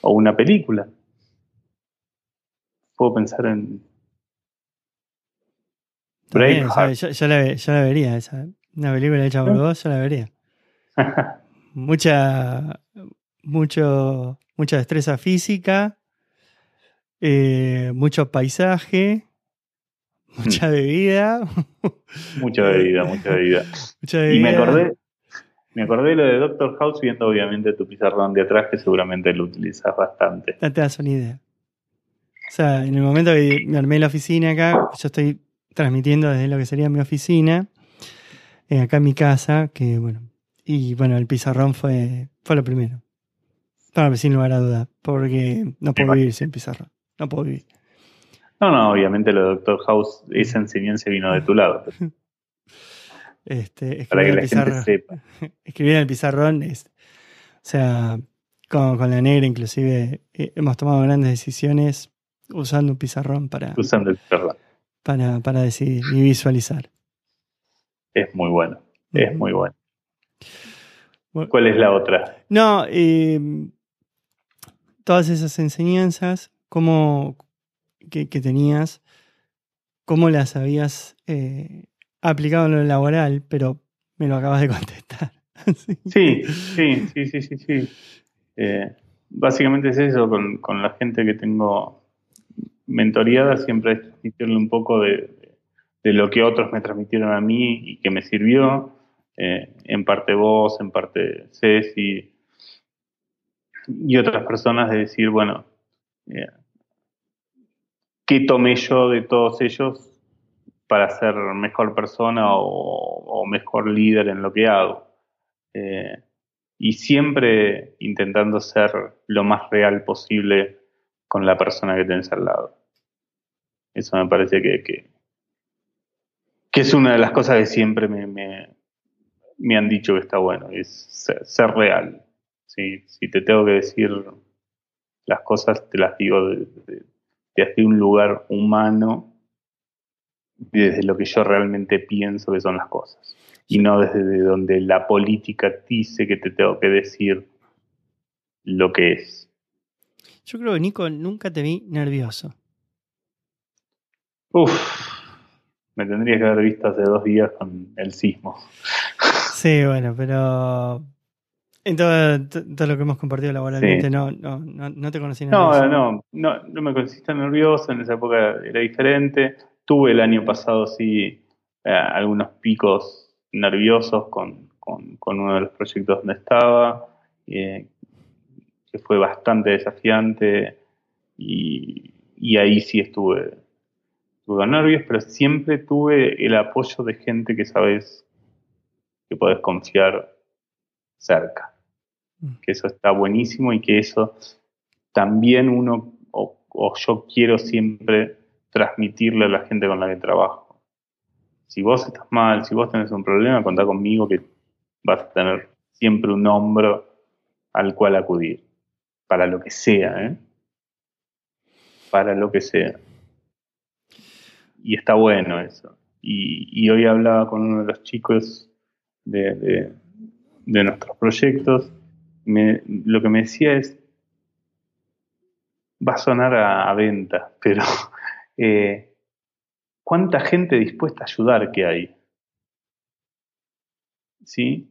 Speaker 2: O una película. Puedo pensar en
Speaker 1: Braveheart. Yo, la, vería esa. Una película hecha por vos, yo la vería. mucha, mucho, mucha destreza física, eh, mucho paisaje, Mucha bebida.
Speaker 2: mucha bebida, mucha bebida. Y me acordé, me acordé de lo de Doctor House viendo obviamente tu pizarrón de atrás, que seguramente lo utilizas bastante.
Speaker 1: No te das una idea. O sea, en el momento que me armé la oficina acá, yo estoy transmitiendo desde lo que sería mi oficina, eh, acá en mi casa, que bueno, y bueno, el pizarrón fue, fue lo primero. Para sin lugar a duda, porque no puedo vivir sin pizarrón. No puedo vivir.
Speaker 2: No, no, obviamente lo de Doctor House, esa enseñanza vino de tu lado.
Speaker 1: Este, Para que la gente sepa. Escribir en el pizarrón es, o sea, con, con la negra inclusive eh, hemos tomado grandes decisiones usando un pizarrón para,
Speaker 2: usando el pizarrón.
Speaker 1: para, para decidir y visualizar.
Speaker 2: Es muy bueno, es muy bueno. ¿Cuál es la otra?
Speaker 1: No, eh, todas esas enseñanzas, cómo, que, tenías, cómo las habías eh, aplicado en lo laboral, pero me lo acabas de contestar.
Speaker 2: sí, sí, sí, sí, sí, sí. Eh, básicamente es eso, con, la gente que tengo mentoreada, siempre es transmitirle un poco de, lo que otros me transmitieron a mí y que me sirvió. Eh, en parte vos, en parte Ceci y otras personas de decir, bueno, qué tomé yo de todos ellos para ser mejor persona o, mejor líder en lo que hago. Eh, y siempre intentando ser lo más real posible con la persona que tenés al lado. Eso me parece que, que, es una de las cosas que siempre me, me, han dicho que está bueno, es ser, real. Si te tengo que decir las cosas, te las digo de desde un lugar humano, desde lo que yo realmente pienso que son las cosas. Y no desde donde la política dice que te tengo que decir lo que es.
Speaker 1: Yo creo que Nico nunca te vi nervioso.
Speaker 2: Uf, me tendría que haber visto hace dos días con el sismo.
Speaker 1: Sí, bueno, pero en todo, lo que hemos compartido laboralmente, no, no, no, te conocí
Speaker 2: nervioso. No, no, no, me conociste nervioso, en esa época era diferente. Tuve el año pasado, sí, eh, algunos picos nerviosos con, uno de los proyectos donde estaba, eh, que fue bastante desafiante y, y ahí sí estuve, estuve con nervios, pero siempre tuve el apoyo de gente que sabes que podés confiar cerca. Mm. que eso está buenísimo y que eso también uno o, yo quiero siempre transmitirle a la gente con la que trabajo. Si vos estás mal, si vos tenés un problema, contá conmigo que vas a tener siempre un hombro al cual acudir, para lo que sea, ¿eh? para lo que sea. Y está bueno eso. Y, hoy hablaba con uno de los chicos de nuestros proyectos lo que me decía es, va a sonar a, venta, pero eh, cuánta gente dispuesta a ayudar que hay. ¿Sí?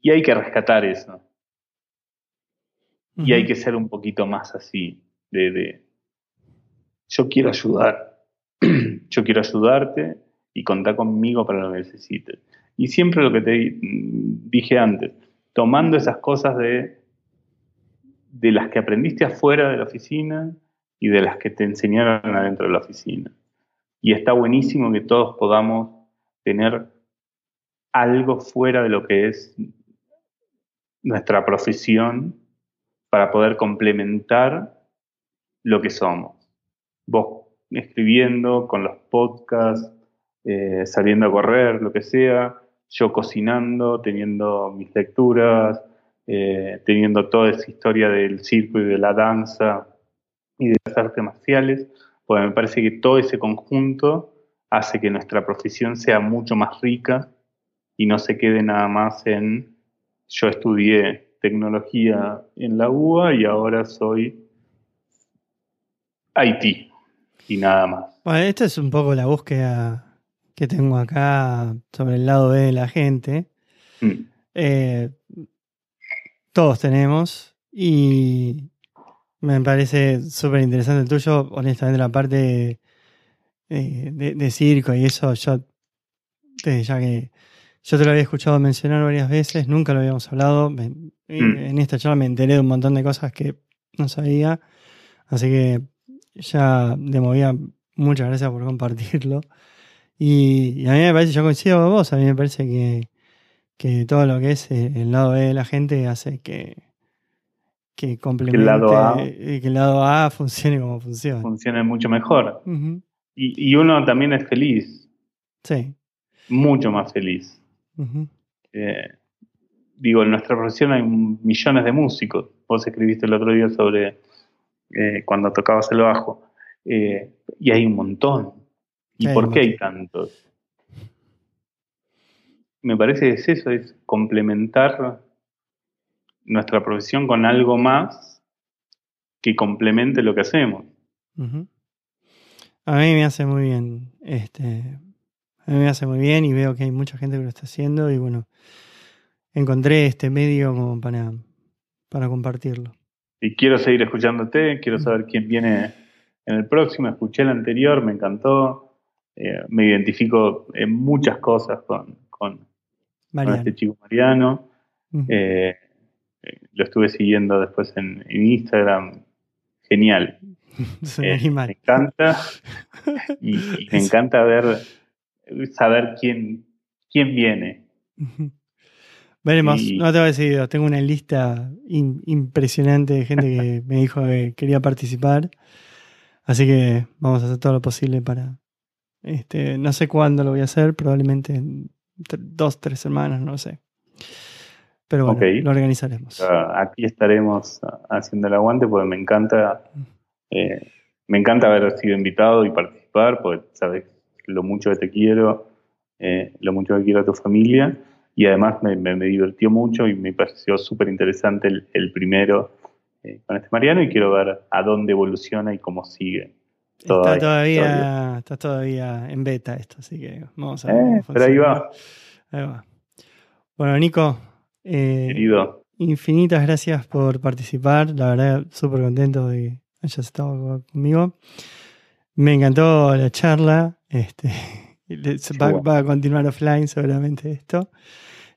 Speaker 2: Y hay que rescatar eso. Y hay que ser un poquito más así, de, de yo quiero ayudar, yo quiero ayudarte y contar conmigo para lo que necesites. Y siempre lo que te dije antes, tomando esas cosas de, de las que aprendiste afuera de la oficina y de las que te enseñaron adentro de la oficina. Y está buenísimo que todos podamos tener algo fuera de lo que es nuestra profesión para poder complementar lo que somos. Vos escribiendo, con los podcasts, eh, saliendo a correr, lo que sea, yo cocinando, teniendo mis lecturas, eh, teniendo toda esa historia del circo y de la danza y de las artes marciales, pues me parece que todo ese conjunto hace que nuestra profesión sea mucho más rica y no se quede nada más en yo estudié tecnología en la UBA y ahora soy IT y nada más.
Speaker 1: Bueno, esta es un poco la búsqueda que tengo acá sobre el lado B de la gente. Mm. Eh, todos tenemos y me parece súper interesante el tuyo, honestamente la parte de, de, circo y eso, yo ya que yo te lo había escuchado mencionar varias veces, nunca lo habíamos hablado. Mm. En esta charla me enteré de un montón de cosas que no sabía. Así que ya de movida, muchas gracias por compartirlo. Y, a mí me parece, yo coincido con vos, a mí me parece que, que todo lo que es el lado B de la gente hace que, que complemente, que el lado A, que el lado A funcione como funciona.
Speaker 2: Funcione mucho mejor. y, y uno también es feliz.
Speaker 1: Sí.
Speaker 2: Mucho más feliz. Eh, digo, en nuestra profesión hay millones de músicos. Vos escribiste el otro día sobre eh, cuando tocabas el bajo. Eh, y hay un montón. ¿Y por qué hay tantos? Me parece que es eso, es complementar nuestra profesión con algo más que complemente lo que hacemos.
Speaker 1: A mí me hace muy bien este, a mí me hace muy bien y veo que hay mucha gente que lo está haciendo y bueno, encontré este medio como para, para compartirlo.
Speaker 2: Y quiero seguir escuchándote, quiero saber quién viene en el próximo, escuché el anterior, me encantó, eh, me identifico en muchas cosas con, con, este chico Mariano. Eh, eh, lo estuve siguiendo después en, Instagram, genial. me encanta y me encanta ver saber quién, quién viene.
Speaker 1: Veremos, no te voy a decir, tengo una lista impresionante de gente que me dijo que quería participar. Así que vamos a hacer todo lo posible para. Este, no sé cuándo lo voy a hacer, probablemente en dos, tres semanas, no sé. Pero bueno, lo organizaremos.
Speaker 2: Ah, aquí estaremos haciendo el aguante porque me encanta, eh, me encanta haber sido invitado y participar, porque sabes lo mucho que te quiero, eh, lo mucho que quiero a tu familia. Y además me, me, divirtió mucho y me pareció súper interesante el, primero eh, con este Mariano y quiero ver a dónde evoluciona y cómo sigue.
Speaker 1: Está todavía, está todavía en beta esto, así que vamos a ver.
Speaker 2: Eh, pero ahí va.
Speaker 1: Ahí va. Bueno, Nico. Querido. Infinitas gracias por participar. La verdad, súper contento de que hayas estado conmigo. Me encantó la charla. Este, va, a continuar offline seguramente esto.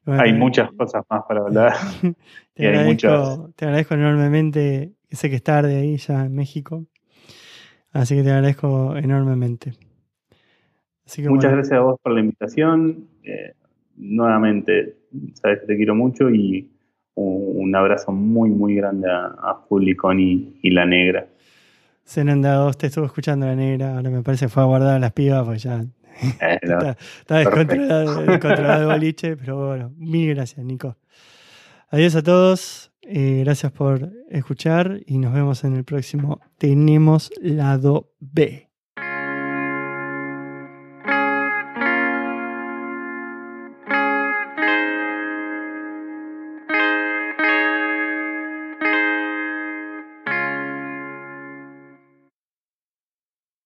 Speaker 2: hay muchas cosas más para hablar.
Speaker 1: te, agradezco, te agradezco enormemente. Sé que es tarde ahí ya en México. Así que te agradezco enormemente.
Speaker 2: Muchas gracias a vos por la invitación. Eh, nuevamente, sabes que te quiero mucho y un, abrazo muy, muy grande a, a Juli, Connie y La Negra.
Speaker 1: Zenanda te estuvo escuchando la negra, ahora me parece que fue a guardar las pibas, pues ya eh, está, descontrolado, el boliche, pero bueno, mil gracias, Nico. Adiós a todos, eh, gracias por escuchar y nos vemos en el próximo Tenemos Lado B.